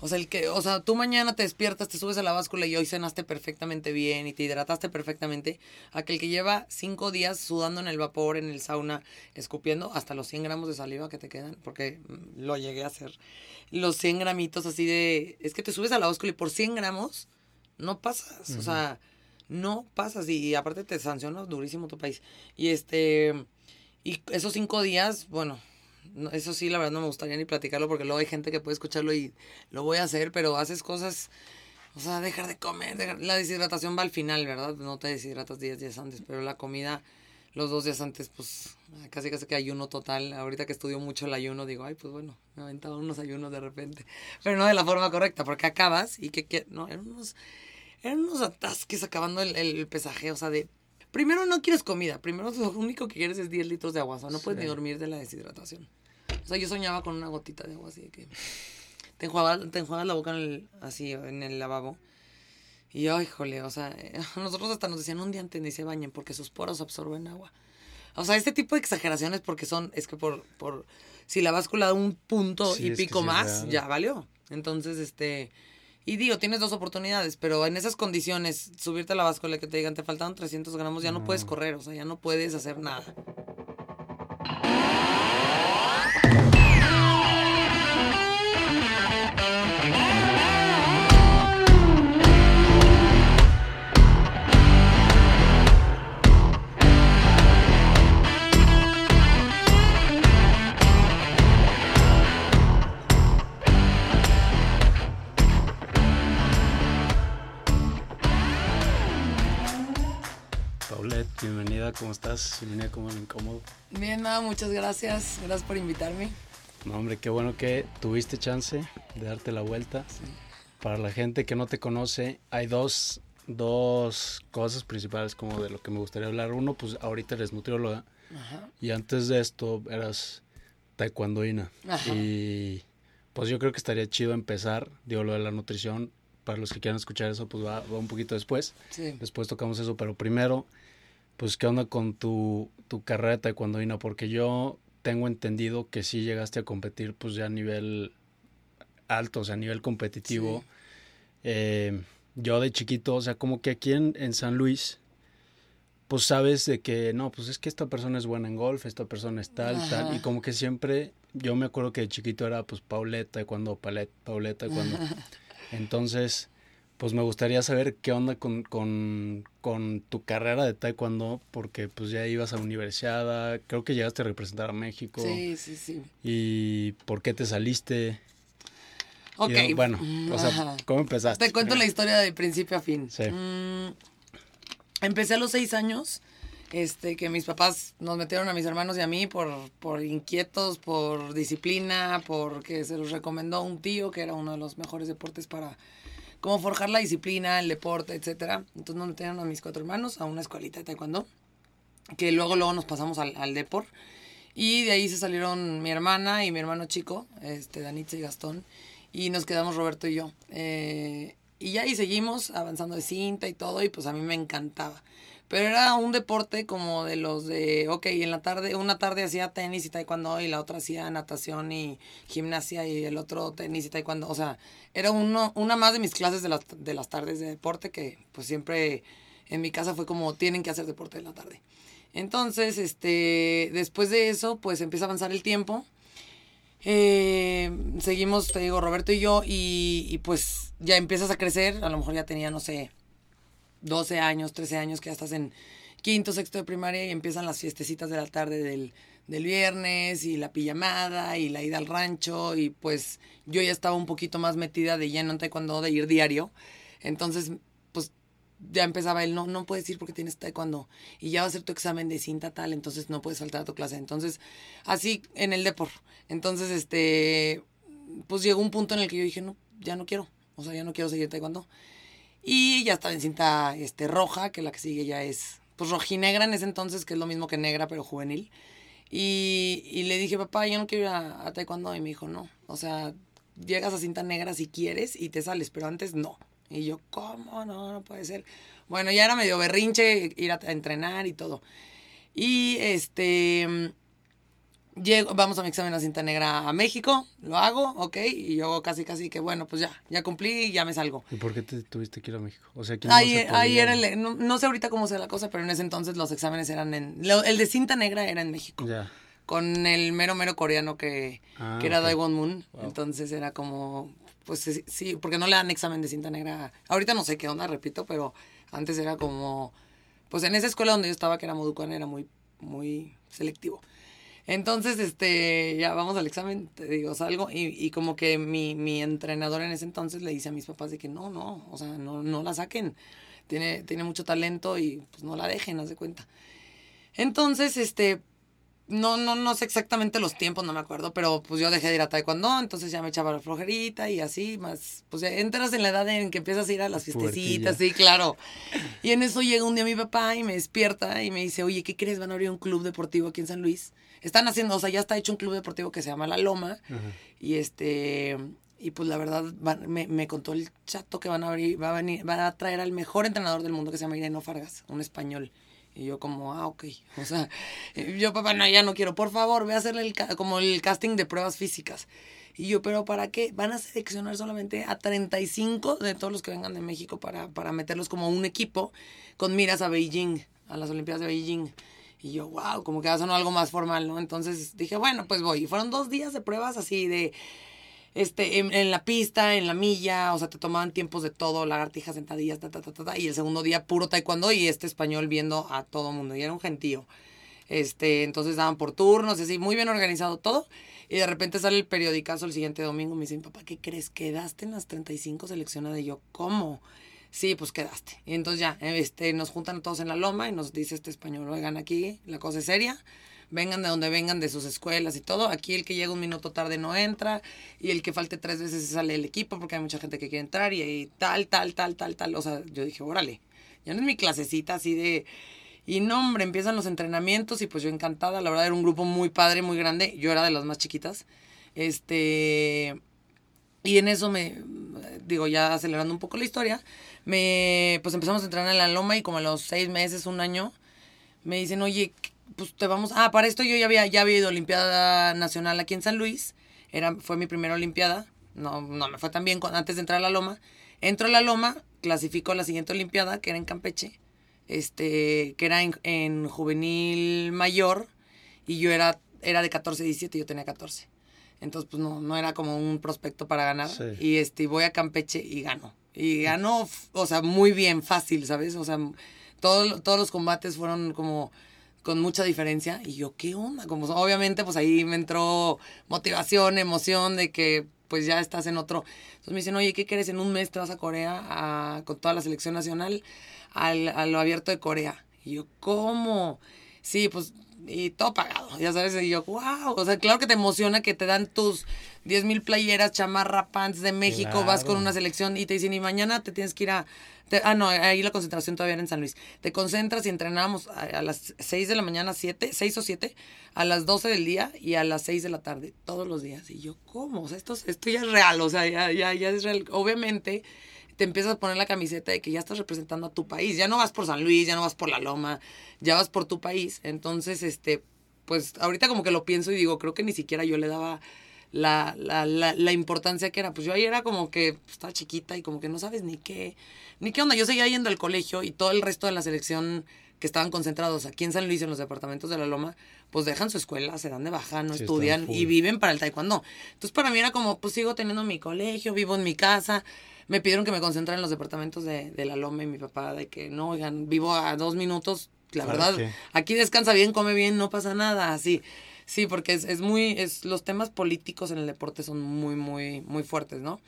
O sea, el que, o sea, tú mañana te despiertas, te subes a la báscula y hoy cenaste perfectamente bien y te hidrataste perfectamente, aquel que lleva cinco días sudando en el vapor, en el sauna, escupiendo hasta los 100 gramos de saliva que te quedan, porque mm, lo llegué a hacer. Los 100 gramitos así de, es que te subes a la báscula y por 100 gramos no pasas, o sea, no pasas y, aparte te sanciona durísimo tu país. Y este, y esos cinco días, bueno, eso sí, la verdad no me gustaría ni platicarlo porque luego hay gente que puede escucharlo y lo voy a hacer, pero haces cosas, o sea, dejar de comer, la deshidratación va al final, ¿verdad? No te deshidratas 10 días antes, pero la comida los dos días antes, pues casi casi que ayuno total. Ahorita que estudio mucho el ayuno, digo, ay, pues bueno, me aventado unos ayunos de repente, pero no de la forma correcta, porque acabas y que, no, eran unos, eran unos atasques acabando el, el pesaje, o sea, de Primero no quieres comida, primero lo único que quieres es 10 litros de agua, o sea, no puedes ni dormir de la deshidratación. O sea, yo soñaba con una gotita de agua así de que te enjuagas, te la boca en el, así en el lavabo. Y ay, jole, o sea, nosotros hasta nos decían un día antes ni se bañen porque sus poros absorben agua. O sea, este tipo de exageraciones porque son, es que por, por si la báscula da un punto y pico más, ya valió. Entonces, este, y digo, tienes dos oportunidades, pero en esas condiciones, subirte a la báscula que te digan te faltan 300 gramos, ya no puedes correr, o sea, ya no puedes hacer nada. Bienvenida, ¿cómo estás? Bienvenida como incómodo. Bien, nada, muchas gracias, gracias por invitarme. No, hombre, qué bueno que tuviste chance de darte la vuelta. Para la gente que no te conoce, hay dos, dos cosas principales como de lo que me gustaría hablar. Uno, pues ahorita eres nutrióloga y antes de esto eras taekwondoína. Y pues yo creo que estaría chido empezar, digo, lo de la nutrición, para los que quieran escuchar eso, pues va, va un poquito después. Después tocamos eso, pero primero pues qué onda con tu, tu carrera de taekwondoína, porque yo tengo entendido que sí llegaste a competir pues ya a nivel alto, o sea, a nivel competitivo. Eh, yo de chiquito, o sea, como que aquí en, San Luis, pues sabes de que, no, pues es que esta persona es buena en golf, esta persona es tal, tal, y como que siempre, yo me acuerdo que de chiquito era pues Pauleta, cuando Pauleta, cuando... Entonces, pues me gustaría saber qué onda con, con, tu carrera de taekwondo, porque pues ya ibas a la universidad, creo que llegaste a representar a México. Sí, sí, sí. ¿Y por qué te saliste? Ok. bueno, o sea, ¿cómo empezaste? Te cuento la historia de principio a fin. Sí. Mm, empecé a los seis años, este, que mis papás nos metieron a mis hermanos y a mí por, por inquietos, por disciplina, porque se los recomendó un tío que era uno de los mejores deportes para como forjar la disciplina, el deporte, etcétera. Entonces nos metieron a mis cuatro hermanos a una escuelita de taekwondo, que luego luego nos pasamos al, al deport. Y de ahí se salieron mi hermana y mi hermano chico, este, Danitza y Gastón, y nos quedamos Roberto y yo. Eh, y ya ahí seguimos avanzando de cinta y todo, y pues a mí me encantaba. Pero era un deporte como de los de, ok, en la tarde, una tarde hacía tenis y taekwondo y la otra hacía natación y gimnasia y el otro tenis y taekwondo. O sea, era uno, una más de mis clases de las, de las tardes de deporte que pues siempre en mi casa fue como tienen que hacer deporte en la tarde. Entonces, este, después de eso, pues empieza a avanzar el tiempo. Eh, seguimos, te digo, Roberto y yo, y, y pues ya empiezas a crecer. A lo mejor ya tenía, no sé, 12 años, 13 años, que ya estás en quinto, sexto de primaria y empiezan las fiestecitas de la tarde del, viernes y la pijamada y la ida al rancho y pues yo ya estaba un poquito más metida de lleno en taekwondo, de ir diario. Entonces, pues ya empezaba él, no, no puedes ir porque tienes taekwondo y ya va a ser tu examen de cinta tal, entonces no puedes faltar a tu clase. Entonces, así en el depor. Entonces, este, pues llegó un punto en el que yo dije, no, ya no quiero, o sea, ya no quiero seguir taekwondo. Y ya estaba en cinta este, roja, que la que sigue ya es pues rojinegra en ese entonces, que es lo mismo que negra, pero juvenil. Y, le dije, papá, yo no quiero ir a, taekwondo. Y me dijo, no. O sea, llegas a cinta negra si quieres y te sales, pero antes no. Y yo, ¿cómo? No, no puede ser. Bueno, ya era medio berrinche ir a, entrenar y todo. Y este, Llego, vamos a mi examen a cinta negra a México, lo hago, ok, y yo casi casi que bueno, pues ya, ya cumplí y ya me salgo. ¿Y por qué te tuviste que ir a México? O sea, ahí, ahí era el, no, sé ahorita cómo sea la cosa, pero en ese entonces los exámenes eran en, el de cinta negra era en México. Ya. Con el mero mero coreano que, ah, que era Daewon Moon, entonces era como, pues sí, porque no le dan examen de cinta negra. Ahorita no sé qué onda, repito, pero antes era como, pues en esa escuela donde yo estaba, que era Moducan, era muy, muy selectivo. Entonces, este, ya vamos al examen, te digo, salgo y, y como que mi, mi entrenador en ese entonces le dice a mis papás de que no, no, o sea, no, no la saquen, tiene, tiene mucho talento y pues no la dejen, haz de cuenta. Entonces, este, no, no, no sé exactamente los tiempos, no me acuerdo, pero pues yo dejé de ir a taekwondo, entonces ya me echaba la flojerita y así, más, pues entras en la edad en que empiezas a ir a las fiestecitas, sí, claro. Y en eso llega un día mi papá y me despierta y me dice, oye, ¿qué crees? Van a abrir un club deportivo aquí en San Luis. Están haciendo, o sea, ya está hecho un club deportivo que se llama La Loma y este... Y pues la verdad me, me, contó el chato que van a abrir, va a venir, van a traer al mejor entrenador del mundo que se llama Ireno Fargas, un español. Y yo como, ah, ok. O sea, yo, papá, no, ya no quiero. Por favor, ve a hacerle el, como el casting de pruebas físicas. Y yo, pero ¿para qué? Van a seleccionar solamente a 35 de todos los que vengan de México para, para meterlos como un equipo con miras a Beijing, a las Olimpiadas de Beijing. Y yo, wow, como que va a algo más formal, ¿no? Entonces dije, bueno, pues voy. Y fueron dos días de pruebas así de este, en, la pista, en la milla, o sea, te tomaban tiempos de todo, lagartijas, sentadillas, ta, ta, ta, ta, y el segundo día puro taekwondo y este español viendo a todo mundo, y era un gentío. Este, entonces daban por turnos, así, muy bien organizado todo, y de repente sale el periodicazo el siguiente domingo, me dicen, papá, ¿qué crees? ¿Quedaste en las 35 seleccionadas? Y yo, ¿cómo? Sí, pues quedaste. Y entonces ya, este, nos juntan todos en la loma y nos dice este español, oigan, aquí la cosa es seria, vengan de donde vengan, de sus escuelas y todo. Aquí el que llega un minuto tarde no entra y el que falte tres veces sale del equipo porque hay mucha gente que quiere entrar y, tal, tal, tal, tal, tal. O sea, yo dije, órale, ya no es mi clasecita así de... Y no, hombre, empiezan los entrenamientos y pues yo encantada, la verdad era un grupo muy padre, muy grande, yo era de las más chiquitas. Este, y en eso me, digo, ya acelerando un poco la historia, me, pues empezamos a entrenar en la loma y como a los seis meses, un año, me dicen, oye, pues te vamos, ah, para esto yo ya había, ya había ido a Olimpiada Nacional aquí en San Luis, era, fue mi primera Olimpiada, no, no me fue tan bien antes de entrar a la Loma, entro a la Loma, clasifico a la siguiente Olimpiada, que era en Campeche, este, que era en, juvenil mayor, y yo era, era de 14, 17, yo tenía 14. Entonces, pues no, no era como un prospecto para ganar. Y este, voy a Campeche y gano. Y gano, o sea, muy bien, fácil, ¿sabes? O sea, todo, todos los combates fueron como con mucha diferencia. Y yo, ¿qué onda? Como obviamente, pues ahí me entró motivación, emoción de que pues ya estás en otro. Entonces me dicen, oye, ¿qué quieres? En un mes te vas a Corea a, con toda la selección nacional al, a lo abierto de Corea. Y yo, ¿cómo? Sí, pues, y todo pagado, ya sabes, y yo, wow, o sea, claro que te emociona que te dan tus 10 mil playeras, chamarra, pants de México, vas con una selección y te dicen, y mañana te tienes que ir a ah, no, ahí la concentración todavía era en San Luis. Te concentras y entrenamos a, las 6 de la mañana, 7, 6 o 7, a las 12 del día y a las 6 de la tarde, todos los días. Y yo, ¿cómo? O sea, esto, esto ya es real, o sea, ya, ya, ya es real. Obviamente te empiezas a poner la camiseta de que ya estás representando a tu país. Ya no vas por San Luis, ya no vas por La Loma, ya vas por tu país. Entonces, este, pues ahorita como que lo pienso y digo, creo que ni siquiera yo le daba la, la, la, la importancia que era. Pues yo ahí era como que estaba chiquita y como que no sabes ni qué, ni qué onda. Yo seguía yendo al colegio y todo el resto de la selección que estaban concentrados aquí en San Luis, en los departamentos de la Loma, pues dejan su escuela, se dan de baja, no estudian y viven para el taekwondo. Entonces para mí era como, pues sigo teniendo mi colegio, vivo en mi casa. Me pidieron que me concentrara en los departamentos de, de la Loma y mi papá, de que no, oigan, vivo a dos minutos, la verdad, aquí descansa bien, come bien, no pasa nada, así. Sí, porque es, es muy, es, los temas políticos en el deporte son muy, muy, muy fuertes, ¿no?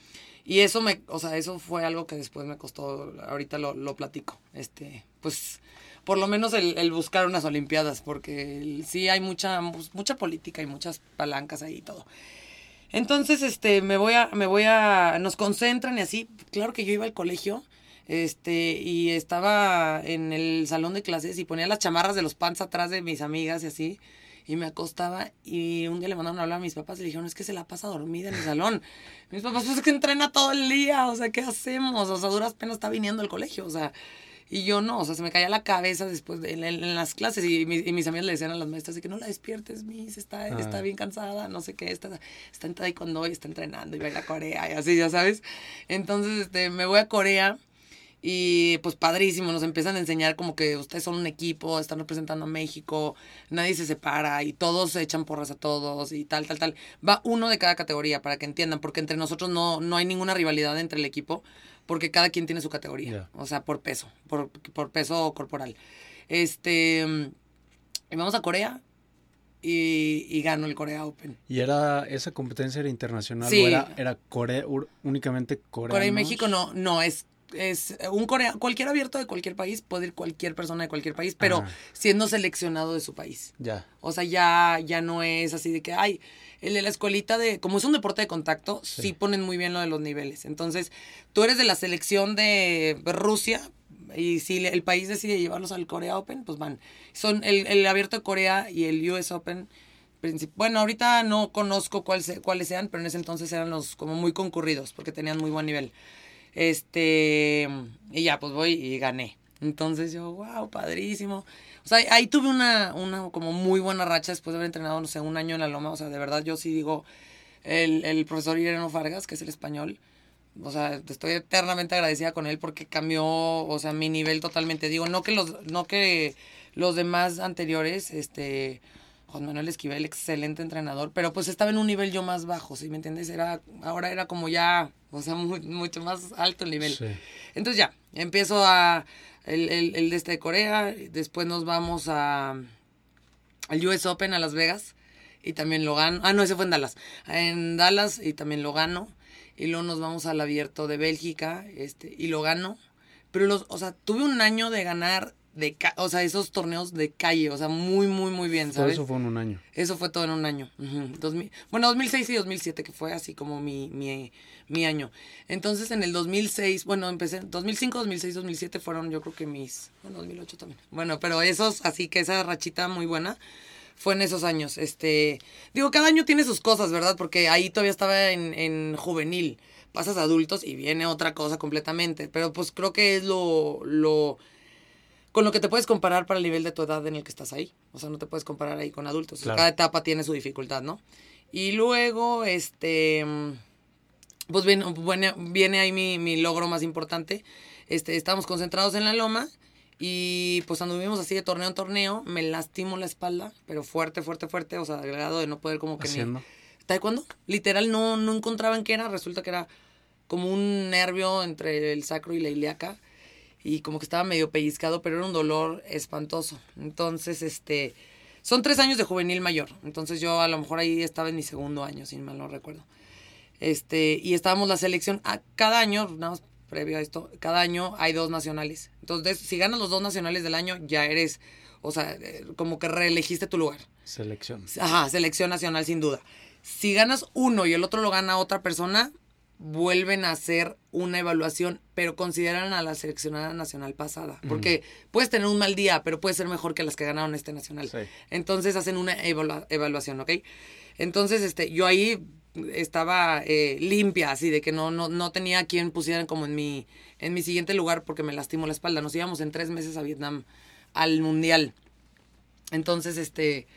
Y eso me, o sea, eso fue algo que después me costó, ahorita lo, lo platico, este, pues, por lo menos el, el buscar unas olimpiadas, porque sí hay mucha, mucha política y muchas palancas ahí y todo. Entonces, este, me voy a, me voy a, nos concentran y así, claro que yo iba al colegio, este, y estaba en el salón de clases y ponía las chamarras de los pants atrás de mis amigas y así, y me acostaba y un día le mandaron a hablar a mis papás y le dijeron, es que se la pasa dormida en el salón. mis papás, pues es que entrena todo el día, o sea, ¿qué hacemos? O sea, duras penas está viniendo al colegio, o sea, Y yo no, o sea, se me caía la cabeza después de, en, las clases y, mis amigas le decían a las maestras de que no la despiertes, Miss, está, está ah. bien cansada, no sé qué, está, está en taekwondo y está entrenando y va a ir a Corea y así, ya sabes. Entonces, este, me voy a Corea y pues padrísimo, nos empiezan a enseñar como que ustedes son un equipo, están representando a México, nadie se separa y todos se echan porras a todos y tal, tal, tal. Va uno de cada categoría para que entiendan, porque entre nosotros no, no hay ninguna rivalidad entre el equipo, porque cada quien tiene su categoría, o sea, por peso, por, por peso corporal. Este, y vamos a Corea, y, y ganó el Corea Open. ¿Y era esa competencia era internacional o era, era Corea, únicamente Corea? Corea y México no, no, es es un coreano, cualquier abierto de cualquier país, puede ir cualquier persona de cualquier país, pero siendo seleccionado de su país. Ya. O sea, ya, ya no es así de que, ay, el de la escuelita de, como es un deporte de contacto, sí. ponen muy bien lo de los niveles. Entonces, tú eres de la selección de Rusia, y si el país decide llevarlos al Corea Open, pues van. Son el, el abierto de Corea y el US Open. Bueno, ahorita no conozco cuál cuáles sean, pero en ese entonces eran los como muy concurridos porque tenían muy buen nivel. Este, y ya, pues voy y gané. Entonces yo, wow, padrísimo. O sea, ahí tuve una, una como muy buena racha después de haber entrenado, no sé, un año en la loma. O sea, de verdad yo sí digo, el, el profesor Ireno Fargas, que es el español, o sea, estoy eternamente agradecida con él porque cambió, o sea, mi nivel totalmente. Digo, no que los, no que los demás anteriores, este, Juan Manuel Esquivel, excelente entrenador, pero pues estaba en un nivel yo más bajo, ¿sí me entiendes? Era, ahora era como ya, o sea, mucho más alto el nivel. Entonces ya, empiezo a el, el, de este de Corea, después nos vamos a al US Open a Las Vegas y también lo gano. Ah, no, ese fue en Dallas. En Dallas y también lo gano. Y luego nos vamos al abierto de Bélgica, este, y lo gano. Pero los, o sea, tuve un año de ganar de o sea, esos torneos de calle, o sea, muy, muy, muy bien, ¿sabes? Todo eso fue en un año. Eso fue todo en un año. bueno, 2006 y 2007, que fue así como mi, mi, mi año. Entonces, en el 2006, bueno, empecé, 2005, 2006, 2007 fueron yo creo que mis, bueno, 2008 también. Bueno, pero esos, así que esa rachita muy buena fue en esos años. Este, digo, cada año tiene sus cosas, ¿verdad? Porque ahí todavía estaba en, en juvenil. Pasas a adultos y viene otra cosa completamente. Pero pues creo que es lo, lo con lo que te puedes comparar para el nivel de tu edad en el que estás ahí. O sea, no te puedes comparar ahí con adultos. Cada etapa tiene su dificultad, ¿no? Y luego, este, pues viene, viene, ahí mi, mi, logro más importante. Este, estamos concentrados en la loma y pues anduvimos así de torneo en torneo. Me lastimo la espalda, pero fuerte, fuerte, fuerte. O sea, al grado de no poder como que Haciendo. ni... ¿Taekwondo? Literal no, no encontraban qué era. Resulta que era como un nervio entre el sacro y la ilíaca y como que estaba medio pellizcado, pero era un dolor espantoso. Entonces, este, son tres años de juvenil mayor. Entonces yo a lo mejor ahí estaba en mi segundo año, si mal no recuerdo. Este, y estábamos la selección, a cada año, nada más previo a esto, cada año hay dos nacionales. Entonces, si ganas los dos nacionales del año, ya eres, o sea, eh, como que reelegiste tu lugar. Selección. Ajá, selección nacional sin duda. Si ganas uno y el otro lo gana otra persona, vuelven a hacer una evaluación, pero consideran a la seleccionada nacional pasada. Porque puedes tener un mal día, pero puede ser mejor que las que ganaron este nacional. Entonces hacen una evaluación, ¿ok? Entonces, este, yo ahí estaba eh, limpia, así de que no, no, no tenía a quien pusieran como en mi, en mi siguiente lugar porque me lastimó la espalda. Nos íbamos en tres meses a Vietnam al mundial. Entonces, este,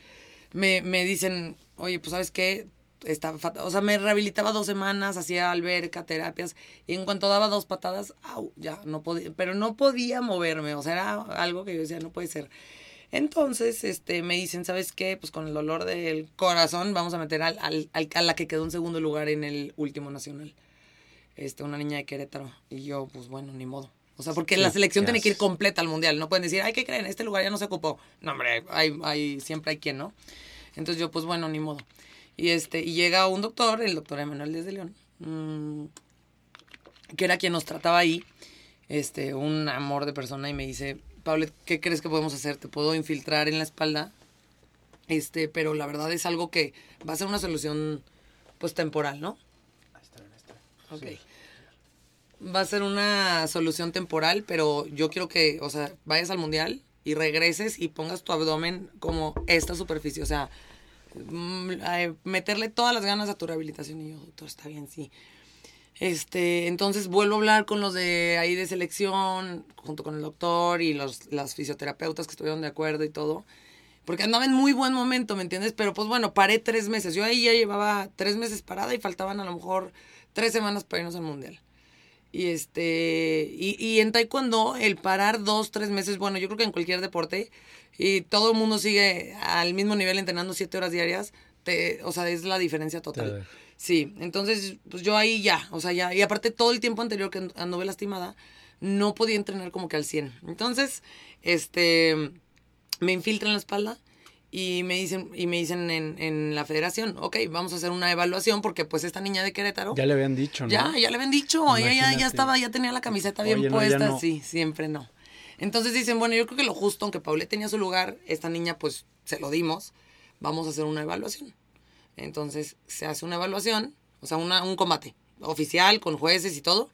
me, me dicen, oye, pues sabes qué, estaba o sea, me rehabilitaba dos semanas, hacía alberca, terapias, y en cuanto daba dos patadas, au, ya, no podía, pero no podía moverme, o sea, era algo que yo decía, no puede ser. Entonces, este, me dicen, ¿sabes qué? Pues con el dolor del corazón vamos a meter al, al, a la que quedó en segundo lugar en el último nacional. Este, una niña de Querétaro. Y yo, pues bueno, ni modo. O sea, porque la selección tiene que ir completa al mundial. No pueden decir, ay, ¿qué creen? Este lugar ya no se ocupó. No, hombre, hay, hay, siempre hay quien, ¿no? Entonces yo, pues bueno, ni modo. Y, este, y llega un doctor, el doctor Emanuel Díaz de León, mm, que era quien nos trataba ahí, este, un amor de persona, y me dice, Pablo, ¿qué crees que podemos hacer? ¿Te puedo infiltrar en la espalda? Este, pero la verdad es algo que va a ser una solución, pues, temporal, ¿no? Ahí está, ahí está. Ok. Va a ser una solución temporal, pero yo quiero que, o sea, vayas al mundial y regreses y pongas tu abdomen como esta superficie, o sea, meterle todas las ganas a tu rehabilitación. Y yo, doctor, está bien, sí. Este, entonces vuelvo a hablar con los de ahí de selección, junto con el doctor y los, las fisioterapeutas que estuvieron de acuerdo y todo. Porque andaba en muy buen momento, ¿me entiendes? Pero pues bueno, paré tres meses. Yo ahí ya llevaba tres meses parada y faltaban a lo mejor tres semanas para irnos al mundial. Y este, y, y en taekwondo, el parar dos, tres meses, bueno, yo creo que en cualquier deporte, y todo el mundo sigue al mismo nivel entrenando siete horas diarias, te, o sea, es la diferencia total. Sí, entonces, pues yo ahí ya, o sea, ya, y aparte todo el tiempo anterior que anduve lastimada, no podía entrenar como que al 100. Entonces, este, me infiltran la espalda y me dicen, y me dicen en, en, la federación, ok, vamos a hacer una evaluación porque pues esta niña de Querétaro. Ya le habían dicho, ¿no? Ya, ya le habían dicho, ella ya, ya, estaba, ya tenía la camiseta bien puesta, sí, siempre no. Entonces dicen, bueno, yo creo que lo justo, aunque Paulette tenía su lugar, esta niña pues se lo dimos, vamos a hacer una evaluación. Entonces se hace una evaluación, o sea, una, un combate oficial con jueces y todo.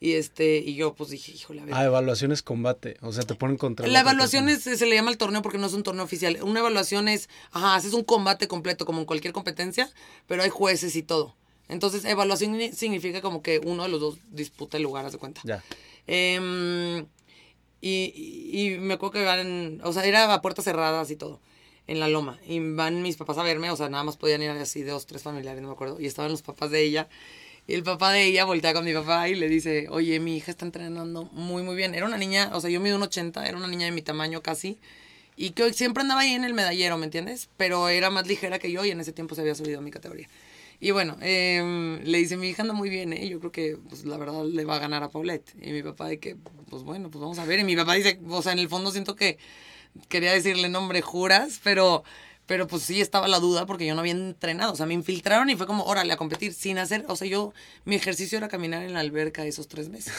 Y este, y yo pues dije, híjole, a ver. Ah, evaluación es combate. O sea, te ponen contra. La evaluación es, se le llama el torneo porque no es un torneo oficial. Una evaluación es, ajá, haces un combate completo como en cualquier competencia, pero hay jueces y todo. Entonces, evaluación significa como que uno de los dos disputa el lugar, haz de cuenta. Ya. Eh, y, y, me acuerdo que van, o sea, era a puertas cerradas y todo en la loma. Y van mis papás a verme, o sea, nada más podían ir así dos, tres familiares, no me acuerdo. Y estaban los papás de ella. Y el papá de ella voltea con mi papá y le dice, oye, mi hija está entrenando muy, muy bien. Era una niña, o sea, yo mido un 80, era una niña de mi tamaño casi. Y que siempre andaba ahí en el medallero, ¿me entiendes? Pero era más ligera que yo y en ese tiempo se había subido a mi categoría. Y bueno, eh, le dice, mi hija anda muy bien, ¿eh? Yo creo que, pues, la verdad, le va a ganar a Paulette. Y mi papá de que, pues, bueno, pues vamos a ver. Y mi papá dice, o sea, en el fondo siento que quería decirle nombre juras, pero, pero pues sí estaba la duda porque yo no había entrenado. O sea, me infiltraron y fue como, órale, a competir sin hacer. O sea, yo, mi ejercicio era caminar en la alberca esos tres meses.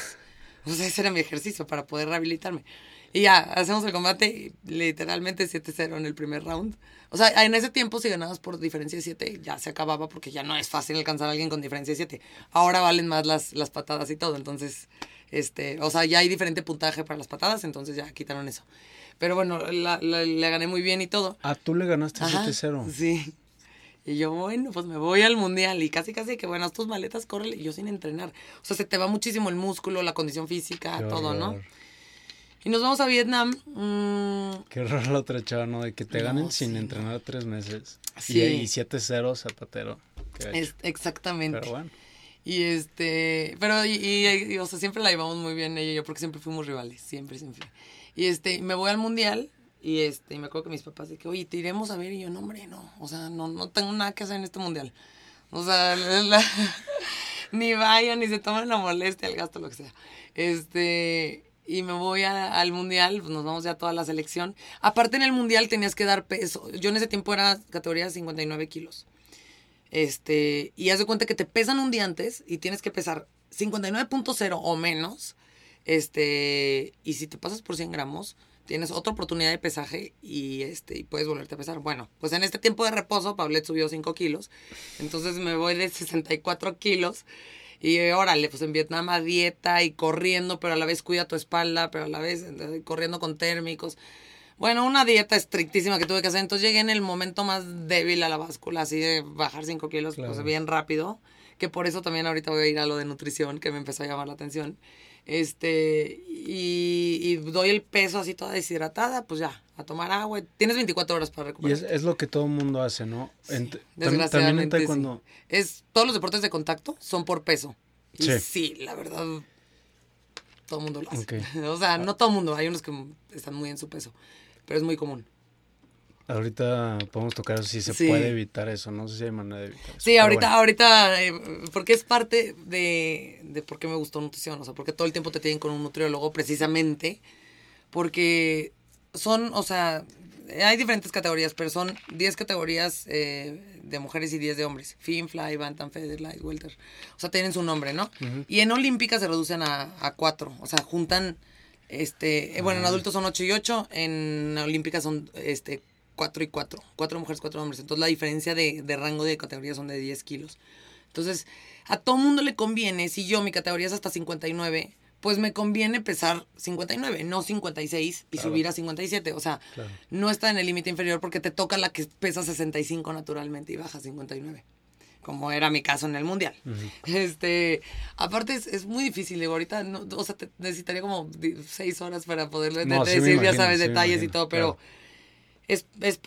O sea, ese era mi ejercicio para poder rehabilitarme. Y ya, hacemos el combate literalmente 7-0 en el primer round. O sea, en ese tiempo si ganabas por diferencia de 7 ya se acababa porque ya no es fácil alcanzar a alguien con diferencia de 7. Ahora valen más las, las patadas y todo. Entonces, este, o sea, ya hay diferente puntaje para las patadas, entonces ya quitaron eso. Pero bueno, la, le gané muy bien y todo. Ah, tú le ganaste 7-0. Sí. Y yo, bueno, pues me voy al mundial. Y casi, casi que, bueno, tus maletas, córrele. Y yo sin entrenar. O sea, se te va muchísimo el músculo, la condición física, todo, ¿no? Y nos vamos a Vietnam. Mm. Qué raro la otra chava, ¿no? De que te ganen sin entrenar tres meses. Sí. Y, 7-0 zapatero. exactamente. Pero bueno. Y este, pero y, y, o sea, siempre la llevamos muy bien ella y yo porque siempre fuimos rivales, siempre, siempre. Y este, me voy al mundial y este, y me acuerdo que mis papás de que, oye, te iremos a ver y yo, no, hombre, no, o sea, no, no tengo nada que hacer en este mundial. O sea, ni vayan, ni se tomen la molestia, el gasto, lo que sea. Este, y me voy al mundial, pues nos vamos ya a toda la selección. Aparte en el mundial tenías que dar peso. Yo en ese tiempo era categoría de 59 kilos. Este, y haz de cuenta que te pesan un día antes y tienes que pesar 59.0 o menos este, y si te pasas por 100 gramos, tienes otra oportunidad de pesaje y, este, y puedes volverte a pesar. Bueno, pues en este tiempo de reposo, Paulette subió 5 kilos. Entonces me voy de 64 kilos. Y órale, pues en Vietnam a dieta y corriendo, pero a la vez cuida tu espalda, pero a la vez eh, corriendo con térmicos. Bueno, una dieta estrictísima que tuve que hacer. Entonces llegué en el momento más débil a la báscula, así de bajar 5 kilos, pues bien rápido. Que por eso también ahorita voy a ir a lo de nutrición, que me empezó a llamar la atención. Este, y, doy el peso así toda deshidratada, pues ya, a tomar agua. Tienes 24 horas para recuperar. Y es, lo que todo el mundo hace, ¿no? desgraciadamente. También Es, todos los deportes de contacto son por peso. Y sí, la verdad, todo el mundo lo hace. o sea, no todo el mundo, hay unos que están muy en su peso, pero es muy común. Ahorita podemos tocar si se puede evitar eso, no sé si hay manera de evitar eso. Sí, ahorita, ahorita, eh, porque es parte de, de por qué me gustó nutrición, o sea, porque todo el tiempo te tienen con un nutriólogo precisamente, porque son, o sea, hay diferentes categorías, pero son 10 categorías eh, de mujeres y 10 de hombres. Fin, Fly, Bantam, Feather, Light, Welter. O sea, tienen su nombre, ¿no? Y en Olímpica se reducen a, a cuatro, o sea, juntan, este, bueno, en adultos son 8 y 8, en Olímpica son, este, 4 y 4. 4 mujeres, 4 hombres. Entonces la diferencia de, de rango de categoría son de 10 kilos. Entonces, a todo mundo le conviene, si yo mi categoría es hasta 59, pues me conviene pesar 59, no 56 y subir a 57. O sea, no está en el límite inferior porque te toca la que pesa 65 naturalmente y baja 59. como era mi caso en el mundial. Este, aparte es, muy difícil, digo, ahorita, no, o sea, necesitaría como seis horas para poderle decir, ya sabes, detalles y todo, pero es, es,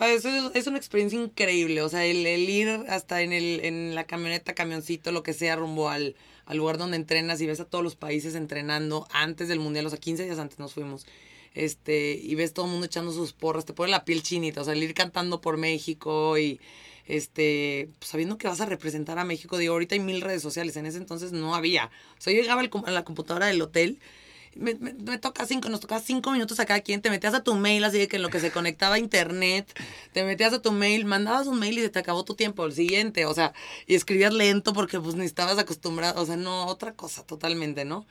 es, una experiencia increíble, o sea, el, ir hasta en, el, en la camioneta, camioncito, lo que sea, rumbo al, al lugar donde entrenas y ves a todos los países entrenando antes del mundial, o sea, 15 días antes nos fuimos este, y ves todo el mundo echando sus porras, te pone la piel chinita, o sea, el ir cantando por México y este, pues, sabiendo que vas a representar a México, digo, ahorita hay mil redes sociales, en ese entonces no había. O sea, yo llegaba a la computadora del hotel, me, me, toca cinco, nos tocaba cinco minutos a cada quien, te metías a tu mail, así de que en lo que se conectaba a internet, te metías a tu mail, mandabas un mail y se te acabó tu tiempo, el siguiente, o sea, y escribías lento porque pues ni estabas acostumbrado, o sea, no, otra cosa totalmente, ¿no?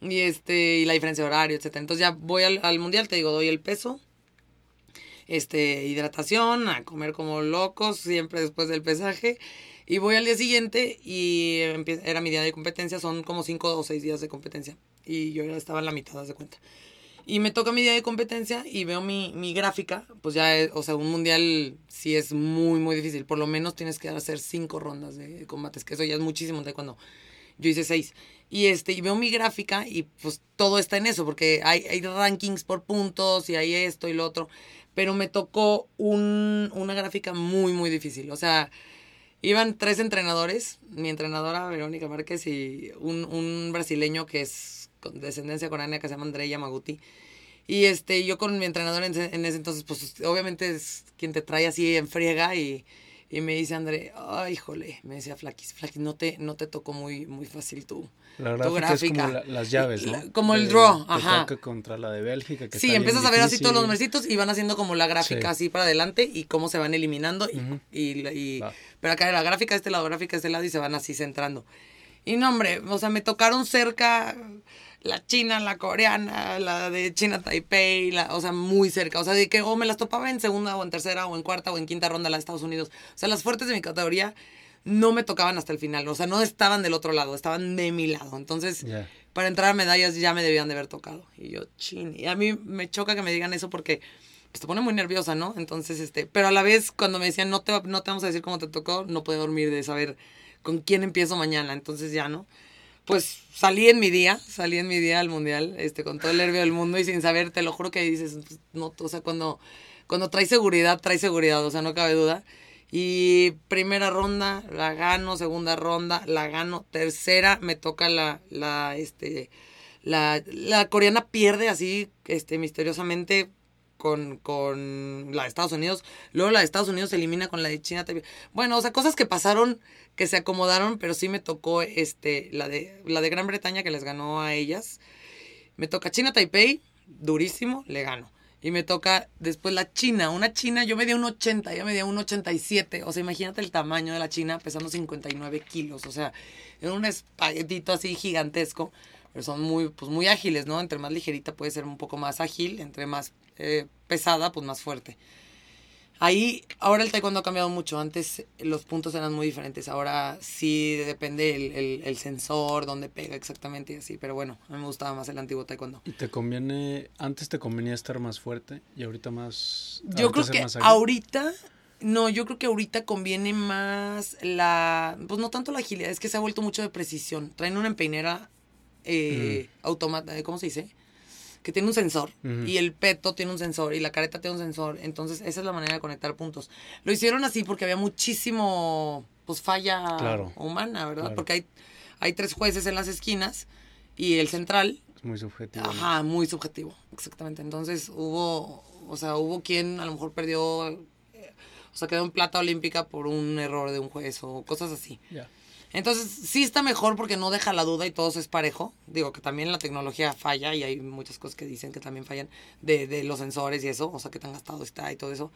Y este, y la diferencia de horario, etcétera. Entonces ya voy al, al mundial, te digo, doy el peso, este, hidratación, a comer como locos, siempre después del pesaje. Y voy al día siguiente y era mi día de competencia, son como cinco o seis días de competencia. Y yo ya estaba en la mitad, de cuenta. Y me toca mi día de competencia y veo mi, mi gráfica, pues ya, o sea, un mundial sí es muy, muy difícil. Por lo menos tienes que hacer cinco rondas de combates, que eso ya es muchísimo de cuando yo hice seis. Y, este, y veo mi gráfica y pues todo está en eso, porque hay, hay rankings por puntos y hay esto y lo otro pero me tocó un, una gráfica muy, muy difícil. O sea, iban tres entrenadores, mi entrenadora Verónica Márquez y un, un brasileño que es con descendencia coreana que se llama André Yamaguti. Y este, yo con mi entrenador en, en, ese entonces, pues obviamente es quien te trae así en friega y, y me dice André, ay, híjole, me decía Flaquis, Flaquis, no te, no te tocó muy, muy fácil tú. La gráfica, es como las llaves, ¿no? como el draw, ajá. contra la de Bélgica. Que sí, empiezas a ver así todos los numeritos y van haciendo como la gráfica así para adelante y cómo se van eliminando. y, y, Pero acá la gráfica de este lado, gráfica de este lado y se van así centrando. Y no, hombre, o sea, me tocaron cerca la china, la coreana, la de China Taipei, la, o sea, muy cerca. O sea, de que o me las topaba en segunda o en tercera o en cuarta o en quinta ronda la de Estados Unidos. O sea, las fuertes de mi categoría no me tocaban hasta el final. O sea, no estaban del otro lado, estaban de mi lado. Entonces, para entrar a medallas ya me debían de haber tocado. Y yo, chin. Y a mí me choca que me digan eso porque pues, te pone muy nerviosa, ¿no? Entonces, este, pero a la vez cuando me decían, no te, no te vamos a decir cómo te tocó, no puedo dormir de saber con quién empiezo mañana. Entonces ya, ¿no? Pues salí en mi día, salí en mi día al mundial, este, con todo el nervio del mundo y sin saber, te lo juro que dices, pues, no, o sea, cuando, cuando trae seguridad, trae seguridad, o sea, no cabe duda. Y primera ronda la gano, segunda ronda la gano, tercera me toca la, la, este, la, la coreana pierde así, este, misteriosamente con, con la de Estados Unidos, luego la de Estados Unidos se elimina con la de China. Bueno, o sea, cosas que pasaron que se acomodaron, pero sí me tocó este, la, de, la de Gran Bretaña que les ganó a ellas. Me toca China Taipei, durísimo, le gano. Y me toca después la China. Una China, yo medía un 80, ella medía un 87. O sea, imagínate el tamaño de la China pesando 59 kilos. O sea, era un espaguetito así gigantesco. Pero son muy, pues muy ágiles, ¿no? Entre más ligerita puede ser un poco más ágil. Entre más eh, pesada, pues más fuerte. Ahí, ahora el taekwondo ha cambiado mucho. Antes los puntos eran muy diferentes. Ahora sí depende el, el, sensor, dónde pega exactamente y así. Pero bueno, a mí me gustaba más el antiguo taekwondo. ¿Y te conviene, antes te convenía estar más fuerte y ahorita más... Yo creo que ahorita, no, yo creo que ahorita conviene más la, pues no tanto la agilidad, es que se ha vuelto mucho de precisión. Traen una empeinera eh, automática, ¿cómo se dice? que tiene un sensor y el peto tiene un sensor y la careta tiene un sensor. Entonces, esa es la manera de conectar puntos. Lo hicieron así porque había muchísimo, pues, falla humana, ¿verdad? Porque hay, hay tres jueces en las esquinas y el central. Es muy subjetivo. Ajá, muy subjetivo, exactamente. Entonces, hubo, o sea, hubo quien a lo mejor perdió, eh, o sea, quedó en plata olímpica por un error de un juez o cosas así. Ya. Entonces, sí está mejor porque no deja la duda y todo es parejo. Digo que también la tecnología falla y hay muchas cosas que dicen que también fallan de, de los sensores y eso, o sea, que tan gastado está y todo eso.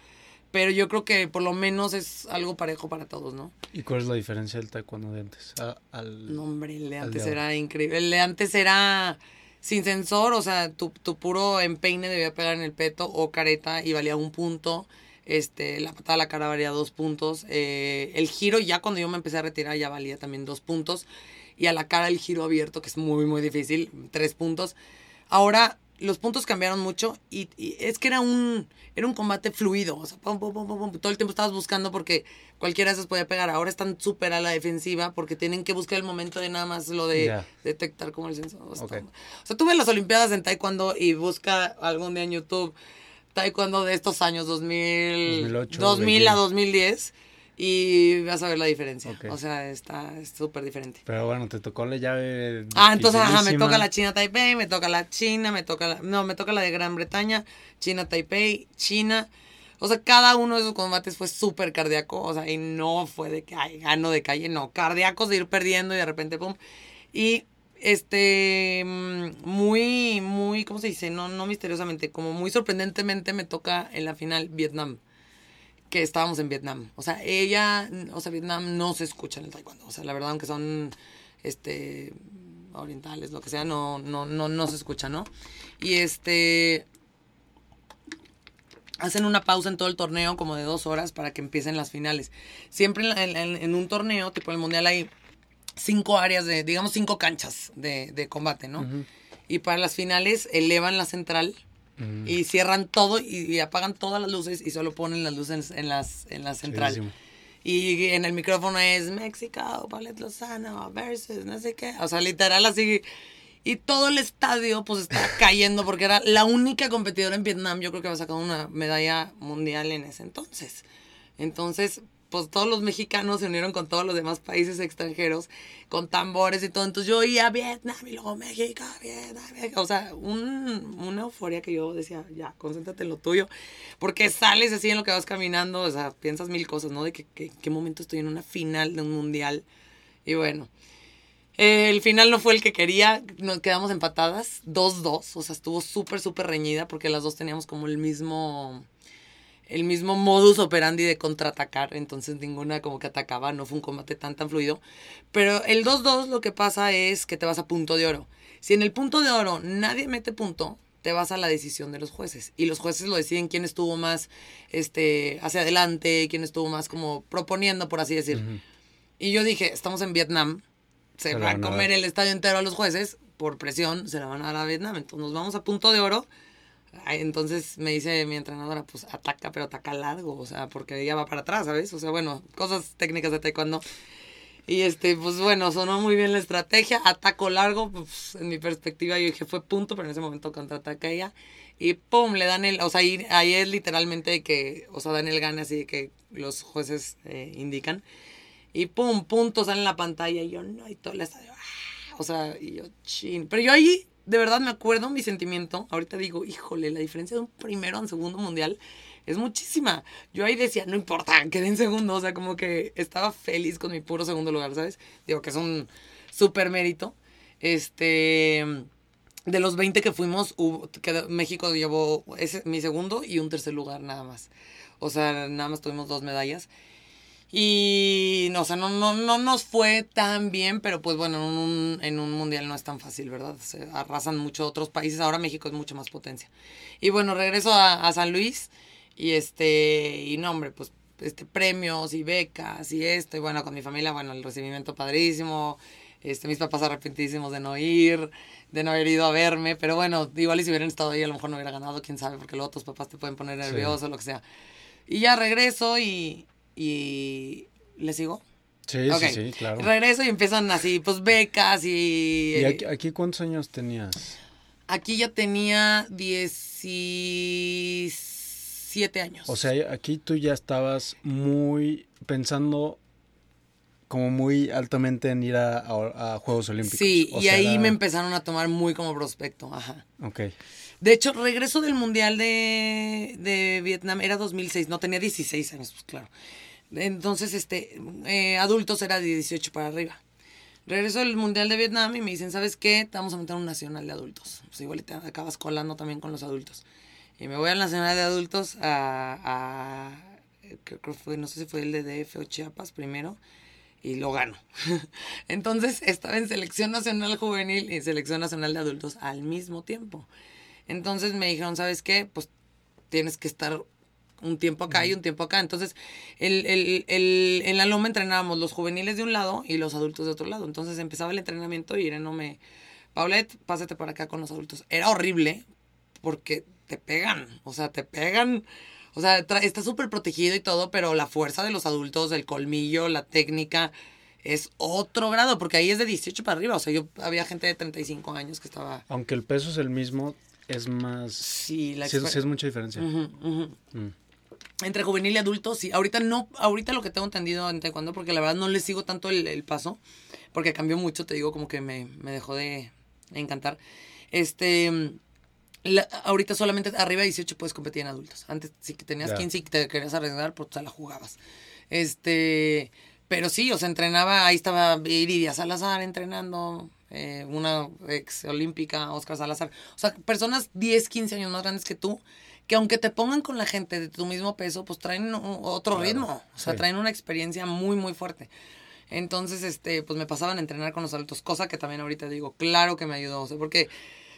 Pero yo creo que por lo menos es algo parejo para todos, ¿no? ¿Y cuál es la diferencia del taekwondo de antes? al, no, hombre, el de antes era increíble. El de antes era sin sensor, o sea, tu, tu puro empeine debía pegar en el peto o careta y valía un punto este, la patada a la cara valía dos puntos. Eh, el giro, ya cuando yo me empecé a retirar, ya valía también dos puntos. Y a la cara el giro abierto, que es muy, muy difícil, tres puntos. Ahora, los puntos cambiaron mucho y, es que era un, era un combate fluido. O sea, todo el tiempo estabas buscando porque cualquiera de esos podía pegar. Ahora están súper a la defensiva porque tienen que buscar el momento de nada más lo de detectar como el censo. O sea, tú ves las Olimpiadas en Taekwondo y busca algún día en YouTube Taekwondo de estos años, 2000, 2000 a 2010 y vas a ver la diferencia. O sea, está súper diferente. Pero bueno, te tocó la llave. Ah, entonces, ajá, me toca la China Taipei, me toca la China, me toca la. No, me toca la de Gran Bretaña, China Taipei, China. O sea, cada uno de esos combates fue súper cardíaco. O sea, y no fue de que, ay, gano de calle, no. Cardíacos de ir perdiendo y de repente, pum. Y este mm, muy muy cómo se dice no no misteriosamente como muy sorprendentemente me toca en la final Vietnam que estábamos en Vietnam. O sea, ella, o sea, Vietnam no se escucha en el taekwondo. O sea, la verdad, aunque son este orientales, lo que sea, no, no, no, no se escucha, ¿no? Y este hacen una pausa en todo el torneo como de dos horas para que empiecen las finales. Siempre en, un torneo, tipo el mundial, hay cinco áreas de, digamos, cinco canchas de, combate, ¿no? Y para las finales elevan la central Mm. Y cierran todo y, apagan todas las luces y solo ponen las luces en, las, en la central. Y en el micrófono es México, Paulette Lozano versus no sé qué. O sea, literal así. Y todo el estadio pues está cayendo porque era la única competidora en Vietnam. Yo creo que había sacado una medalla mundial en ese entonces. Entonces, pues todos los mexicanos se unieron con todos los demás países extranjeros, con tambores y todo. Entonces yo iba Vietnam y luego México, Vietnam, México. O sea, un, una euforia que yo decía, ya, concéntrate en lo tuyo. Porque sales así en lo que vas caminando, o sea, piensas mil cosas, ¿no? De que, qué momento estoy en una final de un mundial. Y bueno, el final no fue el que quería, nos quedamos empatadas, 2-2, o sea, estuvo súper, súper reñida porque las dos teníamos como el mismo el mismo modus operandi de contraatacar, entonces ninguna como que atacaba, no fue un combate tan tan fluido. Pero el 2-2 lo que pasa es que te vas a punto de oro. Si en el punto de oro nadie mete punto, te vas a la decisión de los jueces. Y los jueces lo deciden quién estuvo más este, hacia adelante, quién estuvo más como proponiendo, por así decir. Y yo dije, estamos en Vietnam, se, va a comer el estadio entero a los jueces, por presión se la van a dar a Vietnam. Entonces nos vamos a punto de oro entonces me dice mi entrenadora, pues ataca, pero ataca largo, o sea, porque ella va para atrás, ¿sabes? O sea, bueno, cosas técnicas de taekwondo. Y este, pues bueno, sonó muy bien la estrategia, ataco largo, pues en mi perspectiva yo dije fue punto, pero en ese momento contraataca ella. Y pum, le dan el, o sea, ahí, ahí es literalmente que, o sea, dan el gane así que los jueces eh, indican. Y pum, punto sale en la pantalla y yo, no, y todo el estadio, ¡ah! o sea, y yo, chin. Pero yo ahí de verdad me acuerdo mi sentimiento. Ahorita digo, híjole, la diferencia de un primero a un segundo mundial es muchísima. Yo ahí decía, no importa, quedé en segundo. O sea, como que estaba feliz con mi puro segundo lugar, ¿sabes? Digo que es un súper mérito. Este. De los 20 que fuimos, México llevó ese, mi segundo y un tercer lugar nada más. O sea, nada más tuvimos dos medallas. Y no, o sea, no, no, no nos fue tan bien, pero pues bueno, en un, en un mundial no es tan fácil, ¿verdad? Se arrasan mucho otros países, ahora México es mucho más potencia. Y bueno, regreso a, San Luis y este, y no, hombre, pues este, premios y becas y esto, y bueno, con mi familia, bueno, el recibimiento padrísimo, este, mis papás arrepentísimos de no ir, de no haber ido a verme, pero bueno, igual y si hubieran estado ahí a lo mejor no hubiera ganado, quién sabe, porque luego tus papás te pueden poner nervioso, lo que sea. Y ya regreso y, y ¿le sigo? Sí, sí, sí, claro. Regreso y empiezan así, pues becas y... ¿Y aquí, cuántos años tenías? Aquí ya tenía 17 años. O sea, aquí tú ya estabas muy pensando como muy altamente en ir a, Juegos Olímpicos. Sí, y ahí me empezaron a tomar muy como prospecto, ajá. Ok. De hecho, regreso del Mundial de, de Vietnam, era 2006, no tenía 16 años, pues claro. Entonces, este, eh, adultos era de 18 para arriba. Regreso del Mundial de Vietnam y me dicen, ¿sabes qué? Te vamos a meter un nacional de adultos. Pues igual te acabas colando también con los adultos. Y me voy al nacional de adultos a, a creo que fue, no sé si fue el de o Chiapas primero, y lo gano. Entonces estaba en selección nacional juvenil y selección nacional de adultos al mismo tiempo. Entonces me dijeron, ¿sabes qué? Pues tienes que estar un tiempo acá y un tiempo acá. Entonces, el, el, el, en la Loma entrenábamos los juveniles de un lado y los adultos de otro lado. Entonces empezaba el entrenamiento y no me... Paulette, pásate para acá con los adultos. Era horrible porque te pegan, o sea, te pegan. O sea, está súper protegido y todo, pero la fuerza de los adultos, el colmillo, la técnica, es otro grado, porque ahí es de 18 para arriba. O sea, yo había gente de 35 años que estaba... Aunque el peso es el mismo, es más... Sí, la sí, es, mucha diferencia. Mm. Entre juvenil y adulto, sí. Ahorita no, ahorita lo que tengo entendido en taekwondo, porque la verdad no le sigo tanto el, paso, porque cambió mucho, te digo, como que me, me dejó de encantar. Este, ahorita solamente arriba de 18 puedes competir en adultos. Antes, si tenías 15 y te querías arriesgar, pues te la jugabas. Este, pero sí, o sea, entrenaba, ahí estaba Iridia Salazar entrenando, eh, una ex olímpica, Oscar Salazar. O sea, personas 10, 15 años más grandes que tú, que aunque te pongan con la gente de tu mismo peso, pues traen otro ritmo. O sea, traen una experiencia muy, muy fuerte. Entonces, este, pues me pasaban a entrenar con los adultos, cosa que también ahorita digo, claro que me ayudó, o sea, porque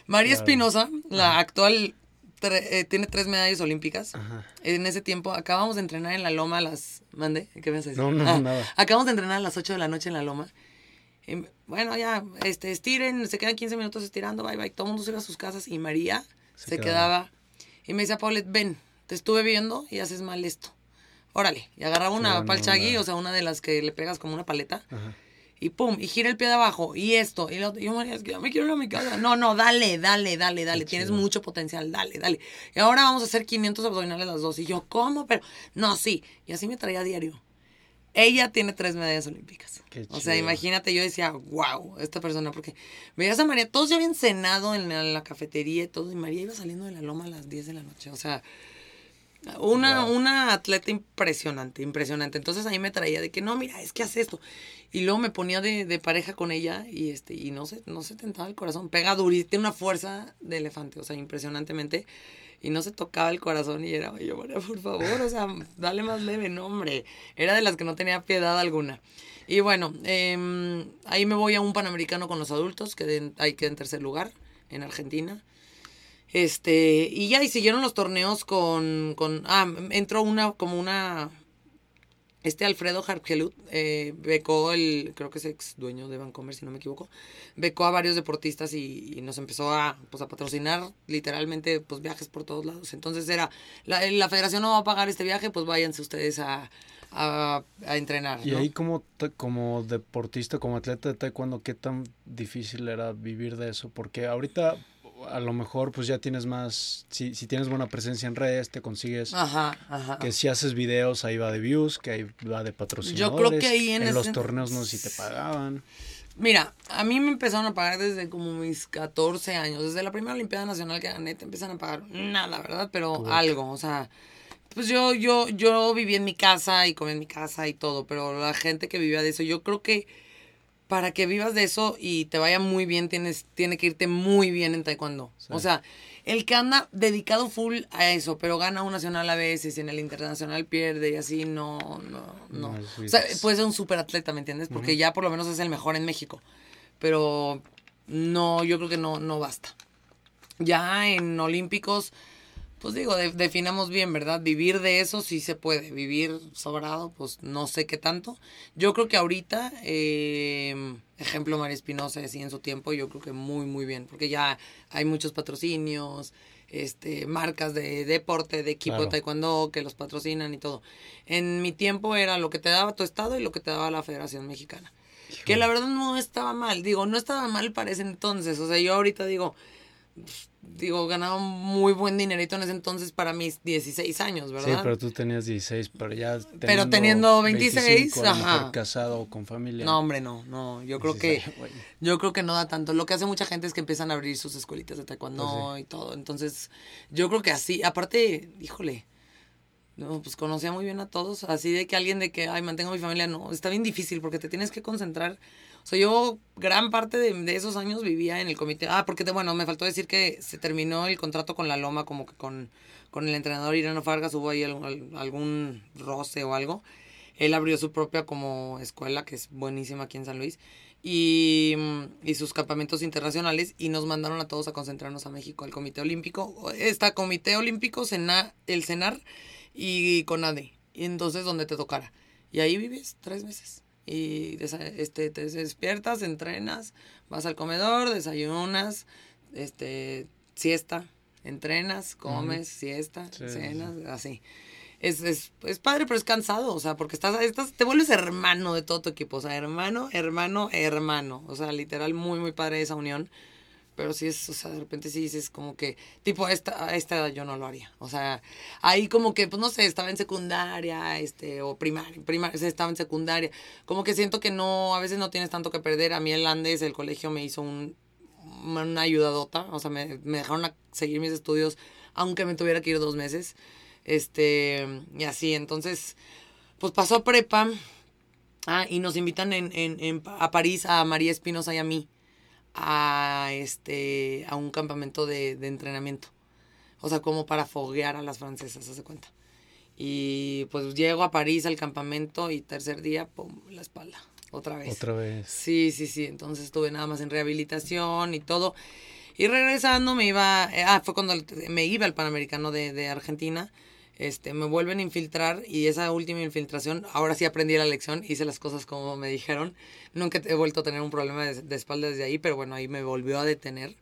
María Espinosa, la actual, eh, tiene tres medallas olímpicas. En ese tiempo acabamos de entrenar en la loma a las... ¿Mande? ¿Qué me No, no, ah, nada. Acabamos de entrenar a las 8 de la noche en la loma. bueno, ya, este, estiren, se quedan 15 minutos estirando, bye, bye. Todo el mundo se iba a sus casas y María se, quedaba. Y me decía, Paulette, ven, te estuve viendo y haces mal esto. Órale. Y agarraba una palchagui, o sea, una de las que le pegas como una paleta. Ajá y pum, y gira el pie de abajo, y esto, y lo otro. Y yo, María, es que ya me quiero ir a mi casa. No, no, dale, dale, dale, dale. Tienes mucho potencial, dale, dale. Y ahora vamos a hacer 500 abdominales las dos. Y yo, ¿cómo? Pero, no, sí. Y así me traía a diario. Ella tiene tres medallas olímpicas. o sea, imagínate, yo decía, wow, esta persona, porque veías a María, todos ya habían cenado en la, en la cafetería y todo, y María iba saliendo de la loma a las 10 de la noche. O sea, una, una atleta impresionante, impresionante. Entonces ahí me traía de que no, mira, es que hace esto. Y luego me ponía de, de pareja con ella y este, y no se, no se tentaba el corazón. Pega durísimo, tiene una fuerza de elefante, o sea, impresionantemente. Y no se tocaba el corazón y era, yo, María, por favor, o sea, dale más leve, no, hombre. Era de las que no tenía piedad alguna. Y bueno, eh, ahí me voy a un panamericano con los adultos, que ahí quedé en tercer lugar, en Argentina. Este, y ya, y siguieron los torneos con, con ah, entró una, como una, este Alfredo Harkelut eh, becó el, creo que es ex dueño de Vancomer, si no me equivoco, becó a varios deportistas y, nos empezó a, pues, a patrocinar literalmente pues viajes por todos lados. Entonces era, la, la federación no va a pagar este viaje, pues váyanse ustedes a, a, entrenar. Y ahí como, como deportista, como atleta de taekwondo, ¿qué tan difícil era vivir de eso? Porque ahorita a lo mejor pues ya tienes más, si, si tienes buena presencia en redes, te consigues ajá, ajá. que si haces videos ahí va de views, que ahí va de patrocinadores. Yo creo que ahí en, los torneos no sé si te pagaban. Mira, a mí me empezaron a pagar desde como mis 14 años, desde la primera Olimpiada Nacional que gané, te empiezan a pagar nada, ¿verdad? Pero algo, o sea, pues yo, yo, yo viví en mi casa y comí en mi casa y todo, pero la gente que vivía de eso, yo creo que para que vivas de eso y te vaya muy bien, tienes, tiene que irte muy bien en taekwondo. O sea, el que anda dedicado full a eso, pero gana un nacional a veces y en el internacional pierde y así, no, no, no. o sea, puede ser un super atleta, ¿me entiendes? Porque ya por lo menos es el mejor en México. Pero no, yo creo que no, no basta. Ya en Olímpicos pues digo, definamos bien, ¿verdad? Vivir de eso sí se puede, vivir sobrado, pues no sé qué tanto. Yo creo que ahorita, eh, ejemplo María Espinosa, así en su tiempo, yo creo que muy, muy bien, porque ya hay muchos patrocinios, este, marcas de deporte, de equipo de taekwondo que los patrocinan y todo. En mi tiempo era lo que te daba tu estado y lo que te daba la Federación Mexicana. Que la verdad no estaba mal, digo, no estaba mal para ese entonces, o sea, yo ahorita digo digo, ganaba muy buen dinerito en ese entonces para mis 16 años, ¿verdad? Sí, pero tú tenías 16, pero ya Pero teniendo 26, ajá. casado o con familia. No, hombre, no, no, yo creo que yo creo que no da tanto. Lo que hace mucha gente es que empiezan a abrir sus escuelitas de taekwondo pues y todo. Entonces, yo creo que así, aparte, híjole, no, pues conocía muy bien a todos, así de que alguien de que, ay, mantengo mi familia, no, está bien difícil porque te tienes que concentrar o sea, yo gran parte de, esos años vivía en el comité. Ah, porque, bueno, me faltó decir que se terminó el contrato con la Loma, como que con, con el entrenador Irano Fargas hubo ahí algún, roce o algo. Él abrió su propia como escuela, que es buenísima aquí en San Luis, y, y sus campamentos internacionales, y nos mandaron a todos a concentrarnos a México, al Comité Olímpico. Está Comité Olímpico, Sena, el CENAR y CONADE. Y entonces, donde te tocara. Y ahí vives tres meses y este, te despiertas, entrenas, vas al comedor, desayunas, este, siesta, Entrenas, comes, siesta, cenas, así. Es, es, es, padre, pero es cansado, o sea, porque estás, estás, te vuelves hermano de todo tu equipo, o sea, hermano, hermano, hermano, o sea, literal, muy, muy padre esa unión. Pero sí es, o sea, de repente sí dices como que, tipo, esta, a esta edad yo no lo haría. O sea, ahí como que, pues no sé, estaba en secundaria, este, o primaria, primaria, estaba en secundaria. Como que siento que no, a veces no tienes tanto que perder. A mí el Andes, el colegio me hizo un, una ayudadota. O sea, me, me dejaron a seguir mis estudios, aunque me tuviera que ir dos meses. Este, y así, entonces, pues pasó prepa. Ah, y nos invitan en, en, en, a París a María Espinosa y a mí a, este, a un campamento de, de entrenamiento. O sea, como para foguear a las francesas, hace cuenta. Y pues llego a París al campamento y tercer día, pum, la espalda. Otra vez. Otra vez. Sí, sí, sí. Entonces estuve nada más en rehabilitación y todo. Y regresando me iba, eh, ah, fue cuando me iba al Panamericano de, de Argentina este, me vuelven a infiltrar y esa última infiltración, ahora sí aprendí la lección, hice las cosas como me dijeron. Nunca he vuelto a tener un problema de, espalda desde ahí, pero bueno, ahí me volvió a detener.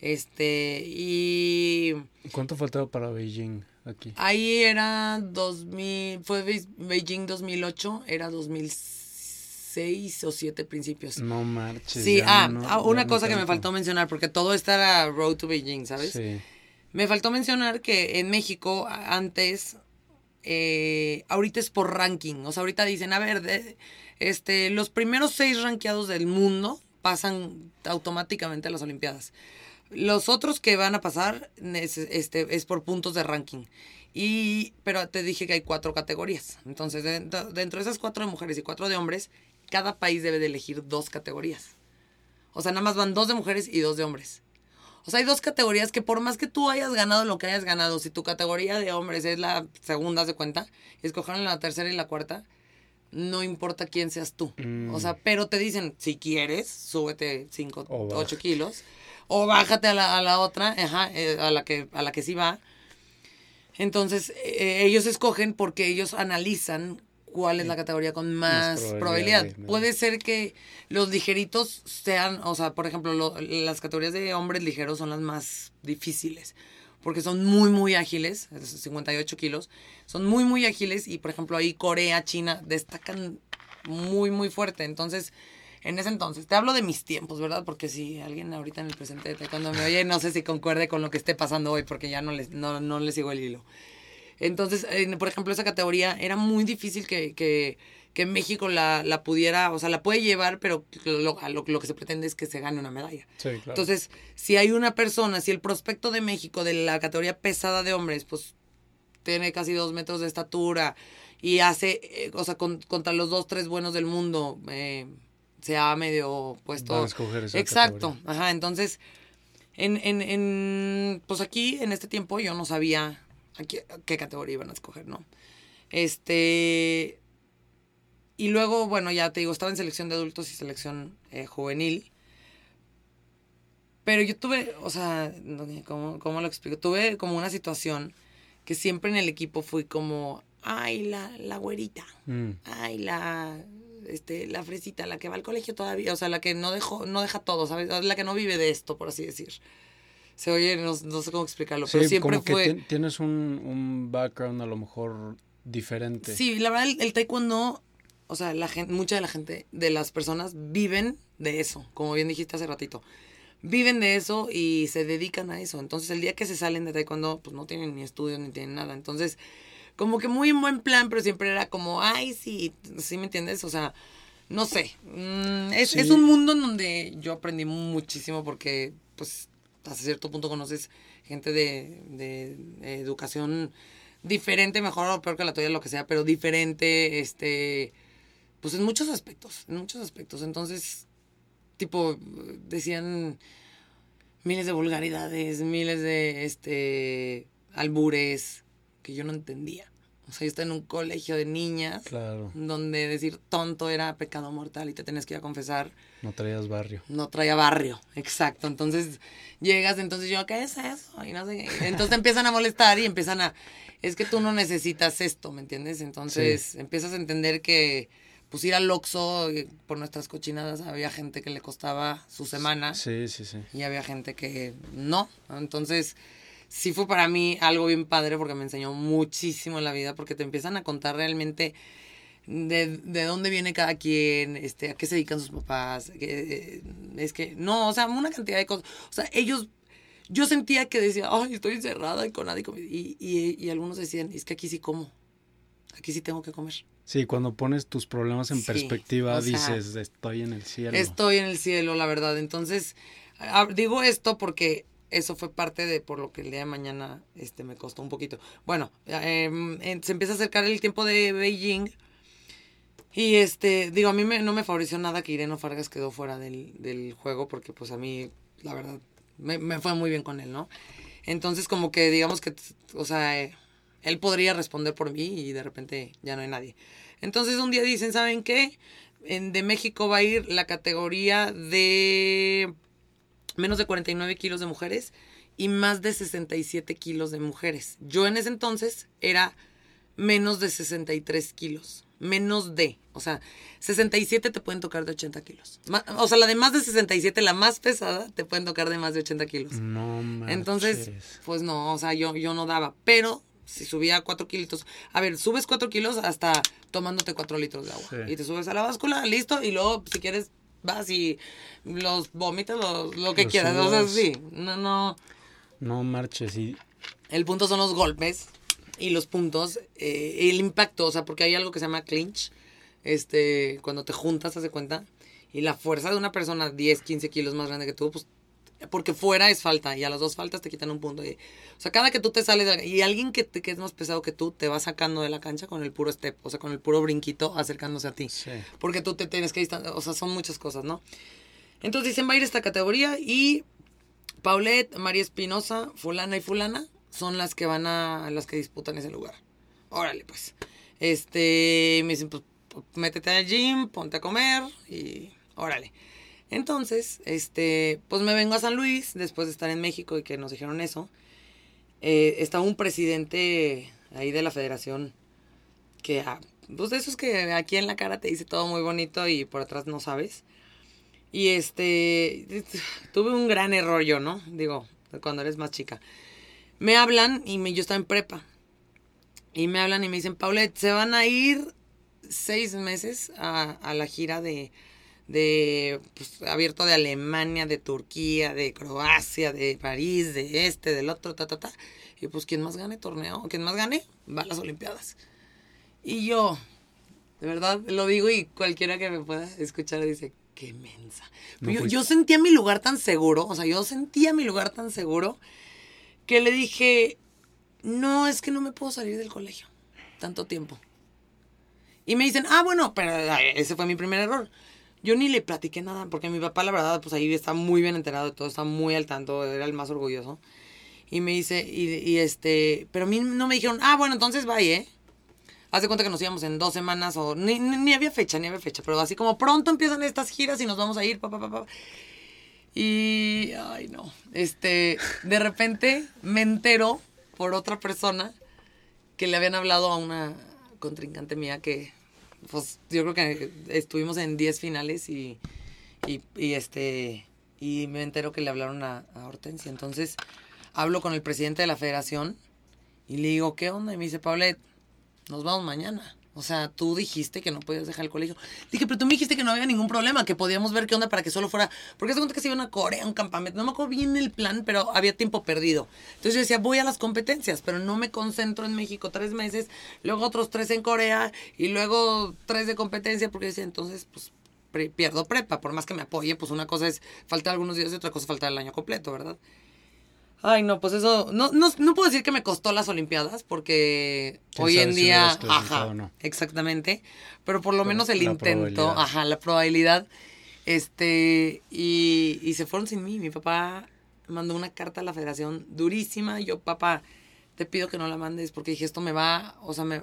Este, y... ¿Cuánto faltaba para Beijing aquí? Ahí era 2000, fue Beijing 2008, era 2006 o 7 principios. No marches. Sí, ah, ah una cosa que me faltó mencionar, porque todo esto era Road to Beijing, ¿sabes? Sí. Me faltó mencionar que en México antes, eh, ahorita es por ranking. O sea, ahorita dicen, a ver, este, los primeros seis rankeados del mundo pasan automáticamente a las Olimpiadas. Los otros que van a pasar es, este, es por puntos de ranking. Y, pero te dije que hay cuatro categorías. Entonces, dentro, de esas cuatro de mujeres y cuatro de hombres, cada país debe de elegir dos categorías. O sea, nada más van dos de mujeres y dos de hombres. O sea, hay dos categorías que por más que tú hayas ganado lo que hayas ganado, si tu categoría de hombres es la segunda, de cuenta, escogeron la tercera y la cuarta, no importa quién seas tú. O sea, mm. pero te dicen, si quieres, súbete 5, 8 kilos. O bájate a la, a la otra, ajá, eh, a, la que, a la que sí va. Entonces, eh, ellos escogen porque ellos analizan cuál es la categoría con más, probabilidad. Puede ser que los ligeritos sean, o sea, por ejemplo, las categorías de hombres ligeros son las más difíciles, porque son muy, muy ágiles, 58 kilos, son muy, muy ágiles y, por ejemplo, ahí Corea, China destacan muy, muy fuerte. Entonces, en ese entonces, te hablo de mis tiempos, ¿verdad? Porque si alguien ahorita en el presente cuando me oye, no sé si concuerde con lo que esté pasando hoy, porque ya no les, no, no les sigo el hilo. Entonces, por ejemplo, esa categoría era muy difícil que, que, que México la, la, pudiera, o sea, la puede llevar, pero lo, lo, lo, que se pretende es que se gane una medalla. Sí, claro. Entonces, si hay una persona, si el prospecto de México de la categoría pesada de hombres, pues tiene casi dos metros de estatura y hace, eh, o sea, contra los dos, tres buenos del mundo, eh, se ha medio puesto. a escoger esa Exacto, ajá, entonces, en, en, en, pues aquí, en este tiempo, yo no sabía qué, categoría iban a escoger, ¿no? Este. Y luego, bueno, ya te digo, estaba en selección de adultos y selección eh, juvenil. Pero yo tuve, o sea, ¿cómo, ¿cómo, lo explico? Tuve como una situación que siempre en el equipo fui como, ay, la, la güerita, mm. ay, la, este, la fresita, la que va al colegio todavía, o sea, la que no, dejó, no deja todo, ¿sabes? La que no vive de esto, por así decir se oye, no, sé cómo explicarlo, pero siempre como fue... Que tienes un, un, background a lo mejor diferente. Sí, la verdad, el, taekwondo, o sea, la gente, mucha de la gente, de las personas viven de eso, como bien dijiste hace ratito. Viven de eso y se dedican a eso. Entonces, el día que se salen de taekwondo, pues no tienen ni estudios ni tienen nada. Entonces, como que muy en buen plan, pero siempre era como, ay, sí, ¿sí me entiendes? O sea, no sé. Mm, es, es un mundo en donde yo aprendí muchísimo porque, pues, hasta cierto punto conoces gente de, de, educación diferente, mejor o peor que la tuya, lo que sea, pero diferente, este, pues en muchos aspectos, en muchos aspectos. Entonces, tipo, decían miles de vulgaridades, miles de, este, albures que yo no entendía. O sea, yo estaba en un colegio de niñas. Claro. Donde decir tonto era pecado mortal y te tenías que ir a confesar. No traías barrio. No traía barrio, exacto. Entonces llegas, entonces yo, ¿qué es eso? Y no sé Entonces te empiezan a molestar y empiezan a. Es que tú no necesitas esto, ¿me entiendes? Entonces empiezas a entender que. Pues ir al Oxxo eh, por nuestras cochinadas había gente que le costaba su semana. Sí, sí, sí. Y había gente que no. Entonces sí fue para mí algo bien padre porque me enseñó muchísimo en la vida, porque te empiezan a contar realmente de, de dónde viene cada quien, este, a qué se dedican sus papás, que, es que, no, o sea, una cantidad de cosas. O sea, ellos, yo sentía que decía, ay, estoy encerrada y con nadie, y, y, y algunos decían, es que aquí sí como, aquí sí tengo que comer. Sí, cuando pones tus problemas en perspectiva, dices, estoy en el cielo. Estoy en el cielo, la verdad. Entonces, digo esto porque eso fue parte de por lo que el día de mañana este, me costó un poquito. Bueno, em, se empieza a acercar el tiempo de Beijing. Y este, digo, a mí me, no me favoreció nada que Ireno Fargas quedó fuera del, del juego porque pues a mí, la verdad, me, me, fue muy bien con él, ¿no? Entonces como que digamos que, o sea, él podría responder por mí y de repente ya no hay nadie. Entonces un día dicen, ¿saben qué? En, de México va a ir la categoría de menos de 49 kilos de mujeres y más de 67 kilos de mujeres. Yo en ese entonces era menos de 63 kilos. Menos de. O sea, 67 te pueden tocar de 80 kilos. O sea, la de más de 67, la más pesada, te pueden tocar de más de 80 kilos. No manches. Entonces, pues no, o sea, yo, yo no daba. Pero si subía 4 kilos. A ver, subes 4 kilos hasta tomándote 4 litros de agua. Y te subes a la báscula, listo. Y luego, si quieres, vas y los vomitas, lo que quieras. O sea, sí, no, no. No marches y... El punto son los golpes y los puntos, eh, el impacto, o sea, porque hay algo que se llama clinch, este, cuando te juntas, hace cuenta, y la fuerza de una persona 10, 15 kilos más grande que tú, pues, porque fuera es falta, y a las dos faltas te quitan un punto. Y, o sea, cada que tú te sales, y alguien que, te, que es más pesado que tú, te va sacando de la cancha con el puro step, o sea, con el puro brinquito acercándose a ti. Sí. Porque tú te tienes que distanciar, o sea, son muchas cosas, ¿no? Entonces dicen, va a ir esta categoría y Paulette, María Espinosa, fulana y fulana son las que van a, las que disputan ese lugar. Órale, pues. Este, me dicen, pues, métete al gym, ponte a comer y órale. Entonces, este, pues me vengo a San Luis después de estar en México y que nos dijeron eso. Eh, estaba un presidente ahí de la federación que, ah, pues de esos que aquí en la cara te dice todo muy bonito y por atrás no sabes. Y este, tuve un gran error yo, ¿no? Digo, cuando eres más chica. Me hablan y me, yo estaba en prepa. Y me hablan y me dicen, Paulette, se van a ir seis meses a, a la gira de, de pues, abierto de Alemania, de Turquía, de Croacia, de París, de este, del otro, ta, ta, ta. Y pues quien más gane torneo, quien más gane, va a las Olimpiadas. Y yo, de verdad, lo digo y cualquiera que me pueda escuchar dice, qué mensa. yo, yo sentía mi lugar tan seguro, o sea, yo sentía mi lugar tan seguro que le dije, no, es que no me puedo salir del colegio tanto tiempo. Y me dicen, ah, bueno, pero ese fue mi primer error. Yo ni le platiqué nada, porque mi papá, la verdad, pues ahí está muy bien enterado de todo, está muy al tanto, era el más orgulloso. Y me dice, y, este, pero a mí no me dijeron, ah, bueno, entonces vaya, ¿eh? Haz de cuenta que nos íbamos en dos semanas o ni, ni, había fecha, ni había fecha, pero así como pronto empiezan estas giras y nos vamos a ir, papá, papá. Y, ay no, este, de repente me entero por otra persona que le habían hablado a una contrincante mía que, pues yo creo que estuvimos en 10 finales y, y, este, y me entero que le hablaron a, a Hortensia. Entonces hablo con el presidente de la federación y le digo, ¿qué onda? Y me dice, Paulette, nos vamos mañana. O sea, tú dijiste que no podías dejar el colegio. Dije, pero tú me dijiste que no había ningún problema, que podíamos ver qué onda para que solo fuera. Porque se cuenta que se iban a Corea, un campamento. No me acuerdo bien el plan, pero había tiempo perdido. Entonces yo decía, voy a las competencias, pero no me concentro en México tres meses, luego otros tres en Corea y luego tres de competencia, porque decía, entonces, pues pierdo prepa. Por más que me apoye, pues una cosa es faltar algunos días y otra cosa es faltar el año completo, ¿verdad? Ay, no, pues eso, no, no, no puedo decir que me costó las Olimpiadas, porque hoy en día, ajá, exactamente, pero por lo menos el intento, ajá, la probabilidad, este, y, y se fueron sin mí, mi papá mandó una carta a la federación durísima, yo, papá, te pido que no la mandes, porque dije, esto me va, o sea, me,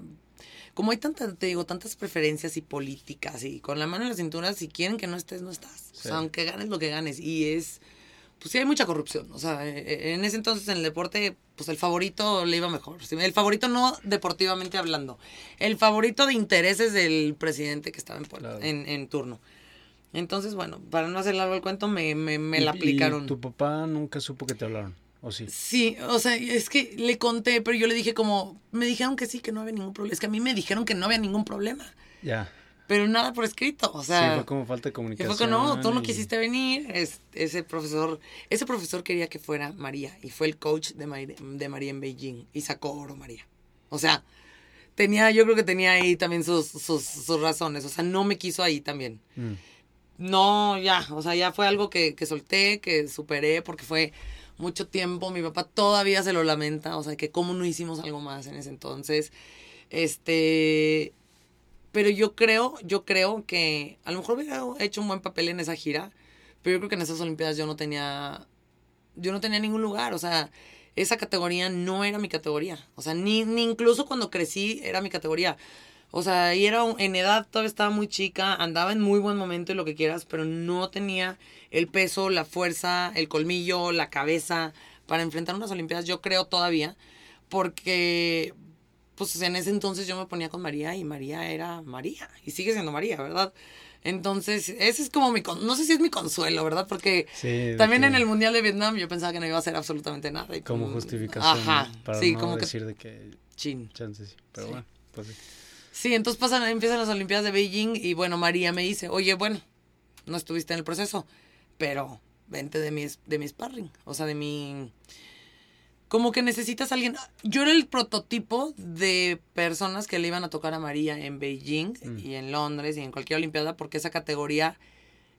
como hay tantas, te digo, tantas preferencias y políticas, y con la mano en la cintura, si quieren que no estés, no estás, o sea, aunque ganes lo que ganes, y es pues sí hay mucha corrupción. O sea, e, e, en ese entonces en el deporte, pues el favorito le iba mejor. El favorito no deportivamente hablando. El favorito de intereses del presidente que estaba en, en, turno. Entonces, bueno, para no hacer largo el cuento, me, me, me la aplicaron. ¿Y tu papá nunca supo que te hablaron? ¿O sí? Sí, o sea, es que le conté, pero yo le dije como, me dijeron que sí, que no había ningún problema. Es que a mí me dijeron que no había ningún problema. Ya. Pero nada por escrito, o sea. Sí, fue como falta de comunicación. fue como, no, tú no quisiste venir. Es, ese profesor, ese profesor quería que fuera María y fue el coach de, de María en Beijing y sacó oro María. O sea, tenía, yo creo que tenía ahí también sus, sus, sus razones, o sea, no me quiso ahí también. Mm. No, ya, o sea, ya fue algo que, que solté, que superé, porque fue mucho tiempo. Mi papá todavía se lo lamenta, o sea, que cómo no hicimos algo más en ese entonces. Este, pero yo creo, yo creo que a lo mejor hubiera hecho un buen papel en esa gira, pero yo creo que en esas Olimpiadas yo no tenía, yo no tenía ningún lugar, o sea, esa categoría no era mi categoría, o sea, ni, ni incluso cuando crecí era mi categoría. O sea, y era en edad todavía estaba muy chica, andaba en muy buen momento y lo que quieras, pero no tenía el peso, la fuerza, el colmillo, la cabeza para enfrentar unas Olimpiadas, yo creo todavía, porque pues en ese entonces yo me ponía con María y María era María y sigue siendo María, ¿verdad? Entonces, ese es como mi, no sé si es mi consuelo, ¿verdad? Porque también en el Mundial de Vietnam yo pensaba que no iba a hacer absolutamente nada. como, justificación. Ajá, para sí, como decir de que... Chin. Chances, pero bueno, pues sí. Sí, entonces pasan, empiezan las Olimpiadas de Beijing y bueno, María me dice, oye, bueno, no estuviste en el proceso, pero vente de mi, de mi sparring, o sea, de mi como que necesitas a alguien. Yo era el prototipo de personas que le iban a tocar a María en Beijing mm. y en Londres y en cualquier Olimpiada, porque esa categoría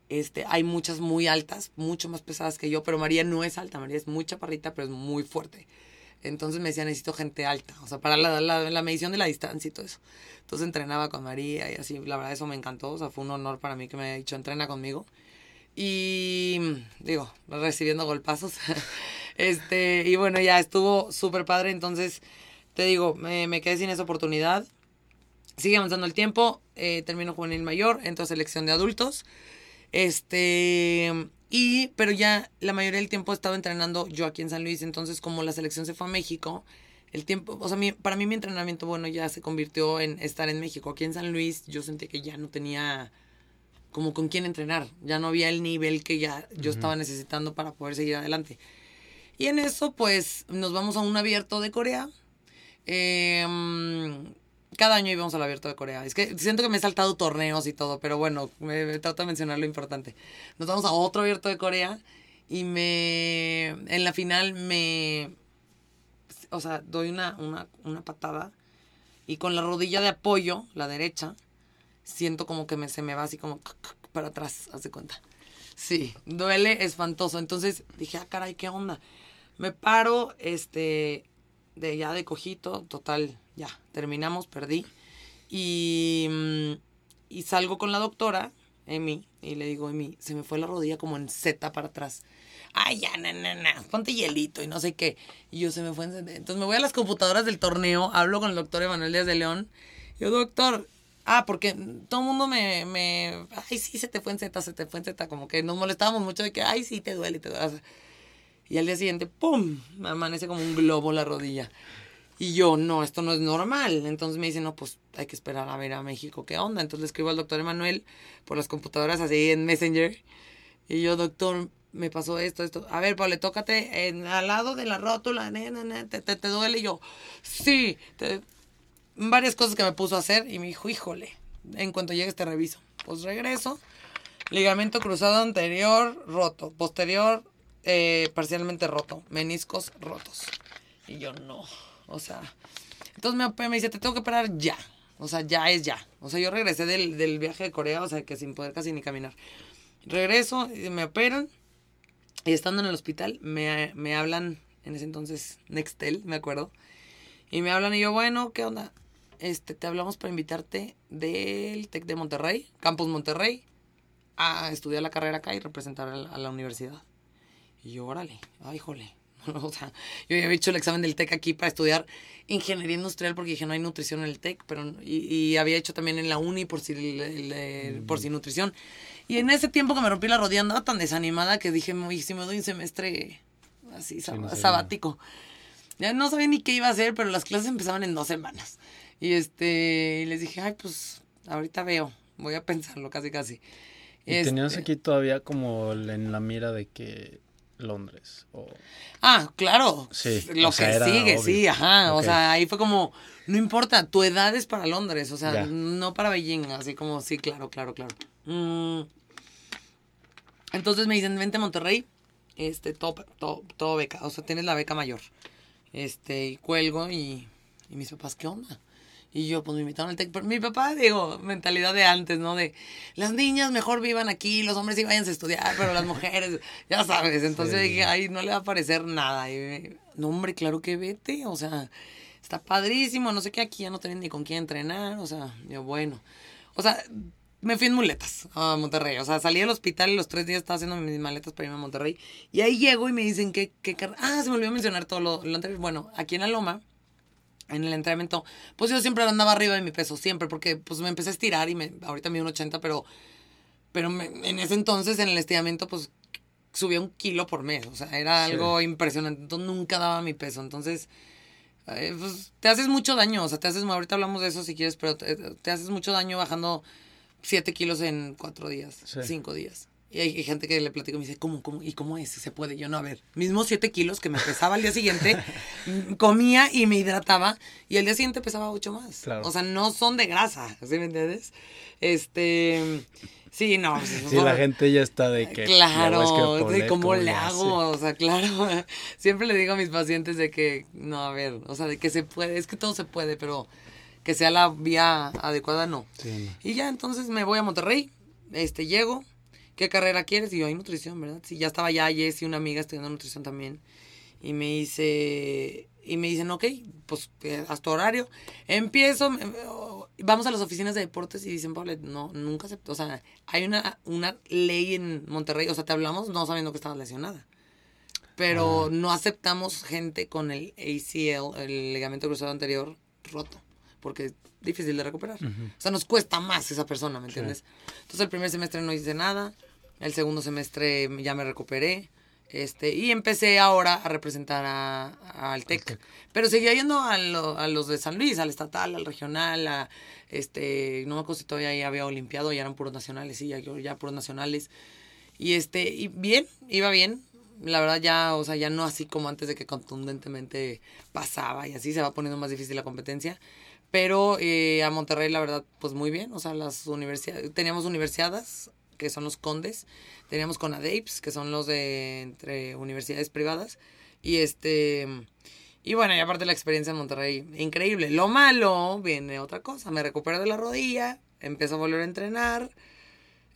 este, hay muchas muy altas, mucho más pesadas que yo, pero María no es alta, María es muy chaparrita, pero es muy fuerte. Entonces me decía, necesito gente alta, o sea, para la, la, la, medición de la distancia y todo eso. Entonces entrenaba con María y así, la verdad eso me encantó, o sea, fue un honor para mí que me haya dicho, entrena conmigo. Y digo, recibiendo golpazos. este, y bueno, ya estuvo súper padre. Entonces, te digo, me, quedé sin esa oportunidad. Sigue avanzando el tiempo. Eh, termino juvenil mayor, entro a selección de adultos. Este. Y, pero ya la mayoría del tiempo he estado entrenando yo aquí en San Luis. Entonces, como la selección se fue a México, el tiempo, o sea, mi, para mí mi entrenamiento, bueno, ya se convirtió en estar en México. Aquí en San Luis, yo sentí que ya no tenía como con quién entrenar. Ya no había el nivel que ya yo estaba necesitando para poder seguir adelante. Y en eso, pues, nos vamos a un abierto de Corea. Em, cada año íbamos al abierto de Corea. Es que siento que me he saltado torneos y todo, pero bueno, me, trato de mencionar lo importante. Nos vamos a otro abierto de Corea y me. En la final me. O sea, doy una, una, una patada y con la rodilla de apoyo, la derecha, siento como que me, se me va así como para atrás, haz de cuenta. Sí, duele espantoso. Entonces dije, ah, caray, ¿qué onda? Me paro, este, de ya de cojito, total, ya, terminamos, perdí. Y, mm, y salgo con la doctora, Emi, y le digo, Emi, se me fue la rodilla como en Z para atrás. Ay, ya, na, na, na, ponte hielito y no sé qué. Y yo se me fue en Entonces me voy a las computadoras del torneo, hablo con el doctor Emanuel Díaz de León. yo, doctor, Ah, porque todo el mundo me, me, ay, sí, se te fue en Z, se te fue en Z, como que nos molestábamos mucho de que, ay, sí, te duele, te duele. Y al día siguiente, ¡pum!, me amanece como un globo la rodilla. Y yo, no, esto no es normal. Entonces me dice, no, pues hay que esperar a ver a México qué onda. Entonces le escribo al doctor Emanuel por las computadoras así en Messenger. Y yo, doctor, me pasó esto, esto. A ver, Pablo, tócate en, al lado de la rótula, te, te, te, duele. Y yo, sí, te, varias cosas que me puso a hacer y me dijo, híjole, en cuanto llegue este reviso. Pues regreso, ligamento cruzado anterior roto, posterior eh, parcialmente roto, meniscos rotos. Y yo no, o sea, entonces me, me dice, te tengo que operar ya. O sea, ya es ya. O sea, yo regresé del, del viaje de Corea, o sea, que sin poder casi ni caminar. Regreso, me operan y estando en el hospital me, me hablan, en ese entonces Nextel, me acuerdo. Y me hablan y yo, bueno, ¿qué onda? Este, te hablamos para invitarte del TEC de Monterrey, Campus Monterrey, a estudiar la carrera acá y representar a la, universidad. Y yo, órale, ay, jole. o sea, yo había hecho el examen del TEC aquí para estudiar ingeniería industrial porque dije no hay nutrición en el TEC, pero y, había hecho también en la uni por si, por si nutrición. Y en ese tiempo que me rompí la rodilla andaba tan desanimada que dije, si me doy un semestre así sabático. Ya no sabía ni qué iba a hacer, pero las clases empezaban en dos semanas. Y este, les dije, ay, pues ahorita veo, voy a pensarlo casi casi. ¿Y tenías este aquí todavía como en la mira de que Londres? Ah, claro. Sí, lo que sigue, sí, ajá. O sea, ahí fue como, no importa, tu edad es para Londres, o sea, no para Beijing, así como, sí, claro, claro, claro. Mm. Entonces me dicen, vente a Monterrey, este, todo, todo, beca, o sea, tienes la beca mayor. Este, y cuelgo y, y mis papás, ¿qué onda? Y yo, pues me invitaron al TEC. Pero mi papá, digo, mentalidad de antes, ¿no? De las niñas mejor vivan aquí, los hombres sí vayan a estudiar, pero las mujeres, ya sabes. Entonces dije, ay, no le va a parecer nada. Y, no, hombre, claro que vete. O sea, está padrísimo, no sé qué, aquí ya no tienen ni con quién entrenar. O sea, yo, bueno. O sea, me fui en muletas a Monterrey. O sea, salí del hospital y los tres días estaba haciendo mis maletas para irme a Monterrey. Y ahí llego y me dicen que, que ah, se me olvidó mencionar todo lo, lo anterior. Bueno, aquí en la Loma en el entrenamiento, pues yo siempre andaba arriba de mi peso, siempre, porque pues me empecé a estirar y me, ahorita me un 80, pero, pero en ese entonces en el estiramiento pues subía un kilo por mes, o sea, era algo impresionante, entonces nunca daba mi peso, entonces eh, pues, te haces mucho daño, o sea, te haces, ahorita hablamos de eso si quieres, pero te, haces mucho daño bajando 7 kilos en 4 días, 5 días. Y hay gente que le platico y me dice, ¿cómo, cómo? ¿Y cómo es? ¿Se puede? Yo no, a ver, mismo 7 kilos que me pesaba al día siguiente, comía y me hidrataba y al día siguiente pesaba 8 más. O sea, no son de grasa, ¿sí me entiendes? Este, sí, no. Pues, sí, la gente ya está de que... Claro, de cómo le hago, o sea, claro. Siempre le digo a mis pacientes de que, no, a ver, o sea, de que se puede, es que todo se puede, pero que sea la vía adecuada, no. Y ya entonces me voy a Monterrey, este, llego ¿qué carrera quieres? Y yo, hay nutrición, ¿verdad? Sí, ya estaba ya Jessie, una amiga estudiando nutrición también. Y me dice, y me dicen, ok, pues eh, haz tu horario. Empiezo, vamos a las oficinas de deportes y dicen, Pablo, no, nunca se, o sea, hay una, una ley en Monterrey, o sea, te hablamos no sabiendo que estabas lesionada. Pero ah. no aceptamos gente con el ACL, el ligamento cruzado anterior, roto, porque es difícil de recuperar. O sea, nos cuesta más esa persona, ¿me entiendes? Entonces el primer semestre no hice nada, el segundo semestre ya me recuperé. Este, y empecé ahora a representar al TEC. Pero seguía yendo a, a, los de San Luis, al estatal, al regional, a, este, no me acuerdo si todavía ya había olimpiado, ya eran puros nacionales, sí, ya, ya puros nacionales. Y este, y bien, iba bien. La verdad ya, o sea, ya no así como antes de que contundentemente pasaba y así se va poniendo más difícil la competencia. Pero eh, a Monterrey, la verdad, pues muy bien. O sea, las universidades, teníamos universidades que son los condes, teníamos CONADEIPS, que son los de entre universidades privadas, y este, y bueno, y aparte la experiencia en Monterrey, increíble. Lo malo, viene otra cosa, me recupero de la rodilla, empiezo a volver a entrenar,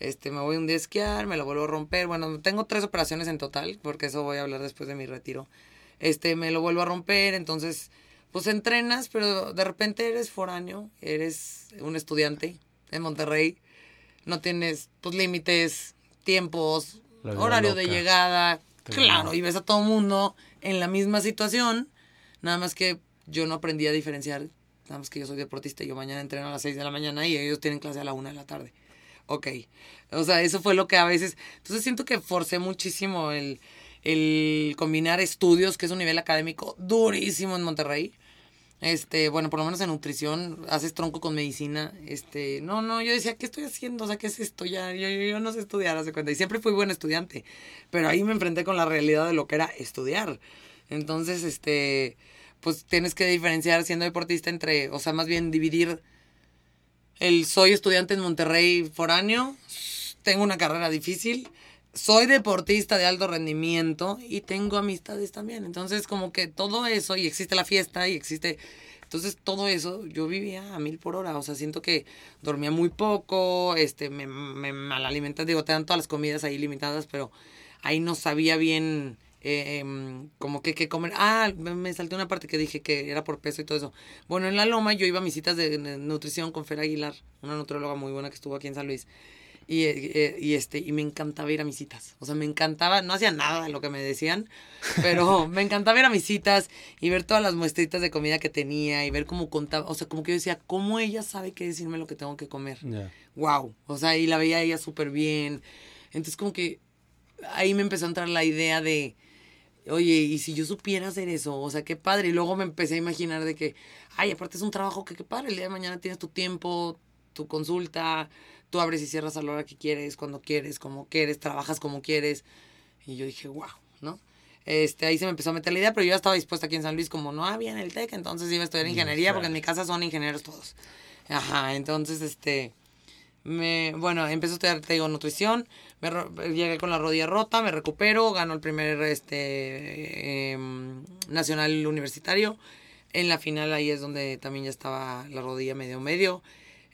este, me voy un día a esquiar, me lo vuelvo a romper, bueno, tengo tres operaciones en total, porque eso voy a hablar después de mi retiro, este, me lo vuelvo a romper, entonces, pues entrenas, pero de repente eres foráneo, eres un estudiante en Monterrey, no tienes pues límites, tiempos, horario de llegada, claro, y ves a todo el mundo en la misma situación, nada más que yo no aprendí a diferenciar, nada más que yo soy deportista y yo mañana entreno a las 6 de la mañana y ellos tienen clase a la 1 de la tarde. Ok, o sea, eso fue lo que a veces, entonces siento que forcé muchísimo el, el combinar estudios, que es un nivel académico durísimo en Monterrey, este, bueno, por lo menos en nutrición, haces tronco con medicina, este, no, no, yo decía, ¿qué estoy haciendo? O sea, ¿qué es esto? Ya, yo, yo, no sé estudiar, hace cuenta, y siempre fui buen estudiante, pero ahí me enfrenté con la realidad de lo que era estudiar. Entonces, este, pues tienes que diferenciar siendo deportista entre, o sea, más bien dividir el soy estudiante en Monterrey foráneo, tengo una carrera difícil, soy deportista de alto rendimiento y tengo amistades también. Entonces, como que todo eso, y existe la fiesta, y existe... Entonces, todo eso, yo vivía a mil por hora. O sea, siento que dormía muy poco, este, me, me. Digo, te dan todas las comidas ahí limitadas, pero ahí no sabía bien eh, como que comer. Ah, me salté una parte que dije que era por peso y todo eso. Bueno, en La Loma yo iba a mis citas de nutrición con Fer Aguilar, una nutrióloga muy buena que estuvo aquí en San Luis. Y, eh, y, este, y me encantaba ir a mis citas. O sea, me encantaba, no hacía nada de lo que me decían, pero me encantaba ir a mis citas y ver todas las muestritas de comida que tenía y ver cómo contaba. O sea, como que yo decía, ¿cómo ella sabe qué decirme lo que tengo que comer? Wow. O sea, y la veía ella súper bien. Entonces, como que ahí me empezó a entrar la idea de, oye, y si yo supiera hacer eso, o sea, qué padre. Y luego me empecé a imaginar de que, ay, aparte es un trabajo que qué padre, el día de mañana tienes tu tiempo, tu consulta, tú abres y cierras a la hora que quieres, cuando quieres, como quieres, trabajas como quieres. Y yo dije, wow, ¿no? Este, ahí se me empezó a meter la idea, pero yo ya estaba dispuesta aquí en San Luis, como no había en el TEC, entonces iba a estudiar ingeniería, porque en mi casa son ingenieros todos. Ajá, entonces, este, me, bueno, empecé a estudiar, te digo, nutrición, me, llegué con la rodilla rota, me recupero, gano el primer, este, em, nacional universitario. En la final ahí es donde también ya estaba la rodilla medio medio.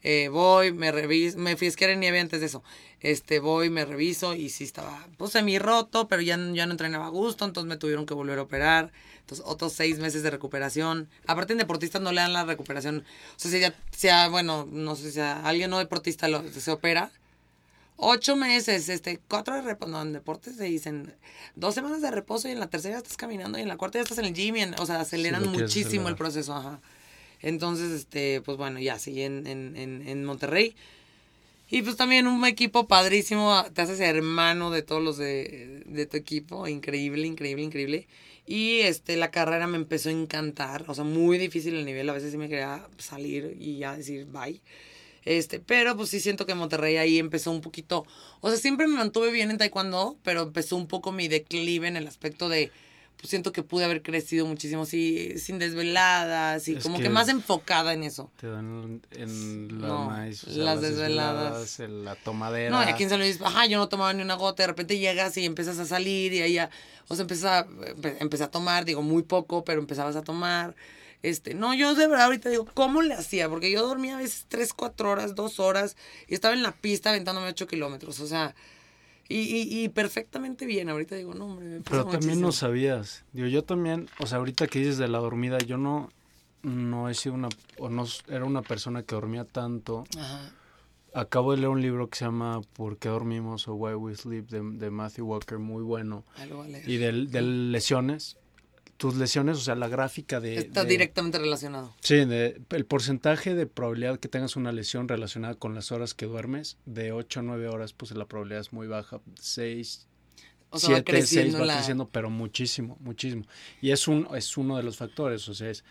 Eh, voy, me reviso, me fui a esquiar en nieve antes de eso. Este, voy, me reviso y sí estaba, pues semi roto, pero ya, ya no entrenaba a gusto, entonces me tuvieron que volver a operar. Entonces, otros seis meses de recuperación. Aparte, en deportistas no le dan la recuperación. O sea, si ya, sea, bueno, no sé si alguien no deportista lo, se opera, ocho meses, este, cuatro de reposo. No, en deportes se dicen dos semanas de reposo y en la tercera ya estás caminando y en la cuarta ya estás en el gym. Y o sea, aceleran muchísimo el proceso, ajá. Entonces, este, pues bueno, ya seguí en, en, en, Monterrey. Y pues también un equipo padrísimo, te haces hermano de todos los de, de, tu equipo, increíble, increíble, increíble. Y este, la carrera me empezó a encantar, o sea, muy difícil el nivel, a veces sí me quería salir y ya decir bye. Este, pero pues sí siento que Monterrey ahí empezó un poquito, o sea, siempre me mantuve bien en taekwondo, pero empezó un poco mi declive en el aspecto de, pues siento que pude haber crecido muchísimo sí, sin desveladas y como que, más enfocada en eso. Te dan en la las, desveladas, la tomadera. No, y aquí en San Luis, ajá, yo no tomaba ni una gota, de repente llegas y empiezas a salir y ahí ya, o sea, empecé a, empecé a tomar, digo, muy poco, pero empezabas a tomar. Este, no, yo de verdad ahorita digo, ¿cómo le hacía? Porque yo dormía a veces 3, 4 horas, 2 horas y estaba en la pista aventándome 8 kilómetros. O sea, y, y, perfectamente bien. Ahorita digo, no, hombre. Pero también no sabías. Digo, yo también, o sea, ahorita que dices de la dormida, yo no, no he sido una, o no era una persona que dormía tanto. Ajá. Acabo de leer un libro que se llama ¿Por qué dormimos? o Why We Sleep de, de Matthew Walker, muy bueno. Y de, de lesiones tus lesiones, o sea, la gráfica de... Está directamente relacionado. Sí, el porcentaje de probabilidad que tengas una lesión relacionada con las horas que duermes, de 8 a 9 horas, pues la probabilidad es muy baja, 6, o 7, 6 va creciendo, pero muchísimo, muchísimo. Y es, un, es uno de los factores, o sea, es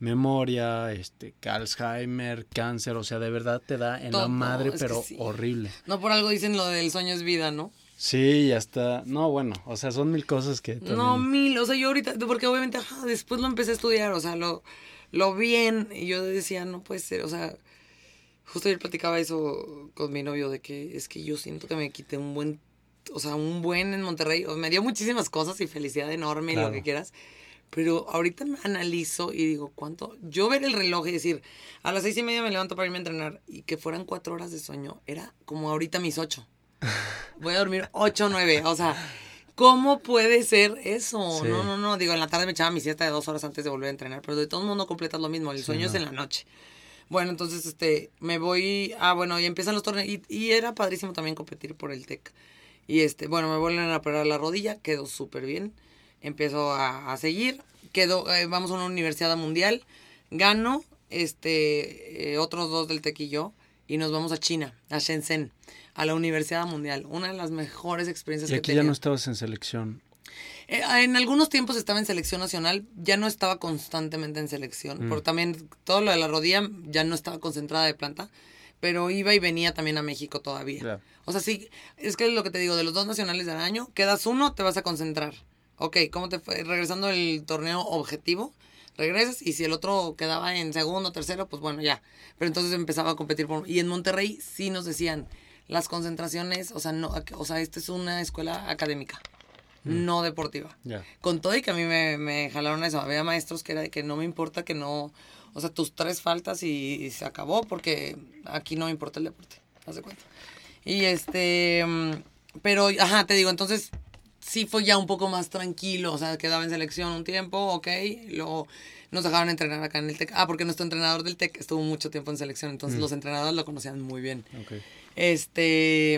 memoria, este, Alzheimer, cáncer, o sea, de verdad te da en la madre, pero horrible. No por algo dicen lo del sueño es vida, ¿no? Sí, ya está. No, bueno, o sea, son mil cosas que... No, mil, o sea, yo ahorita, porque obviamente, después lo empecé a estudiar, o sea, lo, lo bien, y yo decía, no puede ser, o sea, justo ayer platicaba eso con mi novio, de que es que yo siento que me quité un buen, o sea, un buen en Monterrey, o me dio muchísimas cosas y felicidad enorme y lo que quieras, pero ahorita me analizo y digo, ¿cuánto? Yo ver el reloj y decir, a las seis y media me levanto para irme a entrenar y que fueran cuatro horas de sueño, era como ahorita mis ocho voy a dormir 8 o 9. O sea, ¿cómo puede ser eso? No, no, no. Digo, en la tarde me echaba mi siesta de dos horas antes de volver a entrenar, pero de todo el mundo completas lo mismo. El sueño es en la noche. Bueno, entonces, este, me voy, ah, bueno, y empiezan los torneos, y, era padrísimo también competir por el TEC. Y este, bueno, me vuelven a operar la rodilla, quedó súper bien. Empiezo a, seguir, quedo, eh, vamos a una universidad mundial, gano, este, eh, otros dos del TEC y yo, y nos vamos a China, a Shenzhen a la Universidad Mundial. Una de las mejores experiencias y aquí ya no estabas en selección. Eh, en algunos tiempos estaba en selección nacional, ya no estaba constantemente en selección, mm. porque también todo lo de la rodilla ya no estaba concentrada de planta, pero iba y venía también a México todavía. O sea, sí, es que es lo que te digo, de los dos nacionales del año, quedas uno, te vas a concentrar. Ok, ¿cómo te fue? Regresando el torneo objetivo, regresas y si el otro quedaba en segundo, tercero, pues bueno, ya. Pero entonces empezaba a competir por... Y en Monterrey sí nos decían, las concentraciones, o sea, no, o sea, esta es una escuela académica, mm. no deportiva. Con todo y que a mí me, me jalaron eso, había maestros que era de que no me importa que no, o sea, tus tres faltas y, se acabó porque aquí no me importa el deporte, haz de cuenta. Y este, mm, pero, ajá, te digo, entonces sí fue ya un poco más tranquilo, o sea, quedaba en selección un tiempo, ok, luego nos dejaron entrenar acá en el TEC. Ah, porque nuestro entrenador del TEC estuvo mucho tiempo en selección, entonces mm. los entrenadores lo conocían muy bien. Okay. Este,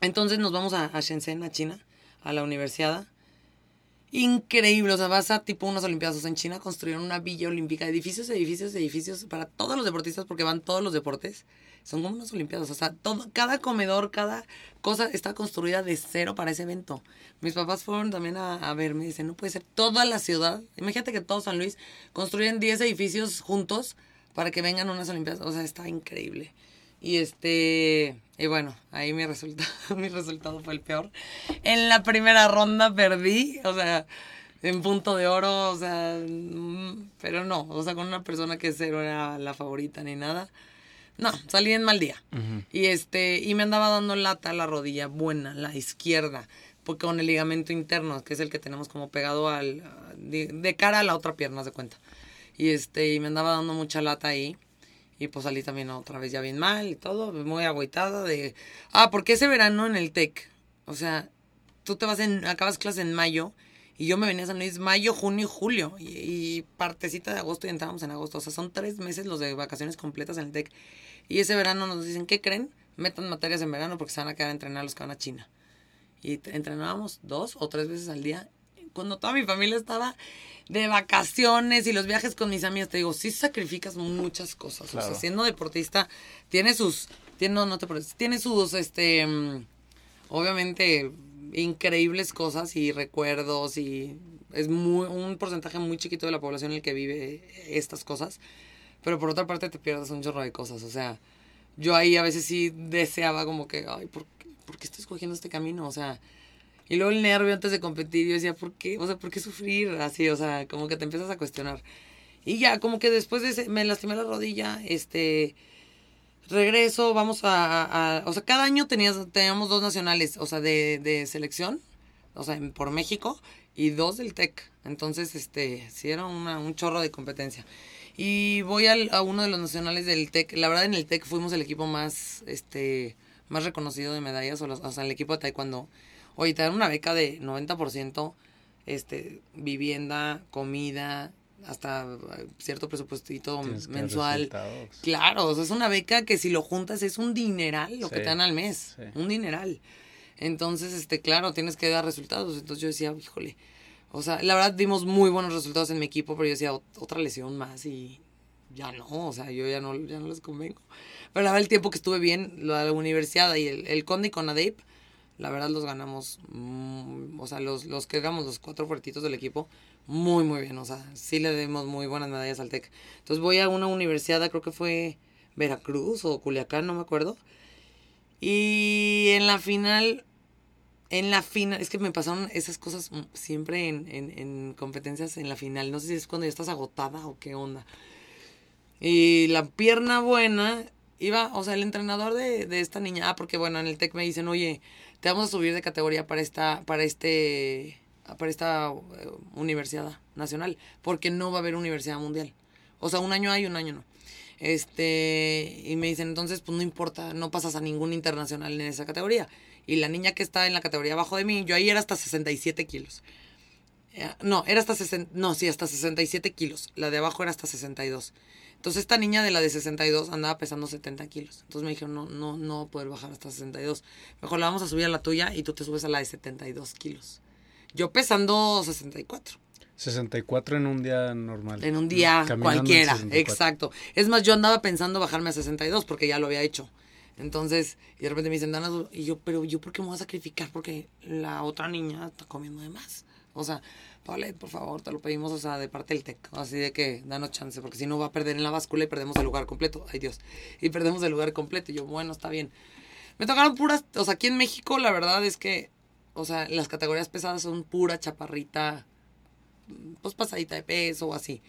entonces nos vamos a, Shenzhen, a China, a la universidad. Increíble, o sea, vas a tipo unas Olimpiadas. en China construyeron una villa olímpica, edificios, edificios, edificios para todos los deportistas, porque van todos los deportes. Son como unas Olimpiadas, o sea, todo, cada comedor, cada cosa está construida de cero para ese evento. Mis papás fueron también a, a verme y dicen, no puede ser toda la ciudad. Imagínate que todo San Luis construyen 10 edificios juntos para que vengan unas Olimpiadas. O sea, está increíble. Y este, y bueno, ahí mi resultado, mi resultado fue el peor. En la primera ronda perdí, o sea, en punto de oro, o sea, mm, pero no, o sea, con una persona que cero era la favorita ni nada. No, salí en mal día. Y este, y me andaba dando lata la rodilla buena, la izquierda, porque con el ligamento interno, que es el que tenemos como pegado al de, cara a la otra pierna, de cuenta. Y este, y me andaba dando mucha lata ahí. Y pues salí también otra vez ya bien mal y todo, muy agüitada de, ah, porque ese verano en el TEC, o sea, tú te vas en, acabas clase en mayo y yo me venía a San Luis mayo, junio y julio. Y, partecita de agosto y entrábamos en agosto. O sea, son tres meses los de vacaciones completas en el TEC. Y ese verano nos dicen, ¿qué creen? Metan materias en verano porque se van a quedar a entrenar los que van a China. Y entrenábamos dos o tres veces al día. Cuando toda mi familia estaba de vacaciones y los viajes con mis amigas, te digo, sí sacrificas muchas cosas. O sea, siendo deportista, tiene sus, tiene, no, no te tiene sus, este, mm, obviamente increíbles cosas y recuerdos y es muy, un porcentaje muy chiquito de la población el que vive estas cosas. Pero por otra parte te pierdes un chorro de cosas. O sea, yo ahí a veces sí deseaba como que, ay, ¿por qué, ¿por qué estoy escogiendo este camino? O sea, y luego el nervio antes de competir, yo decía, ¿por qué? O sea, ¿por qué sufrir así? O sea, como que te empiezas a cuestionar. Y ya, como que después de ese, me lastimé la rodilla, este regreso, vamos a, o sea, cada año tenías, teníamos dos nacionales, o sea, de, de selección, o sea, por México, y dos del TEC. Entonces, este, sí era una, un chorro de competencia. Y voy al, a uno de los nacionales del TEC. La verdad, en el TEC fuimos el equipo más, este, más reconocido de medallas, o, o sea, el equipo de taekwondo. Oye, te dan una beca de 90%, este, vivienda, comida, hasta eh, cierto presupuestito mensual. Claro, o sea, es una beca que si lo juntas es un dineral lo que te dan al mes, un dineral. Entonces, este, claro, tienes que dar resultados. Entonces yo decía, híjole, o sea, la verdad dimos muy buenos resultados en mi equipo, pero yo decía, otra lesión más y ya no, o sea, yo ya no, ya no les convengo. Pero la verdad, el tiempo que estuve bien, la universidad y el, el Conde y Conadep, la verdad los ganamos, mm, o sea, los, los que éramos los cuatro fuertitos del equipo, muy, muy bien. O sea, sí le dimos muy buenas medallas al TEC. Entonces voy a una universidad, creo que fue Veracruz o Culiacán, no me acuerdo. Y en la final, en la final, es que me pasaron esas cosas siempre en, en, en competencias en la final. No sé si es cuando ya estás agotada o qué onda. Y la pierna buena iba, o sea, el entrenador de, de esta niña, ah, porque bueno, en el TEC me dicen, oye, te vamos a subir de categoría para esta, para este para esta eh, universidad nacional, porque no va a haber universidad mundial. O sea, un año hay, un año no. Este, y me dicen, entonces, pues no importa, no pasas a ningún internacional en esa categoría. Y la niña que está en la categoría abajo de mí, yo ahí era hasta 67 kilos. Eh, no, era hasta 60, no, sí, hasta 67 kilos. La de abajo era hasta 62. Entonces esta niña de la de 62 andaba pesando 70 kilos. Entonces me dijeron, no, no, no a poder bajar hasta 62. Mejor la vamos a subir a la tuya y tú te subes a la de 72 kilos. Yo pesando 64. 64 en un día normal. En un día cualquiera, exacto. Es más, yo andaba pensando bajarme a 62 porque ya lo había hecho. Entonces, y de repente me dicen, Dana, y yo, pero yo, ¿por qué me voy a sacrificar? Porque la otra niña está comiendo de más. O sea, vale, por favor, te lo pedimos, o sea, de parte del TEC. Así de que danos chance, porque si no va a perder en la báscula y perdemos el lugar completo. Ay, Dios. Y perdemos el lugar completo. Y yo, bueno, está bien. Me tocaron puras, o sea, aquí en México, la verdad es que o sea, las categorías pesadas son pura chaparrita, pues pasadita de peso o así.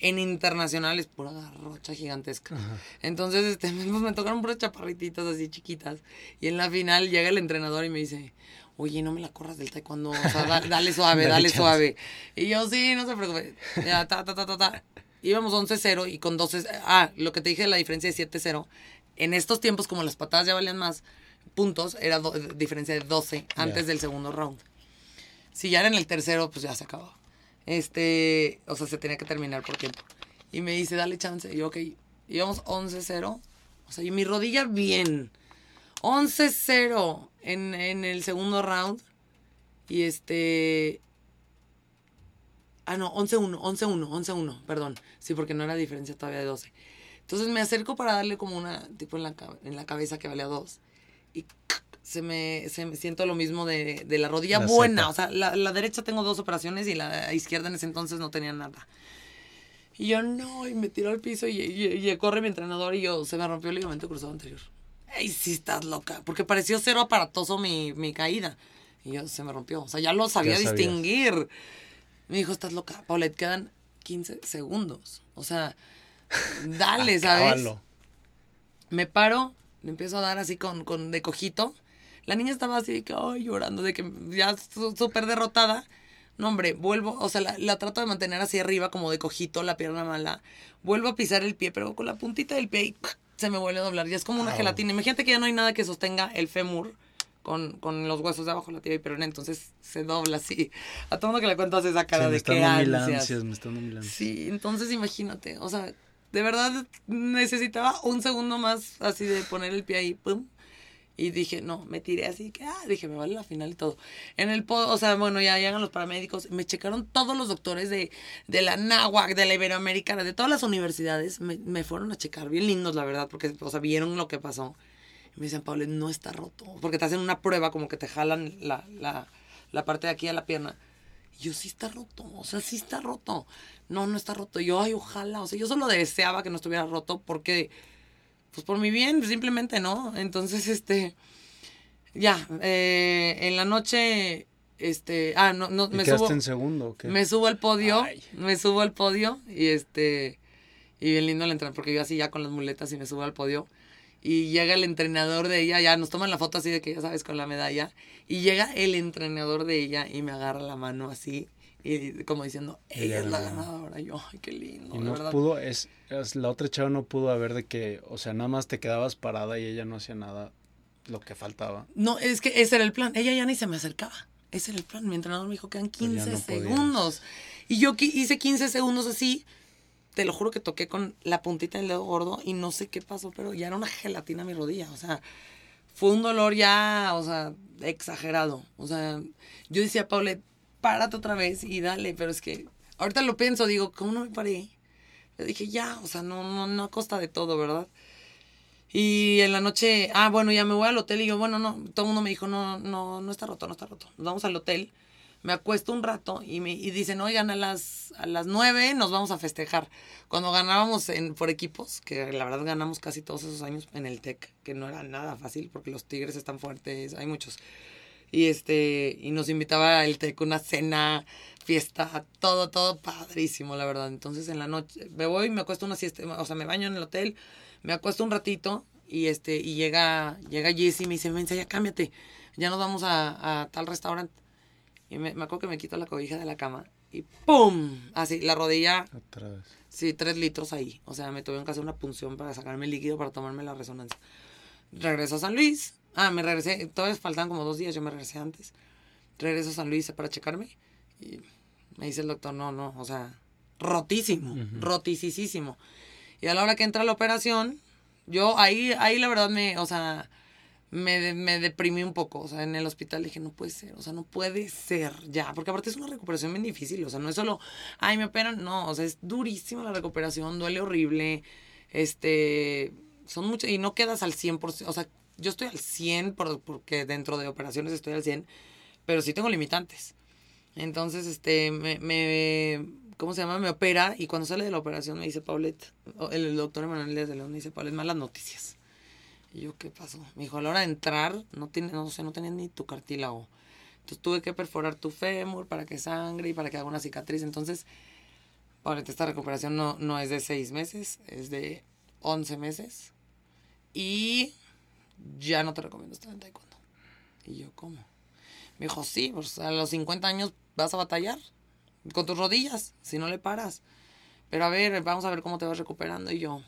En internacional es pura garrocha gigantesca. Entonces, este, pues, me tocaron puras chaparrititas así chiquitas. Y en la final llega el entrenador y me dice, oye, no me la corras del taekwondo, o sea, dale suave, dale, suave. Y yo, sí, no se preocupe. Ya, ta, ta, ta, ta, ta. Íbamos 11-0 y con 12, ah, lo que te dije, la diferencia de 7-0. En estos tiempos, como las patadas ya valían más, puntos, era diferencia de 12 antes del segundo round. Si ya era en el tercero, pues ya se acabó. Este, o sea, se tenía que terminar por tiempo. Y me dice, dale chance. Y yo, ok, íbamos 11-0. O sea, y mi rodilla bien. 11-0 en, en el segundo round. Y este... Ah, no, 11-1, 11-1, 11-1, perdón. Sí, porque no era diferencia todavía de 12. Entonces me acerco para darle como una, tipo en la, en la cabeza que valía 2 y se me, se me siento lo mismo de, de la rodilla buena. O sea, la, la, derecha tengo dos operaciones y la izquierda en ese entonces no tenía nada. Y yo, no, y me tiró al piso y, y, corre mi entrenador y yo, se me rompió el ligamento cruzado anterior. Ay, sí estás loca, porque pareció cero aparatoso mi, mi caída. Y yo, se me rompió, o sea, ya lo sabía distinguir. Me dijo, estás loca, Paulette, quedan 15 segundos. O sea, dale, ¿sabes? Me paro, me empiezo a dar así con, con de cojito. La niña estaba así de que, ay, llorando, de que ya súper derrotada. No, hombre, vuelvo, o sea, la, trato de mantener así arriba, como de cojito, la pierna mala. Vuelvo a pisar el pie, pero con la puntita del pie se me vuelve a doblar. Ya es como una gelatina. Imagínate que ya no hay nada que sostenga el fémur con, con los huesos de abajo de la tibia y peroné, entonces se dobla así. A todo mundo que le cuentas esa cara de que ansias. Me están Sí, entonces imagínate, o sea, de verdad necesitaba un segundo más así de poner el pie ahí, pum, y dije, no, me tiré así, que, ah, dije, me vale la final y todo. En el, o sea, bueno, ya llegan los paramédicos, me checaron todos los doctores de, de la NAWAC, de la Iberoamericana, de todas las universidades, me, me fueron a checar, bien lindos, la verdad, porque, o sea, vieron lo que pasó. Y me dicen, Pablo, no está roto, porque te hacen una prueba, como que te jalan la, la, la parte de aquí a la pierna. Y yo, sí está roto, o sea, sí está roto. No, no está roto. Y yo, ay, ojalá, o sea, yo solo deseaba que no estuviera roto porque pues por mi bien, simplemente, ¿no? Entonces, este, ya, eh, en la noche, este, ah, no, no, me subo. en segundo o qué? Me subo al podio, me subo al podio y este, y bien lindo el entrenador, porque yo así ya con las muletas y me subo al podio. Y llega el entrenador de ella, ya nos toman la foto así de que ya sabes con la medalla. Y llega el entrenador de ella y me agarra la mano así y como diciendo, ella, es la ganadora. yo, ay, qué lindo. Y no pudo, es, la otra chava no pudo haber de que, o sea, nada más te quedabas parada y ella no hacía nada lo que faltaba. No, es que ese era el plan. Ella ya ni se me acercaba. Ese era el plan. Mi entrenador me dijo, quedan 15 pues segundos. Y yo hice 15 segundos así. Te lo juro que toqué con la puntita del dedo gordo y no sé qué pasó, pero ya era una gelatina mi rodilla. O sea, fue un dolor ya, o sea, exagerado. O sea, yo decía, Paulette, párate otra vez y dale, pero es que ahorita lo pienso, digo, ¿cómo no me paré? Le dije, ya, o sea, no, no, no a costa de todo, ¿verdad? Y en la noche, ah, bueno, ya me voy al hotel y yo, bueno, no, todo el mundo me dijo, no, no, no está roto, no está roto. Nos vamos al hotel, me acuesto un rato y me y dicen, oigan, a las, a las nueve nos vamos a festejar. Cuando ganábamos en, por equipos, que la verdad ganamos casi todos esos años en el TEC, que no era nada fácil porque los Tigres están fuertes, hay muchos y este y nos invitaba el TEC una cena, fiesta, todo, todo padrísimo, la verdad. Entonces en la noche me voy, me acuesto una siesta, o sea, me baño en el hotel, me acuesto un ratito y este y llega llega Jessy y me dice, "Ven, ya cámbiate. Ya nos vamos a, a tal restaurante." Y me, me acuerdo que me quito la cobija de la cama y ¡pum! Así, la rodilla. Otra vez. Sí, tres litros ahí. O sea, me tuvieron que hacer una punción para sacarme el líquido para tomarme la resonancia. Regreso a San Luis, Ah, me regresé, todavía faltan como dos días, yo me regresé antes. Regreso a San Luis para checarme y me dice el doctor, no, no, o sea, rotísimo, rotísimo. Y a la hora que entra la operación, yo ahí, ahí la verdad me, o sea, me, me deprimí un poco, o sea, en el hospital dije, no puede ser, o sea, no puede ser ya, porque aparte es una recuperación bien difícil, o sea, no es solo, ay, me operan, no, o sea, es durísima la recuperación, duele horrible, este, son muchas, y no quedas al 100%, o sea, yo estoy al 100 porque dentro de operaciones estoy al 100, pero sí tengo limitantes. Entonces, este, me, me, ¿cómo se llama? Me opera y cuando sale de la operación me dice Paulette, el, doctor Emanuel de León me dice, Paulette, malas noticias. Y yo, ¿qué pasó? Me dijo, a la hora de entrar, no, tiene, no sé, no tenía ni tu cartílago. Entonces tuve que perforar tu fémur para que sangre y para que haga una cicatriz. Entonces, Paulette, esta recuperación no, no es de seis meses, es de 11 meses. Y ya no te recomiendo estar en taekwondo. Y yo, ¿cómo? Me dijo, sí, pues a los 50 años vas a batallar con tus rodillas, si no le paras. Pero a ver, vamos a ver cómo te vas recuperando. Y yo,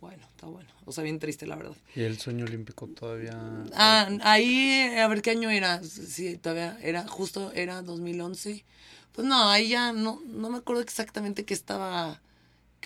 bueno, está bueno. O sea, bien triste, la verdad. ¿Y el sueño olímpico todavía? Ah, ahí, a ver qué año era. Sí, todavía era, justo era 2011. Pues no, ahí ya no, no me acuerdo exactamente qué estaba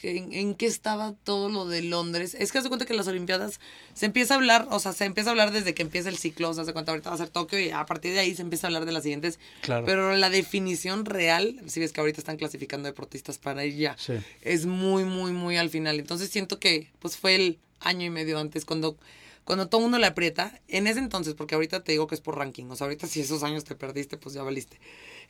en, qué estaba todo lo de Londres. Es que se cuenta que las Olimpiadas se empieza a hablar, o sea, se empieza a hablar desde que empieza el ciclo, o sea, se cuenta ahorita va a ser Tokio y a partir de ahí se empieza a hablar de las siguientes. Claro. Pero la definición real, si ves que ahorita están clasificando deportistas para ir ya, es muy, muy, muy al final. Entonces siento que pues fue el año y medio antes cuando cuando todo mundo le aprieta, en ese entonces, porque ahorita te digo que es por ranking, o sea, ahorita si esos años te perdiste, pues ya valiste.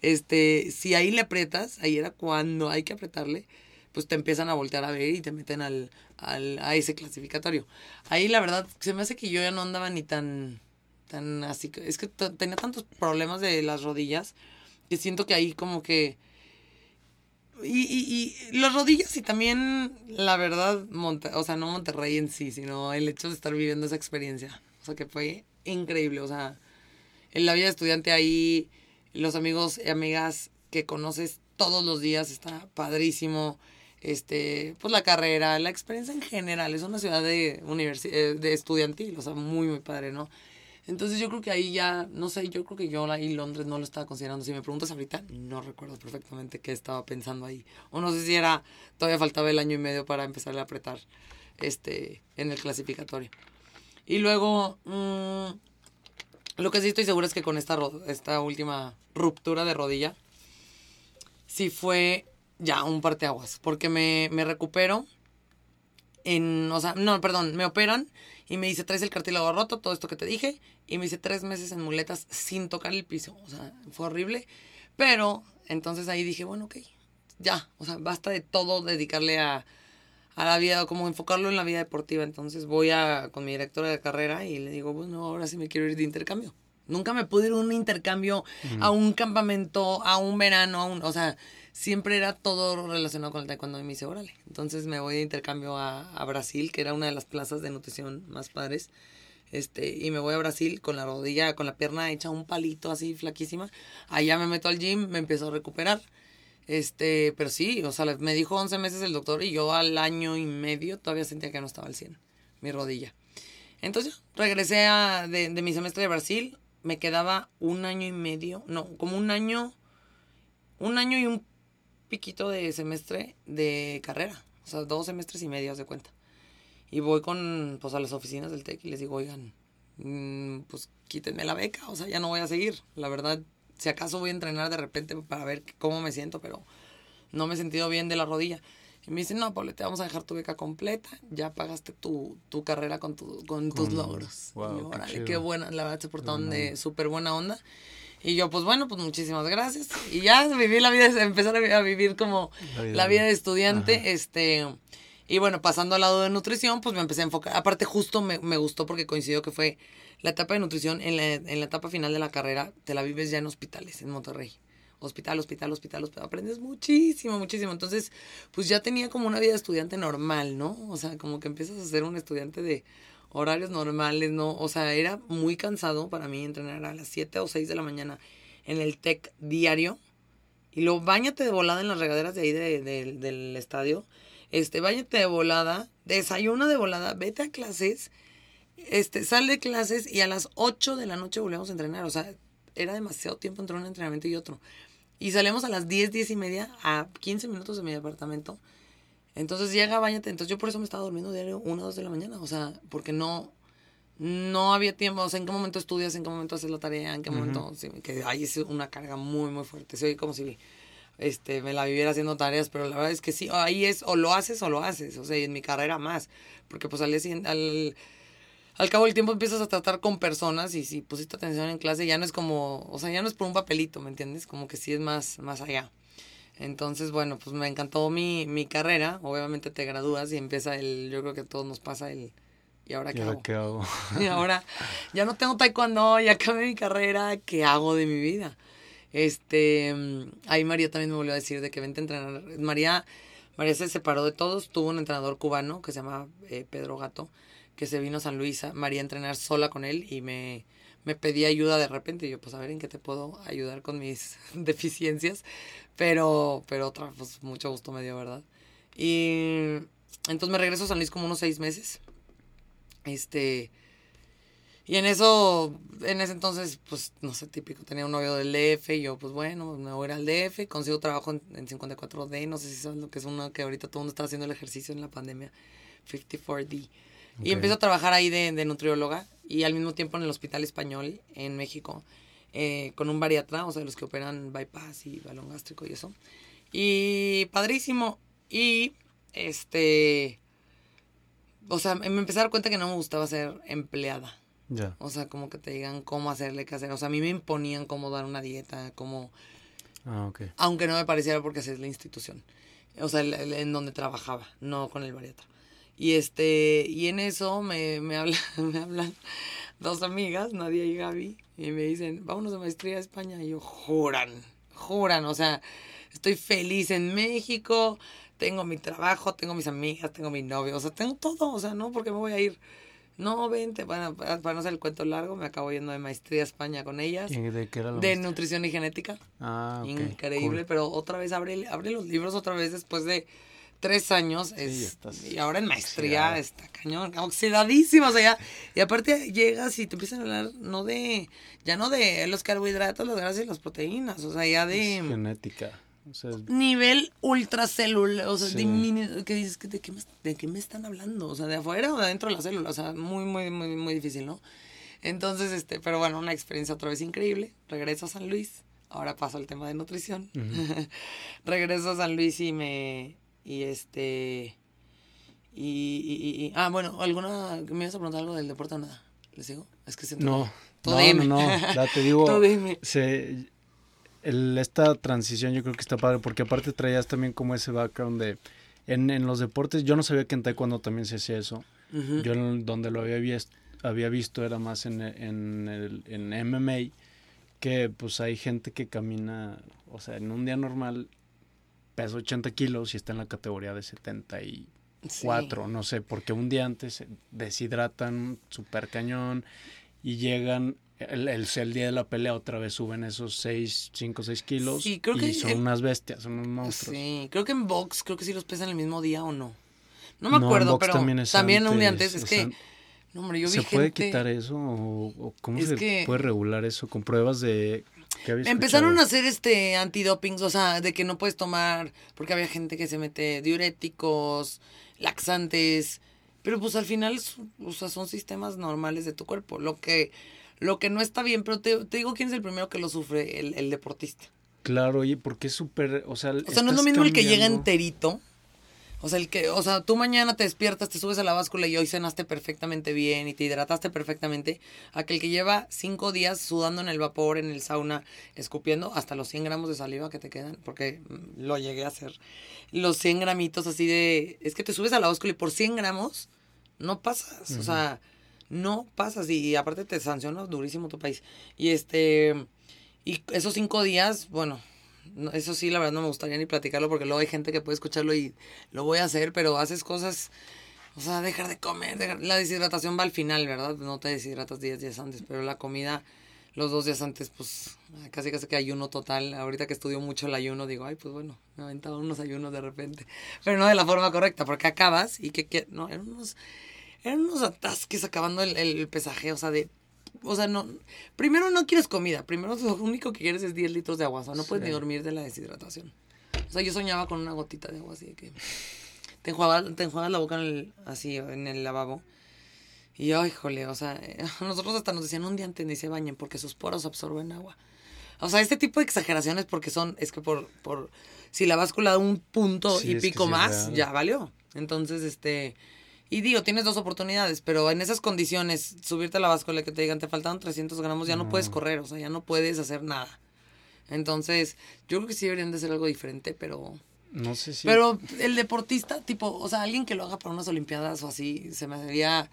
Este, si ahí le aprietas, ahí era cuando hay que apretarle, pues te empiezan a voltear a ver y te meten al, al, a ese clasificatorio. Ahí la verdad, se me hace que yo ya no andaba ni tan, tan así, es que tenía tantos problemas de las rodillas que siento que ahí como que... Y, y, y las rodillas y también, la verdad, Monte, o sea, no Monterrey en sí, sino el hecho de estar viviendo esa experiencia. O sea, que fue increíble. O sea, en la vida de estudiante ahí, los amigos y amigas que conoces todos los días, está padrísimo este, pues la carrera, la experiencia en general. Es una ciudad de, eh, de estudiantil, o sea, muy, muy padre, ¿no? Entonces yo creo que ahí ya, no sé, yo creo que yo ahí Londres no lo estaba considerando. Si me preguntas ahorita, no recuerdo perfectamente qué estaba pensando ahí. O no sé si era, todavía faltaba el año y medio para empezar a apretar este, en el clasificatorio. Y luego, mm, lo que sí estoy segura es que con esta, esta última ruptura de rodilla, sí fue ya un parteaguas, porque me, me recupero en, o sea, no, perdón, me operan y me dice, traes el cartílago roto, todo esto que te dije, y me dice tres meses en muletas sin tocar el piso, o sea, fue horrible, pero entonces ahí dije, bueno, ok, ya, o sea, basta de todo dedicarle a, a la vida, como enfocarlo en la vida deportiva, entonces voy a, con mi directora de carrera y le digo, bueno, ahora sí me quiero ir de intercambio. Nunca me pude ir a un intercambio, a un campamento, a un verano, a un, o sea, siempre era todo relacionado con el taekwondo y me dice, órale. Entonces me voy de intercambio a, Brasil, que era una de las plazas de nutrición más padres. Este, y me voy a Brasil con la rodilla, con la pierna hecha un palito así flaquísima. Allá me meto al gym, me empiezo a recuperar. Este, pero sí, o sea, me dijo 11 meses el doctor y yo al año y medio todavía sentía que no estaba al 100, mi rodilla. Entonces regresé a, de, de mi semestre de Brasil, me quedaba un año y medio, no, como un año, un año y un piquito de semestre de carrera. O sea, dos semestres y medio, de cuenta. Y voy con, pues, a las oficinas del TEC y les digo, oigan, mm, pues quítenme la beca, o sea, ya no voy a seguir. La verdad, si acaso voy a entrenar de repente para ver cómo me siento, pero no me he sentido bien de la rodilla. Y me dicen, no, Pablo, te vamos a dejar tu beca completa, ya pagaste tu, tu carrera con, tu, con tus logros. Wow, qué, qué, buena, la verdad se portaron de súper buena onda. Y yo, pues bueno, pues muchísimas gracias. Y ya viví la vida, empezar a vivir como la vida, de estudiante. Este, y bueno, pasando al lado de nutrición, pues me empecé a enfocar. Aparte, justo me, me gustó porque coincidió que fue la etapa de nutrición en la, en la etapa final de la carrera, te la vives ya en hospitales, en Monterrey. Hospital, hospital, hospital, hospital. Aprendes muchísimo, muchísimo. Entonces, pues ya tenía como una vida de estudiante normal, ¿no? O sea, como que empiezas a ser un estudiante de horarios normales, ¿no? O sea, era muy cansado para mí entrenar a las 7 o 6 de la mañana en el TEC diario. Y luego bañate de volada en las regaderas de ahí del estadio. Este, bañate de volada, desayuna de volada, vete a clases, este, sal de clases y a las 8 de la noche volvemos a entrenar. O sea, era demasiado tiempo entre un entrenamiento y otro. Y salimos a las 10, 10 y media, a 15 minutos de mi departamento. Entonces llega, bañate. Entonces yo por eso me estaba durmiendo diario una o dos de la mañana. O sea, porque no, no había tiempo. O sea, en qué momento estudias, en qué momento haces la tarea, en qué momento. que ahí es una carga muy, muy fuerte. Se oye como si este, me la viviera haciendo tareas, pero la verdad es que sí, ahí es o lo haces o lo haces. O sea, en mi carrera más. Porque pues al al, al cabo del tiempo empiezas a tratar con personas y si pusiste atención en clase ya no es como, o sea, ya no es por un papelito, ¿me entiendes? Como que sí es más, más allá. Entonces, bueno, pues me encantó mi, mi carrera. Obviamente te gradúas y empieza el, yo creo que a todos nos pasa el, ¿y ahora qué, hago? Y ahora ya no tengo taekwondo, ya acabé mi carrera, ¿qué hago de mi vida? Este, ahí María también me volvió a decir de que vente a entrenar. María, María se separó de todos, tuvo un entrenador cubano que se llama eh, Pedro Gato, que se vino a San Luis, María a entrenar sola con él y me, me pedía ayuda de repente. Y yo, pues a ver en qué te puedo ayudar con mis deficiencias. Pero, pero otra, pues mucho gusto me dio, ¿verdad? Y entonces me regreso a San Luis como unos seis meses. Este. Y en eso, en ese entonces, pues, no sé, típico, tenía un novio del DF y yo, pues bueno, me voy a ir al DF, consigo trabajo en, 54D, no sé si saben lo que es uno que ahorita todo el mundo está haciendo el ejercicio en la pandemia, 54D. Y empiezo a trabajar ahí de, de, nutrióloga y al mismo tiempo en el Hospital Español en México. Eh, con un bariatra, o sea, los que operan bypass y balón gástrico y eso. Y padrísimo. Y este. O sea, me empecé a dar cuenta que no me gustaba ser empleada. Ya. O sea, como que te digan cómo hacerle, qué hacer. O sea, a mí me imponían cómo dar una dieta, cómo. Ah, ok. Aunque no me pareciera porque así es la institución. O sea, en donde trabajaba, no con el bariatra. Y este, y en eso me, me, habla, me hablan dos amigas, Nadia y Gaby, y me dicen, vámonos de maestría a España. Y yo, juran, juran, o sea, estoy feliz en México, tengo mi trabajo, tengo mis amigas, tengo mi novio, o sea, tengo todo, o sea, no, porque me voy a ir. No, vente, bueno, para no hacer el cuento largo, me acabo yendo de maestría a España con ellas. ¿Y de qué era la De nutrición y genética. Ah, Increíble, pero otra vez abre, abre los libros otra vez después de tres años. Es, y ahora en maestría está cañón, oxidadísimo. O sea, ya, y aparte llegas y te empiezan a hablar no de, ya no de los carbohidratos, las grasas y las proteínas, o sea, ya de... genética. Nivel ultracelular, o sea, que dices, ¿de qué, me, ¿de qué me están hablando? O sea, ¿de afuera o de adentro de la célula? O sea, muy, muy, muy, muy difícil, ¿no? Entonces, este, pero bueno, una experiencia otra vez increíble. Regreso a San Luis, ahora paso al tema de nutrición. Regreso a San Luis y me, y este, y, y, ah, bueno, ¿alguna, me ibas a preguntar algo del deporte o nada? ¿Les digo? Es que siento... No, no, no, no, ya te digo, se, esta transición yo creo que está padre porque aparte traías también como ese background de en, en los deportes yo no sabía que en taekwondo también se hacía eso. Yo donde lo había visto había visto era más en, en, el, en MMA que pues hay gente que camina o sea en un día normal pesa 80 kilos y está en la categoría de 74 no sé porque un día antes deshidratan super cañón y llegan el, el, día de la pelea otra vez suben esos 6, 5, 6 kilos. y son unas bestias, son unos monstruos. Sí, creo que en box, creo que sí los pesan el mismo día o no. No me acuerdo, pero también, un día antes. Es que, no, hombre, yo vi ¿Se puede quitar eso o, cómo se puede regular eso con pruebas de Empezaron a hacer este antidopings, o sea, de que no puedes tomar, porque había gente que se mete diuréticos, laxantes, pero pues al final, o sea, son sistemas normales de tu cuerpo. Lo que lo que no está bien, pero te, digo quién es el primero que lo sufre, el, el deportista. Claro, oye, porque es súper, o sea... O sea, no es lo mismo el que llega enterito. O sea, el que, o sea, tú mañana te despiertas, te subes a la báscula y hoy cenaste perfectamente bien y te hidrataste perfectamente, aquel que lleva cinco días sudando en el vapor, en el sauna, escupiendo hasta los 100 gramos de saliva que te quedan, porque mm, lo llegué a hacer. Los 100 gramitos así de... Es que te subes a la báscula y por 100 gramos no pasas. O sea, no pasas y aparte te sanciona durísimo tu país. Y este, y esos cinco días, bueno, eso sí, la verdad no me gustaría ni platicarlo porque luego hay gente que puede escucharlo y lo voy a hacer, pero haces cosas, o sea, dejar de comer, la deshidratación va al final, ¿verdad? No te deshidratas 10 días antes, pero la comida los dos días antes, pues casi casi que ayuno total. Ahorita que estudio mucho el ayuno, digo, ay, pues bueno, me he aventado unos ayunos de repente. Pero no de la forma correcta, porque acabas y que, no, eran unos eran unos atasques acabando el, el pesaje, o sea, de o sea, no. Primero no quieres comida. Primero lo único que quieres es 10 litros de agua. O sea, no puedes ni dormir de la deshidratación. O sea, yo soñaba con una gotita de agua así de que. Te enjuagas, te la boca en el, así en el lavabo. Y ay, jole, o sea, nosotros hasta nos decían un día antes ni se bañen porque sus poros absorben agua. O sea, este tipo de exageraciones porque son, es que por, por si la báscula da un punto y pico más, ya valió. Entonces, este, y digo, tienes dos oportunidades, pero en esas condiciones, subirte a la báscula que te digan te faltan 300 gramos, ya no. puedes correr, o sea, ya no puedes hacer nada. Entonces, yo creo que sí deberían de ser algo diferente, pero... No sé si... Pero el deportista, tipo, o sea, alguien que lo haga para unas olimpiadas o así, se me haría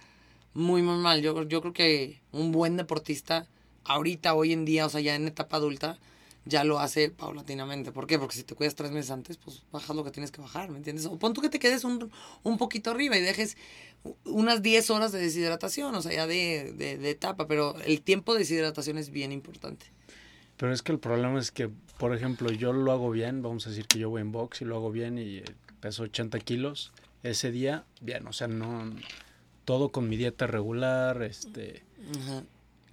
muy, muy mal. Yo, yo creo que un buen deportista, ahorita, hoy en día, o sea, ya en etapa adulta, ya lo hace paulatinamente. ¿Por qué? Porque si te cuidas tres meses antes, pues bajas lo que tienes que bajar, ¿me entiendes? O pon tú que te quedes un, un poquito arriba y dejes unas 10 horas de deshidratación, o sea, ya de, de, etapa, pero el tiempo de deshidratación es bien importante. Pero es que el problema es que, por ejemplo, yo lo hago bien, vamos a decir que yo voy en box y lo hago bien y peso 80 kilos ese día, bien, o sea, no, todo con mi dieta regular, este...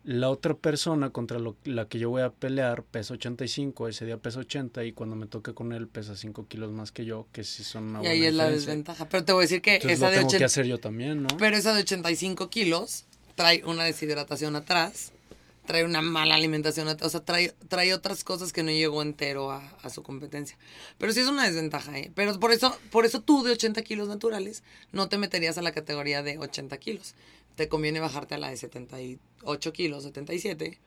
La otra persona contra la que yo voy a pelear pesa 85, ese día pesa 80 y cuando me toque con él pesa 5 kilos más que yo, que sí son una Y ahí es la desventaja. Pero te voy a decir que esa lo de tengo que hacer yo también, ¿no? Pero esa de 85 kilos trae una deshidratación atrás, trae una mala alimentación, o sea, trae, trae otras cosas que no llegó entero a, a, su competencia. Pero sí es una desventaja, ¿eh? Pero por eso, por eso tú de 80 kilos naturales no te meterías a la categoría de 80 kilos te conviene bajarte a la de 78 kilos, 77,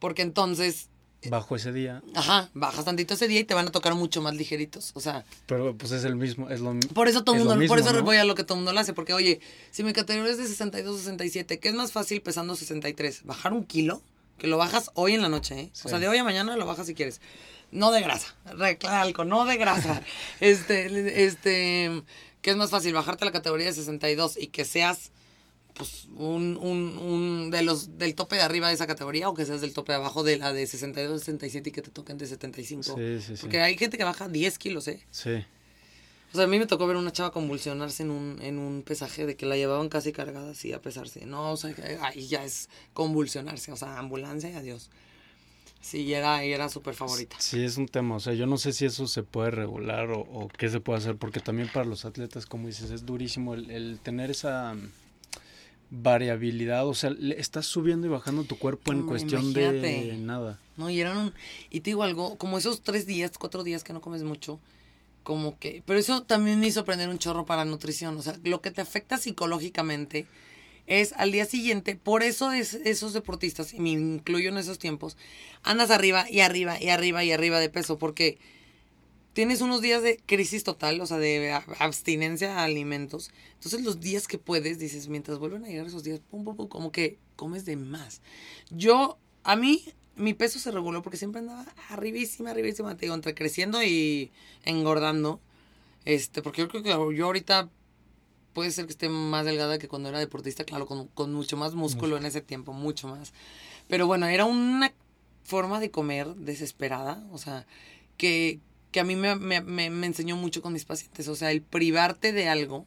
porque entonces bajo ese día. Ajá, bajas tantito ese día y te van a tocar mucho más ligeritos, o sea. Pero pues es el mismo, es lo Por eso todo mundo, por eso voy a lo que todo mundo lo hace, porque oye, si mi categoría es de 62 67, ¿qué es más fácil pesando 63? ¿Bajar un kilo? Que lo bajas hoy en la noche, ¿eh? O sea, de hoy a mañana lo bajas si quieres. No de grasa, recalco, no de grasa. este, este, ¿qué es más fácil? Bajarte a la categoría de 62 y que seas pues un, un, un de los del tope de arriba de esa categoría o que seas del tope de abajo de la de 62, 67 y que te toquen de 75. Sí, sí, sí. Porque hay gente que baja 10 kilos, ¿eh? Sí. O sea, a mí me tocó ver una chava convulsionarse en un, en un pesaje de que la llevaban casi cargada así a pesarse. No, o sea, ahí ya es convulsionarse, o sea, ambulancia y adiós. Sí, era, era súper favorita. Sí, es un tema. O sea, yo no sé si eso se puede regular o, o, qué se puede hacer, porque también para los atletas, como dices, es durísimo el, el tener esa variabilidad, o sea, estás subiendo y bajando tu cuerpo en cuestión de nada. No, y eran un, y te digo algo, como esos tres días, cuatro días que no comes mucho, como que, pero eso también me hizo aprender un chorro para nutrición, o sea, lo que te afecta psicológicamente es al día siguiente, por eso es, esos deportistas, y me incluyo en esos tiempos, andas arriba y arriba y arriba y arriba de peso, porque tienes unos días de crisis total, o sea, de abstinencia a alimentos. Entonces los días que puedes, dices, mientras vuelven a llegar esos días, pum, pum, pum, como que comes de más. Yo, a mí, mi peso se reguló porque siempre andaba arribísima, arribísima, te digo, entre creciendo y engordando. Este, porque yo creo que yo ahorita puede ser que esté más delgada que cuando era deportista, claro, con, con mucho más músculo en ese tiempo, mucho más. Pero bueno, era una forma de comer desesperada, o sea, que, que a mí me, me, me, enseñó mucho con mis pacientes. O sea, el privarte de algo.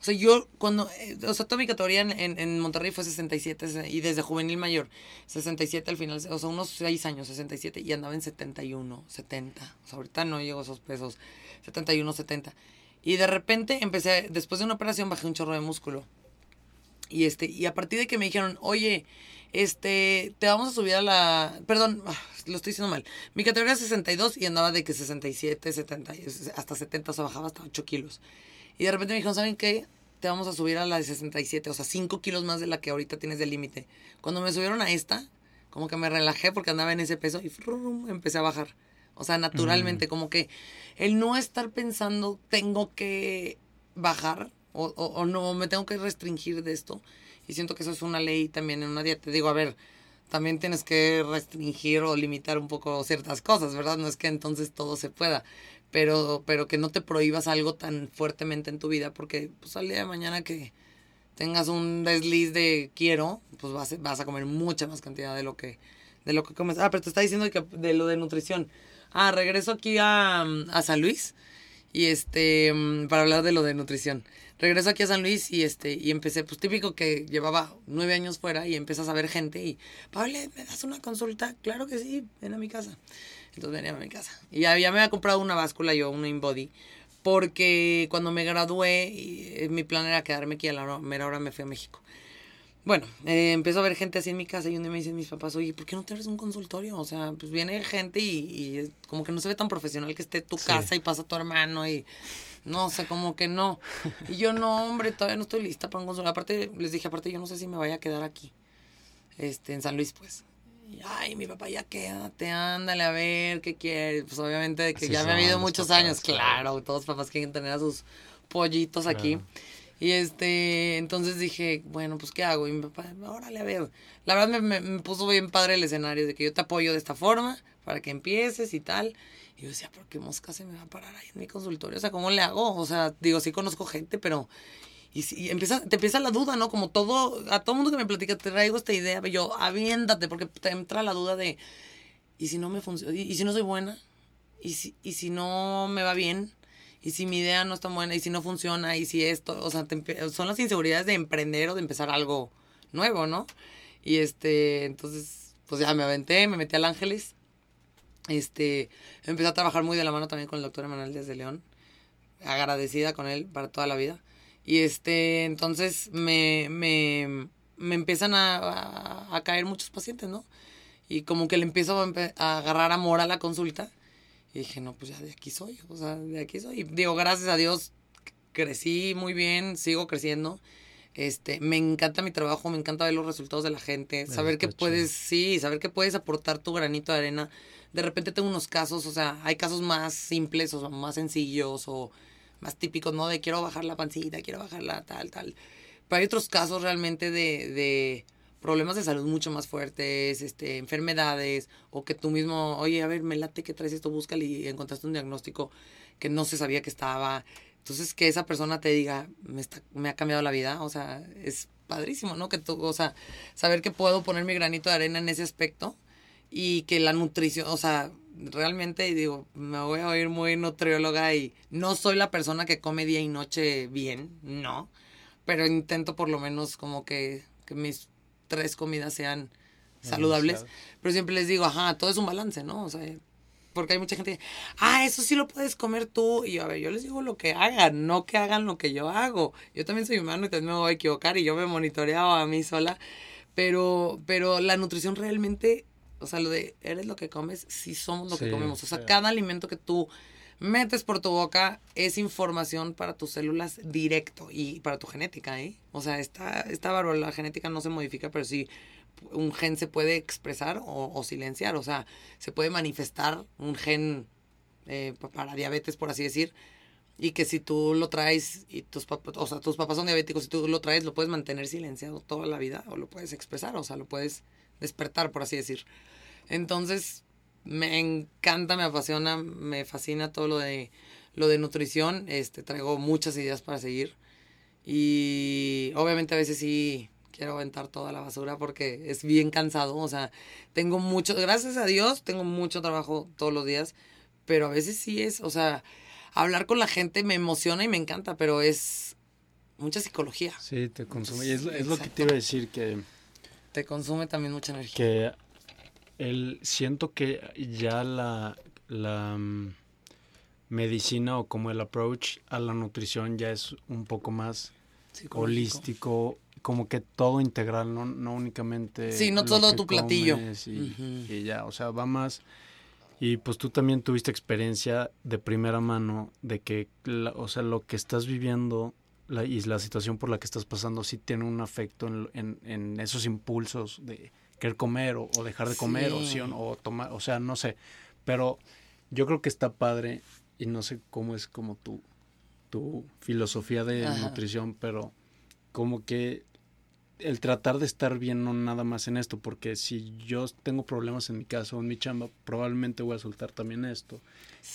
O sea, yo cuando, eh, o sea, toda mi categoría en, en, Monterrey fue 67 y desde juvenil mayor, 67 al final, o sea, unos 6 años, 67 y andaba en 71, 70. O sea, ahorita no llego a esos pesos, 71, 70. Y de repente empecé, después de una operación bajé un chorro de músculo. Y este, y a partir de que me dijeron, oye, este, te vamos a subir a la, perdón, ah, lo estoy diciendo mal. Mi categoría es 62 y andaba de que 67, 70, hasta 70, o sea, bajaba hasta 8 kilos. Y de repente me dijeron, ¿saben qué? Te vamos a subir a la de 67, o sea, 5 kilos más de la que ahorita tienes de límite. Cuando me subieron a esta, como que me relajé porque andaba en ese peso y empecé a bajar. O sea, naturalmente, como que el no estar pensando, tengo que bajar o, o, o no, me tengo que restringir de esto. Y siento que eso es una ley también en una dieta. Digo, a ver, también tienes que restringir o limitar un poco ciertas cosas, ¿verdad? No es que entonces todo se pueda, pero, pero que no te prohíbas algo tan fuertemente en tu vida, porque pues al día de mañana que tengas un desliz de quiero, pues vas, vas a comer mucha más cantidad de lo que de lo que comes. Ah, pero te está diciendo de lo de nutrición. Ah, regreso aquí a, a San Luis y este para hablar de lo de nutrición regreso aquí a San Luis y este y empecé, pues típico que llevaba nueve años fuera y empiezas a ver gente y, Pablo, ¿me das una consulta? Claro que sí, ven a mi casa. Entonces venía a mi casa. Y ya, me había comprado una báscula yo, una InBody, porque cuando me gradué, y, mi plan era quedarme aquí a la mera hora me fui a México. Bueno, eh, empezó a ver gente así en mi casa y donde me dicen mis papás, oye, ¿por qué no te un consultorio? O sea, pues viene gente y, y como que no se ve tan profesional que esté tu casa y pasa tu hermano y no sé, como que no. Y yo, no, hombre, todavía no estoy lista para un consultorio. Aparte, les dije, aparte, yo no sé si me vaya a quedar aquí, este, en San Luis, pues. Y, ay, mi papá, ya quédate, ándale a ver qué quieres. Pues obviamente de que ya me ha habido muchos años, claro, todos los papás quieren tener a sus pollitos aquí. Y este, entonces dije, bueno, pues ¿qué hago? Y mi papá, órale, a ver. La verdad me, me, puso bien padre el escenario de que yo te apoyo de esta forma para que empieces y tal. Y yo decía, ¿por qué mosca se me va a parar ahí en mi consultorio? O sea, ¿cómo le hago? O sea, digo, sí conozco gente, pero... Y, y empieza, te empieza la duda, ¿no? Como todo, a todo mundo que me platica, te traigo esta idea, yo, aviéntate, porque te entra la duda de, ¿y si no me funciona? ¿Y, si no soy buena? ¿Y si, ¿Y si no me va bien? ¿Y si mi idea no está buena? ¿Y si no funciona? ¿Y si esto? O sea, son las inseguridades de emprender o de empezar algo nuevo, ¿no? Y este, entonces, pues ya me aventé, me metí al Ángeles este, empecé a trabajar muy de la mano también con el doctor Emanuel Díaz de León. Agradecida con él para toda la vida. Y este, entonces me, me, me empiezan a, a, caer muchos pacientes, ¿no? Y como que le empiezo a, agarrar amor a la consulta. Y dije, no, pues ya de aquí soy, o sea, de aquí soy. Y digo, gracias a Dios crecí muy bien, sigo creciendo. Este, me encanta mi trabajo, me encanta ver los resultados de la gente, saber que puedes, sí, saber que puedes aportar tu granito de arena. De repente tengo unos casos, o sea, hay casos más simples o más sencillos o más típicos, ¿no? De quiero bajar la pancita, quiero bajar la tal, tal. Pero hay otros casos realmente de, de problemas de salud mucho más fuertes, este, enfermedades, o que tú mismo, oye, a ver, me late que traes esto, búscale y encontraste un diagnóstico que no se sabía que estaba. Entonces, que esa persona te diga, me, está, me ha cambiado la vida, o sea, es padrísimo, ¿no? Que tú, o sea, saber que puedo poner mi granito de arena en ese aspecto y que la nutrición, o sea, realmente digo, me voy a oír muy nutrióloga y no soy la persona que come día y noche bien, no, pero intento por lo menos como que, que mis tres comidas sean saludables, pero siempre les digo, ajá, todo es un balance, ¿no? O sea, porque hay mucha gente, ah, eso sí lo puedes comer tú. Y yo, a ver, yo les digo lo que hagan, no que hagan lo que yo hago. Yo también soy humano y también me voy a equivocar y yo me monitoreado a mí sola. Pero, pero la nutrición realmente, o sea, lo de eres lo que comes, sí somos lo que comemos. O sea, cada alimento que tú metes por tu boca es información para tus células directo y para tu genética, ¿eh? O sea, esta, esta la genética no se modifica, pero sí un gen se puede expresar o, silenciar, o sea, se puede manifestar un gen eh, para diabetes, por así decir, y que si tú lo traes y tus papás, o sea, tus papás son diabéticos, si tú lo traes, lo puedes mantener silenciado toda la vida o lo puedes expresar, o sea, lo puedes despertar, por así decir. Entonces, me encanta, me apasiona, me fascina todo lo de lo de nutrición, este traigo muchas ideas para seguir y obviamente a veces sí quiero aventar toda la basura porque es bien cansado. O sea, tengo mucho, gracias a Dios, tengo mucho trabajo todos los días, pero a veces sí es, o sea, hablar con la gente me emociona y me encanta, pero es mucha psicología. Sí, te consume. Y es, lo que te iba a decir que... Te consume también mucha energía. Que el, siento que ya la, la mm, medicina o como el approach a la nutrición ya es un poco más holístico como que todo integral, no, no únicamente... Sí, no todo tu platillo. Y, ya, o sea, va más... Y pues tú también tuviste experiencia de primera mano de que, o sea, lo que estás viviendo la, y la situación por la que estás pasando sí tiene un afecto en, en, esos impulsos de querer comer o, dejar de comer o, sí, o, tomar, o sea, no sé. Pero yo creo que está padre y no sé cómo es como tu, tu filosofía de nutrición, pero como que el tratar de estar bien no nada más en esto, porque si yo tengo problemas en mi casa o en mi chamba, probablemente voy a soltar también esto.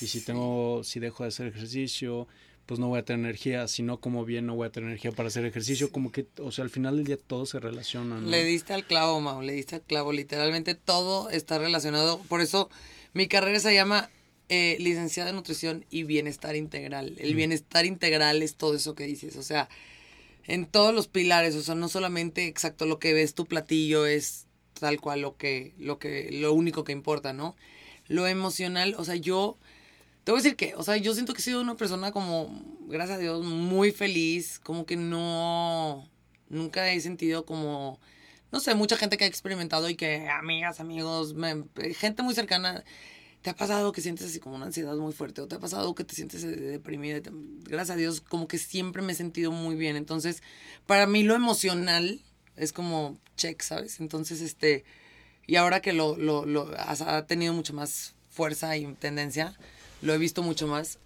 Y si tengo, si dejo de hacer ejercicio, pues no voy a tener energía, si no como bien no voy a tener energía para hacer ejercicio, como que, o sea, al final del día todo se relaciona. Le diste al clavo, Mau, le diste al clavo, literalmente todo está relacionado, por eso mi carrera se llama eh, licenciada en nutrición y bienestar integral. El mm. bienestar integral es todo eso que dices, o sea, en todos los pilares, o sea, no solamente exacto lo que ves tu platillo es tal cual lo que, lo que, lo único que importa, ¿no? Lo emocional, o sea, yo, te voy a decir que, o sea, yo siento que he sido una persona como, gracias a Dios, muy feliz, como que no, nunca he sentido como, no sé, mucha gente que ha experimentado y que amigas, amigos, gente muy cercana ¿Te ha pasado que sientes así como una ansiedad muy fuerte? ¿O te ha pasado que te sientes deprimida? Gracias a Dios, como que siempre me he sentido muy bien. Entonces, para mí lo emocional es como check, ¿sabes? Entonces, este, y ahora que lo, lo, lo ha tenido mucho más fuerza y tendencia, lo he visto mucho más.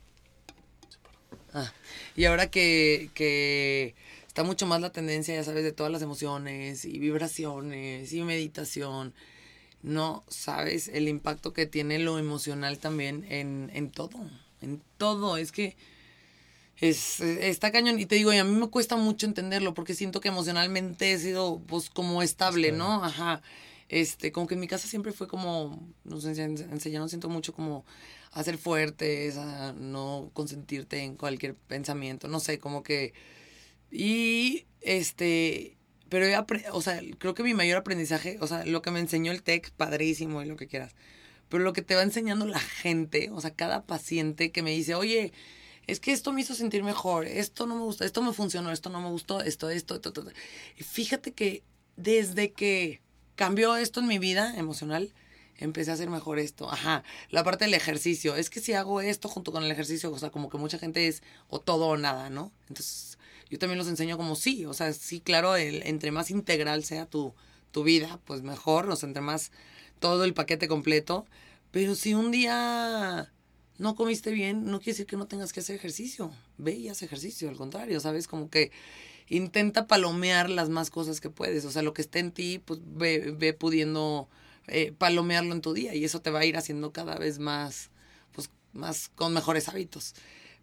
Ah, y ahora que, que está mucho más la tendencia, ya sabes, de todas las emociones y vibraciones y meditación no sabes el impacto que tiene lo emocional también en, en todo, en todo. Es que es, está cañón. Y te digo, y a mí me cuesta mucho entenderlo porque siento que emocionalmente he sido pues como estable, ¿no? Ajá. Este, como que en mi casa siempre fue como, nos enseñaron, siento mucho como a ser fuertes, a no consentirte en cualquier pensamiento, no sé, como que... Y este, pero, o sea, creo que mi mayor aprendizaje, o sea, lo que me enseñó el TEC, padrísimo y lo que quieras. Pero lo que te va enseñando la gente, o sea, cada paciente que me dice, oye, es que esto me hizo sentir mejor, esto no me gusta, esto me funcionó, esto no me gustó, esto, esto, esto, esto. Y fíjate que desde que cambió esto en mi vida emocional, empecé a hacer mejor esto. Ajá, la parte del ejercicio. Es que si hago esto junto con el ejercicio, o sea, como que mucha gente es o todo o nada, ¿no? Entonces, yo también los enseño como sí, o sea, sí, claro, el, entre más integral sea tu, tu vida, pues mejor, o sea, entre más todo el paquete completo, pero si un día no comiste bien, no quiere decir que no tengas que hacer ejercicio, ve y haz ejercicio, al contrario, ¿sabes? Como que intenta palomear las más cosas que puedes, o sea, lo que esté en ti, pues ve, ve pudiendo eh, palomearlo en tu día y eso te va a ir haciendo cada vez más, pues, más con mejores hábitos.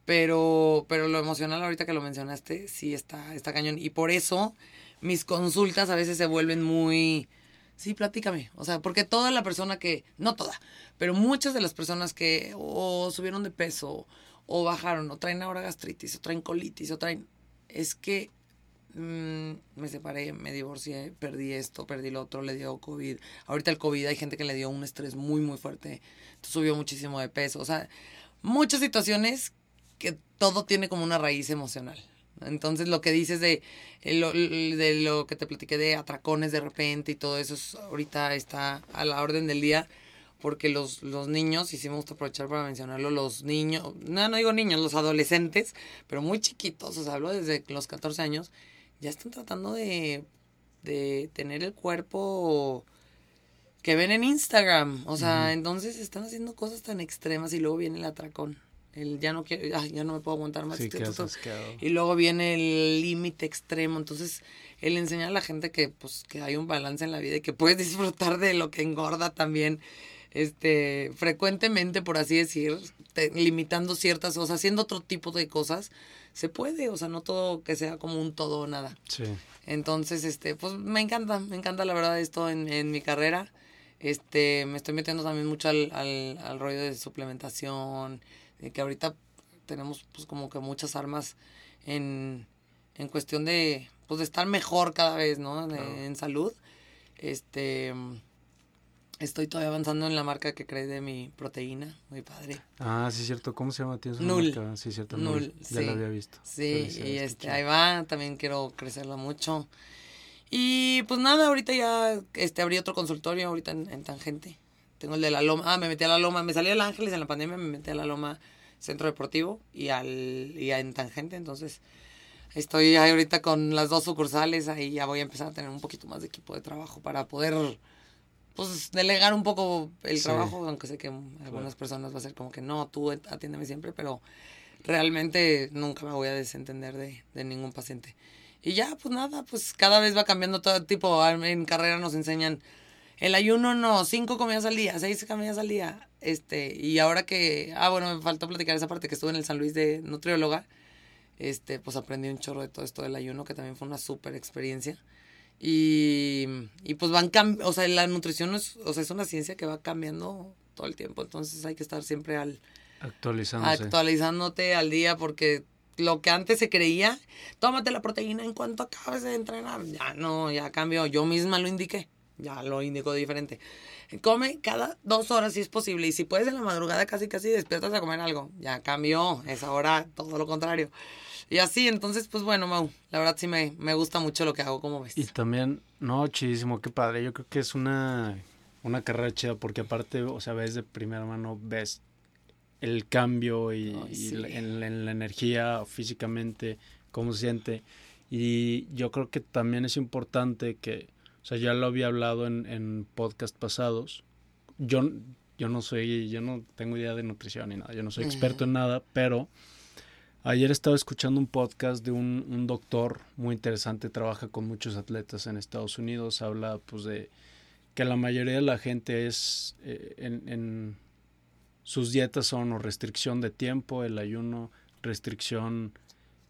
Pero, pero lo emocional ahorita que lo mencionaste, sí está, está cañón. Y por eso mis consultas a veces se vuelven muy... Sí, platícame. O sea, porque toda la persona que, no toda, pero muchas de las personas que o subieron de peso, o bajaron, o traen ahora gastritis, o traen colitis, o traen... Es que mm, me separé, me divorcié, perdí esto, perdí lo otro, le dio COVID. Ahorita el COVID hay gente que le dio un estrés muy, muy fuerte. Subió muchísimo de peso. O sea, muchas situaciones que todo tiene como una raíz emocional. Entonces lo que dices de eh, de lo que te platiqué de atracones de repente y todo eso ahorita está a la orden del día porque los, los niños, y sí me gusta aprovechar para mencionarlo, los niños, no, no digo niños, los adolescentes, pero muy chiquitos, o sea, hablo desde los 14 años, ya están tratando de, de tener el cuerpo que ven en Instagram. O sea, entonces están haciendo cosas tan extremas y luego viene el atracón el ya no quiero, ya no me puedo aguantar más. y luego viene el límite extremo. Entonces, él enseña a la gente que, pues, que hay un balance en la vida y que puedes disfrutar de lo que engorda también, este, frecuentemente, por así decir, limitando ciertas cosas, haciendo otro tipo de cosas, se puede, o sea, no todo que sea como un todo o nada. Sí. Entonces, este, pues me encanta, me encanta la verdad esto en, en mi carrera. Este, me estoy metiendo también mucho al, al, al rollo de suplementación, que ahorita tenemos pues como que muchas armas en, en cuestión de, pues, de estar mejor cada vez, ¿no? En salud. Este, estoy todavía avanzando en la marca que creé de mi proteína, muy padre. Ah, sí, cierto. ¿Cómo se llama? ¿Tienes Null. Sí, cierto. Null. Ya lo había visto. Sí, y este, ahí va. También quiero crecerla mucho. Y pues nada, ahorita ya este, abrí otro consultorio ahorita en, en Tangente. Tengo el de la Loma. Ah, me metí a la Loma. Me salí del Ángeles en la pandemia, me metí a la Loma Centro Deportivo y, al, y en Tangente. Entonces, estoy ahí ahorita con las dos sucursales. Ahí ya voy a empezar a tener un poquito más de equipo de trabajo para poder, pues, delegar un poco el trabajo. Aunque sé que algunas personas va a ser como que no, tú atiéndeme siempre, pero realmente nunca me voy a desentender de, de ningún paciente. Y ya, pues nada, pues cada vez va cambiando todo tipo. En carrera nos enseñan el ayuno no, cinco comidas al día, seis comidas al día. Este, y ahora que, ah, bueno, me faltó platicar esa parte que estuve en el San Luis de nutrióloga, este, pues aprendí un chorro de todo esto del ayuno, que también fue una súper experiencia. Y, y pues van cambiando, o sea, la nutrición es, o sea, es una ciencia que va cambiando todo el tiempo, entonces hay que estar siempre al... Actualizándose. Actualizándote al día porque lo que antes se creía, tómate la proteína en cuanto acabes de entrenar. Ya no, ya cambió. Yo misma lo indiqué ya lo indico diferente. Come cada dos horas si es posible. Y si puedes en la madrugada casi casi despiertas a comer algo. Ya cambió. Es ahora todo lo contrario. Y así, entonces, pues bueno, Mau, la verdad sí me, me gusta mucho lo que hago, como ves? Y también, no, chidísimo, qué padre. Yo creo que es una, una carrera chida porque aparte, o sea, ves de primera mano, ves el cambio y, en, la energía físicamente, cómo se siente. Y yo creo que también es importante que o sea, ya lo había hablado en, en podcast pasados. Yo, yo no soy, yo no tengo idea de nutrición ni nada, yo no soy experto en nada, pero ayer estaba escuchando un podcast de un, doctor muy interesante, trabaja con muchos atletas en Estados Unidos, habla pues de que la mayoría de la gente es eh, en, en sus dietas son o restricción de tiempo, el ayuno, restricción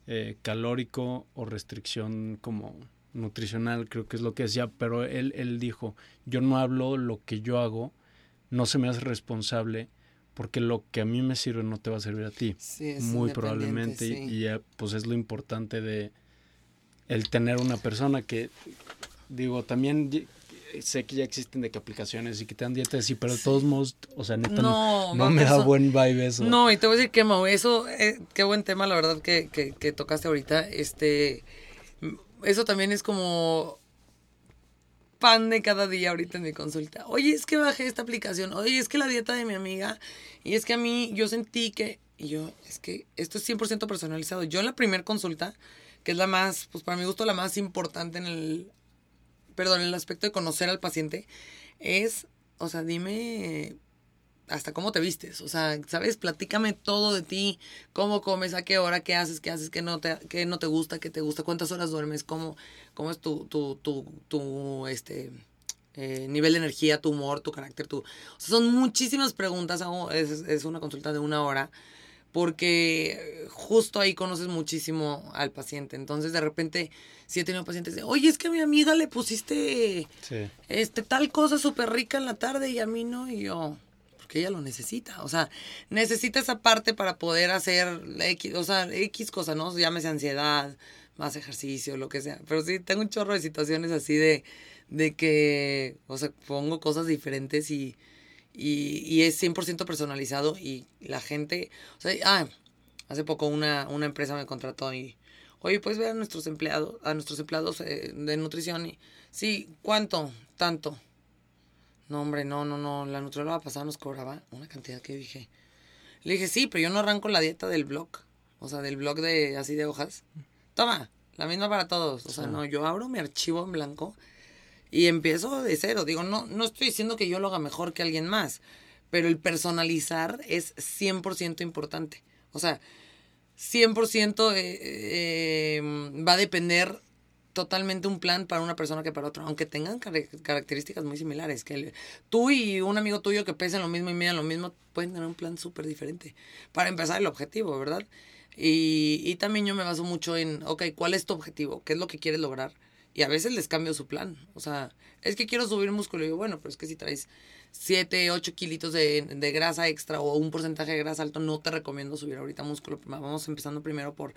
eh, calórico o restricción como nutricional, creo que es lo que decía, pero él, él dijo, yo no hablo lo que yo hago, no se me hace responsable porque lo que a mí me sirve no te va a servir a ti. muy probablemente. Y, pues es lo importante de el tener una persona que, digo, también sé que ya existen de que aplicaciones y que te dan dietas sí, pero de todos modos, o sea, neta, no, me da buen vibe eso. No, y te voy a decir que, Mau, eso, eh, qué buen tema, la verdad, que, que, que tocaste ahorita. Este, eso también es como pan de cada día ahorita en mi consulta. Oye, es que bajé esta aplicación. Oye, es que la dieta de mi amiga. Y es que a mí yo sentí que... Y yo, es que esto es 100% personalizado. Yo en la primera consulta que es la más, pues para mi gusto, la más importante en el, perdón, en el aspecto de conocer al paciente, es, o sea, dime hasta cómo te vistes, o sea, ¿sabes? Platícame todo de ti, cómo comes, a qué hora, qué haces, qué haces, qué no te, qué no te gusta, qué te gusta, cuántas horas duermes, cómo, cómo es tu, tu, tu, tu este, eh, nivel de energía, tu humor, tu carácter, tu... O sea, son muchísimas preguntas, es, es una consulta de una hora, porque justo ahí conoces muchísimo al paciente. Entonces, de repente, si he tenido pacientes de, oye, es que a mi amiga le pusiste este, tal cosa súper rica en la tarde y a mí no, y yo que ella lo necesita. O sea, necesita esa parte para poder hacer X, o sea, X cosa, ¿no? Llámese ansiedad, más ejercicio, lo que sea. Pero sí, tengo un chorro de situaciones así de, de que, o sea, pongo cosas diferentes y, y, y es 100% personalizado y la gente, o sea, ah, hace poco una, una empresa me contrató y, oye, puedes ver a nuestros empleados, a nuestros empleados eh, de nutrición y, sí, ¿cuánto? Tanto. No, hombre, no, no, no. La nutrióloga pasada nos cobraba una cantidad que dije. Le dije, sí, pero yo no arranco la dieta del blog. O sea, del blog de así de hojas. Toma, la misma para todos. O sea, no, yo abro mi archivo en blanco y empiezo de cero. Digo, no, no estoy diciendo que yo lo haga mejor que alguien más, pero el personalizar es 100% importante. O sea, 100% eh, eh, va a depender totalmente un plan para una persona que para otra, aunque tengan características muy similares. Que tú y un amigo tuyo que pesen lo mismo y midan lo mismo, pueden tener un plan súper diferente. Para empezar, el objetivo, ¿verdad? Y, y también yo me baso mucho en, ok, ¿cuál es tu objetivo? ¿Qué es lo que quieres lograr? Y a veces les cambio su plan. O sea, es que quiero subir músculo. Y yo, bueno, pero es que si traes 7, 8 kilitos de, de grasa extra o un porcentaje de grasa alto, no te recomiendo subir ahorita músculo. Vamos empezando primero por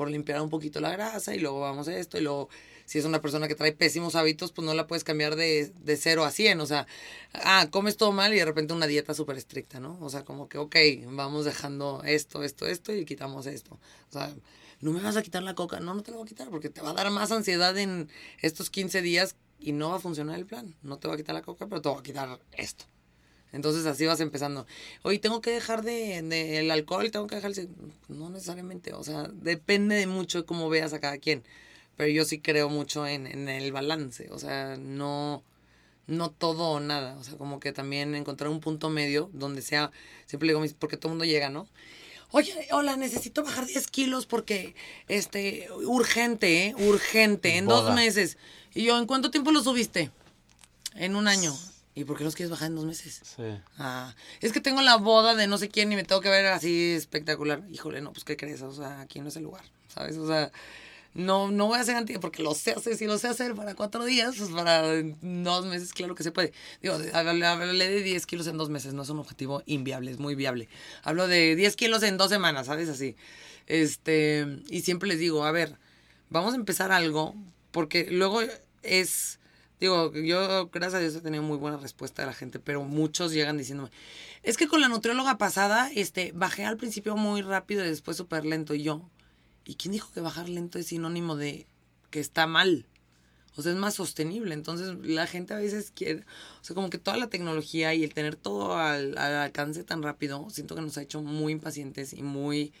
por limpiar un poquito la grasa y luego vamos a esto y luego si es una persona que trae pésimos hábitos, pues no la puedes cambiar de, de 0 a 100, o sea, ah, comes todo mal y de repente una dieta súper estricta, ¿no? O sea, como que, ok, vamos dejando esto, esto, esto y quitamos esto. O sea, no me vas a quitar la coca, no, no te la voy a quitar porque te va a dar más ansiedad en estos 15 días y no va a funcionar el plan. No te va a quitar la coca, pero te va a quitar esto. Entonces así vas empezando. Oye, tengo que dejar de, de, el alcohol, tengo que dejar el... No necesariamente, o sea, depende de mucho de cómo veas a cada quien. Pero yo sí creo mucho en, en el balance, o sea, no, no todo o nada. O sea, como que también encontrar un punto medio donde sea, siempre digo, porque todo el mundo llega, ¿no? Oye, hola, necesito bajar 10 kilos porque, este, urgente, ¿eh? Urgente, en dos meses. Y yo, ¿en cuánto tiempo lo subiste? En un año. ¿Y por qué los quieres bajar en dos meses? Sí. Ah, es que tengo la boda de no sé quién y me tengo que ver así espectacular. Híjole, no, pues ¿qué crees? O sea, aquí no es el lugar, ¿sabes? O sea, no, no voy a hacer anti porque lo sé hacer, si lo sé hacer para cuatro días, pues para dos meses, claro que se puede. Digo, hablé de 10 kilos en dos meses, no es un objetivo inviable, es muy viable. Hablo de 10 kilos en dos semanas, ¿sabes? Así. Este, y siempre les digo, a ver, vamos a empezar algo, porque luego es Digo, yo gracias a Dios he tenido muy buena respuesta de la gente, pero muchos llegan diciéndome, es que con la nutrióloga pasada, este, bajé al principio muy rápido y después súper lento. Y yo, ¿y quién dijo que bajar lento es sinónimo de que está mal? O sea, es más sostenible. Entonces, la gente a veces quiere, o sea, como que toda la tecnología y el tener todo al, al alcance tan rápido, siento que nos ha hecho muy impacientes y muy,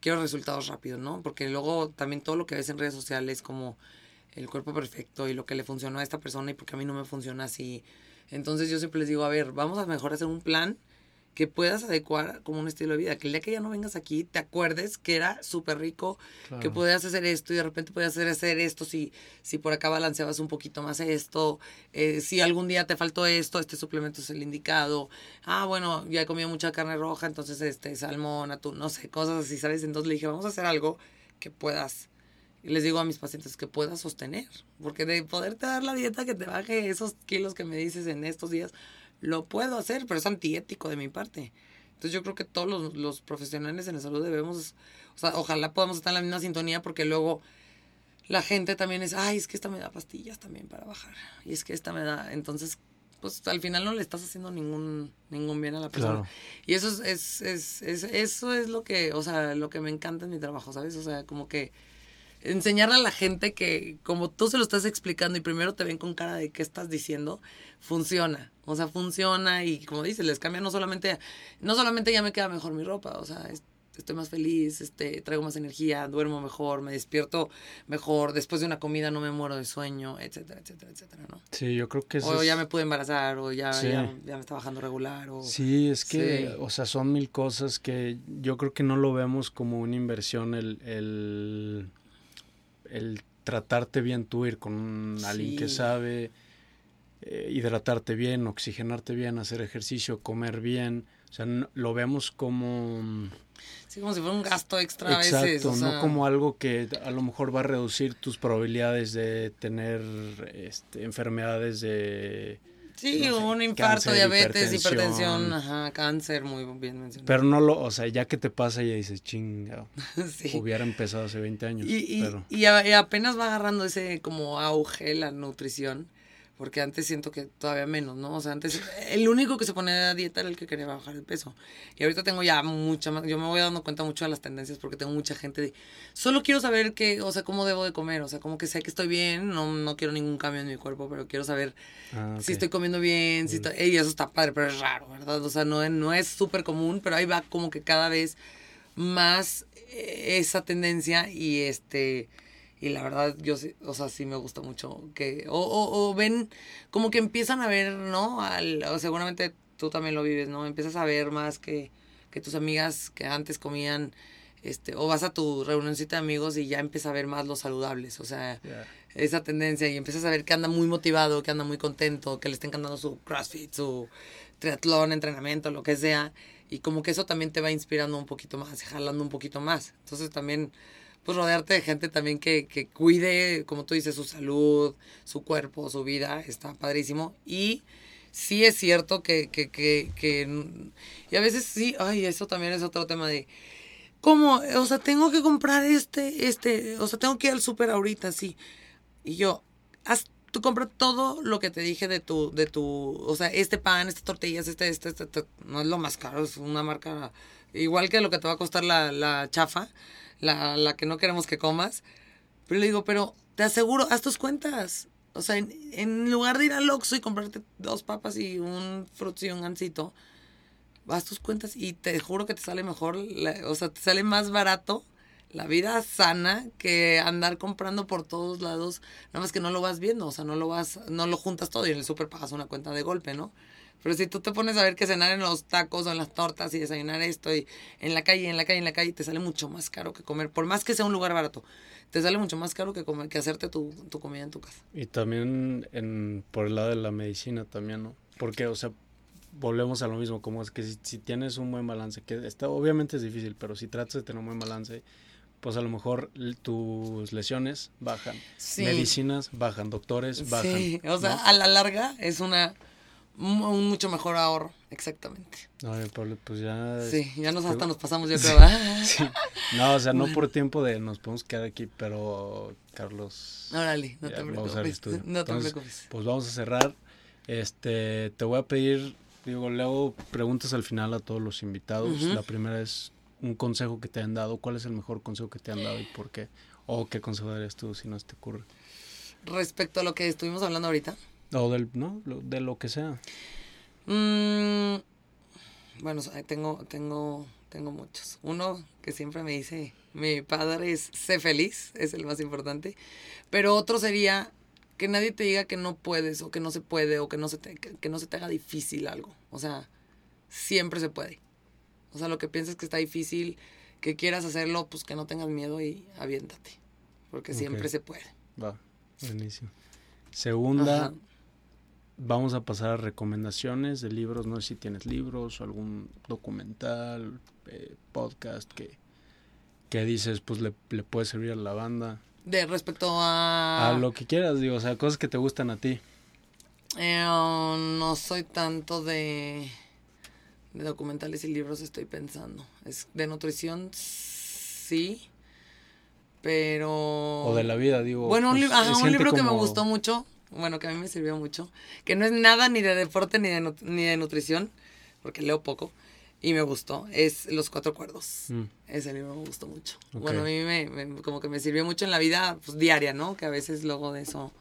quiero resultados rápidos, ¿no? Porque luego también todo lo que ves en redes sociales como el cuerpo perfecto y lo que le funcionó a esta persona y porque a mí no me funciona así. Entonces yo siempre les digo, a ver, vamos a mejor hacer un plan que puedas adecuar como un estilo de vida. Que el día que ya no vengas aquí, te acuerdes que era súper rico, que podías hacer esto y de repente podías hacer, hacer esto si, si por acá balanceabas un poquito más esto. Eh, si algún día te faltó esto, este suplemento es el indicado. Ah, bueno, ya he comido mucha carne roja, entonces este salmón, atún, no sé, cosas así, ¿sabes? Entonces le dije, vamos a hacer algo que puedas y les digo a mis pacientes que puedas sostener, porque de poderte dar la dieta que te baje esos kilos que me dices en estos días, lo puedo hacer, pero es antiético de mi parte. Entonces yo creo que todos los, los profesionales en la salud debemos, o sea, ojalá podamos estar en la misma sintonía porque luego la gente también es, ay, es que esta me da pastillas también para bajar, y es que esta me da, entonces, pues al final no le estás haciendo ningún, ningún bien a la persona. Y eso es, es, es, es, eso es lo que, o sea, lo que me encanta en mi trabajo, ¿sabes? O sea, como que enseñarle a la gente que como tú se lo estás explicando y primero te ven con cara de qué estás diciendo, funciona. O sea, funciona y como dices, les cambia no solamente, no solamente ya me queda mejor mi ropa, o sea, es, estoy más feliz, este, traigo más energía, duermo mejor, me despierto mejor, después de una comida no me muero de sueño, etcétera, etcétera, etcétera, ¿no? Sí, yo creo que eso O ya me pude embarazar, o ya, ya, me está bajando regular, o... Sí, es que, o sea, son mil cosas que yo creo que no lo vemos como una inversión el, el, el tratarte bien tú, ir con alguien que sabe, eh, hidratarte bien, oxigenarte bien, hacer ejercicio, comer bien, o sea, lo vemos como... Sí, como si fuera un gasto extra a veces. Exacto, no como algo que a lo mejor va a reducir tus probabilidades de tener este, enfermedades de... Sí, un infarto, diabetes, hipertensión, ajá, cáncer, muy bien mencionado. Pero no lo, o sea, ya que te pasa ya dices, chinga, hubiera empezado hace 20 años. Y, y apenas va agarrando ese como auge la nutrición porque antes siento que todavía menos, ¿no? O sea, antes el único que se ponía a dieta era el que quería bajar el peso. Y ahorita tengo ya mucha más, yo me voy dando cuenta mucho de las tendencias porque tengo mucha gente de, solo quiero saber qué, o sea, cómo debo de comer, o sea, como que sé que estoy bien, no, no quiero ningún cambio en mi cuerpo, pero quiero saber ah, si estoy comiendo bien, si estoy, y eso está padre, pero es raro, ¿verdad? O sea, no, no es súper común, pero ahí va como que cada vez más eh, esa tendencia y este y la verdad, yo sí, o sea, sí me gusta mucho que, o, o, ven, como que empiezan a ver, ¿no? Al, o seguramente tú también lo vives, ¿no? Empiezas a ver más que, que tus amigas que antes comían, este, o vas a tu reunioncita de amigos y ya empiezas a ver más los saludables, o sea, esa tendencia y empiezas a ver que anda muy motivado, que anda muy contento, que le está encantando su CrossFit, su triatlón, entrenamiento, lo que sea, y como que eso también te va inspirando un poquito más, jalando un poquito más. Entonces también pues rodearte de gente también que, que cuide, como tú dices, su salud, su cuerpo, su vida, está padrísimo. Y sí es cierto que, que, que, que, y a veces sí, ay, eso también es otro tema de, ¿cómo? O sea, tengo que comprar este, este, o sea, tengo que ir al súper ahorita, sí. Y yo, haz, tú compra todo lo que te dije de tu, de tu, o sea, este pan, estas tortillas, este, este, este, este no es lo más caro, es una marca igual que lo que te va a costar la, la chafa la, la que no queremos que comas. Pero le digo, pero te aseguro, haz tus cuentas. O sea, en, lugar de ir al Oxxo y comprarte dos papas y un fruto y un gansito, haz tus cuentas y te juro que te sale mejor, o sea, te sale más barato la vida sana que andar comprando por todos lados, nada más que no lo vas viendo, o sea, no lo vas, no lo juntas todo y en el súper pagas una cuenta de golpe, ¿no? Pero si tú te pones a ver que cenar en los tacos o en las tortas y desayunar esto y en la calle, en la calle, en la calle, te sale mucho más caro que comer, por más que sea un lugar barato, te sale mucho más caro que comer, que hacerte tu, comida en tu casa. Y también en, por el lado de la medicina también, ¿no? Porque, o sea, volvemos a lo mismo, como es que si, tienes un buen balance, que está, obviamente es difícil, pero si tratas de tener un buen balance, pues a lo mejor tus lesiones bajan, medicinas bajan, doctores bajan. Sí, o sea, a la larga es una un mucho mejor ahorro, exactamente. Ay, Pablo, pues ya... Sí, ya nos hasta nos pasamos, yo creo, sí. No, o sea, no por tiempo de nos podemos quedar aquí, pero Carlos... Órale, no te preocupes. No te preocupes. Pues vamos a cerrar. Este, te voy a pedir, digo, le hago preguntas al final a todos los invitados. La primera es un consejo que te han dado. ¿Cuál es el mejor consejo que te han dado y por qué? O qué consejo darías tú si no te ocurre. Respecto a lo que estuvimos hablando ahorita. O del, ¿no? De lo que sea. Mm, bueno, tengo, tengo, tengo muchos. Uno que siempre me dice, mi padre es, sé feliz, es el más importante. Pero otro sería que nadie te diga que no puedes o que no se puede o que no se te, que, no se te haga difícil algo. O sea, siempre se puede. O sea, lo que piensas que está difícil, que quieras hacerlo, pues que no tengas miedo y aviéntate. Porque siempre se puede. Va, buenísimo. Segunda, vamos a pasar a recomendaciones de libros. No sé si tienes libros o algún documental, eh, podcast que, que dices, pues le, le, puede servir a la banda. De respecto a... A lo que quieras, digo, o sea, cosas que te gustan a ti. Eh, no soy tanto de, de documentales y libros, estoy pensando. Es de nutrición, sí, pero... O de la vida, digo. Bueno, un, pues, un libro que me gustó mucho bueno, que a mí me sirvió mucho, que no es nada ni de deporte ni de, ni de nutrición, porque leo poco, y me gustó, es Los Cuatro Cuerdos. Mm. Ese libro me gustó mucho. Bueno, a mí me, como que me sirvió mucho en la vida pues, diaria, ¿no? Que a veces luego de eso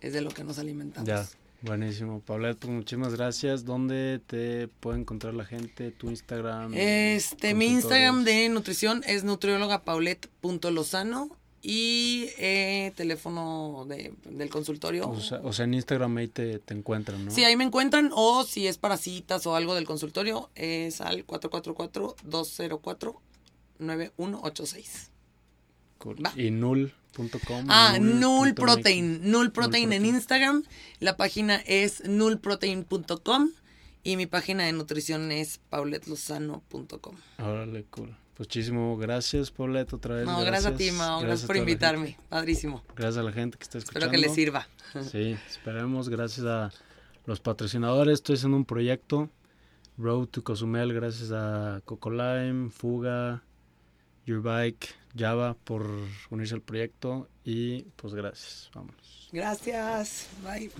es de lo que nos alimentamos. Ya. Buenísimo, Paulette, pues muchísimas gracias. ¿Dónde te puede encontrar la gente? ¿Tu Instagram? Este, mi Instagram de nutrición es nutriólogapaulette.lozano y eh, teléfono de, del consultorio. O sea, o sea, en Instagram ahí te, te, encuentran, ¿no? Sí, ahí me encuentran o si es para citas o algo del consultorio es al 444-204-9186. Cool. Y null.com. Ah, null, protein. Null protein en Instagram. La página es nullprotein.com y mi página de nutrición es pauletlozano.com. Órale, cool. Muchísimas gracias, Paulette, otra vez. No, gracias, a ti, Mao. Gracias, por invitarme. Padrísimo. Gracias a la gente que está escuchando. Espero que les sirva. Sí, esperemos. Gracias a los patrocinadores. Estoy haciendo un proyecto, Road to Cozumel, gracias a Coco Lime, Fuga, Your Bike, Java por unirse al proyecto y pues gracias. Vámonos. Gracias. Bye.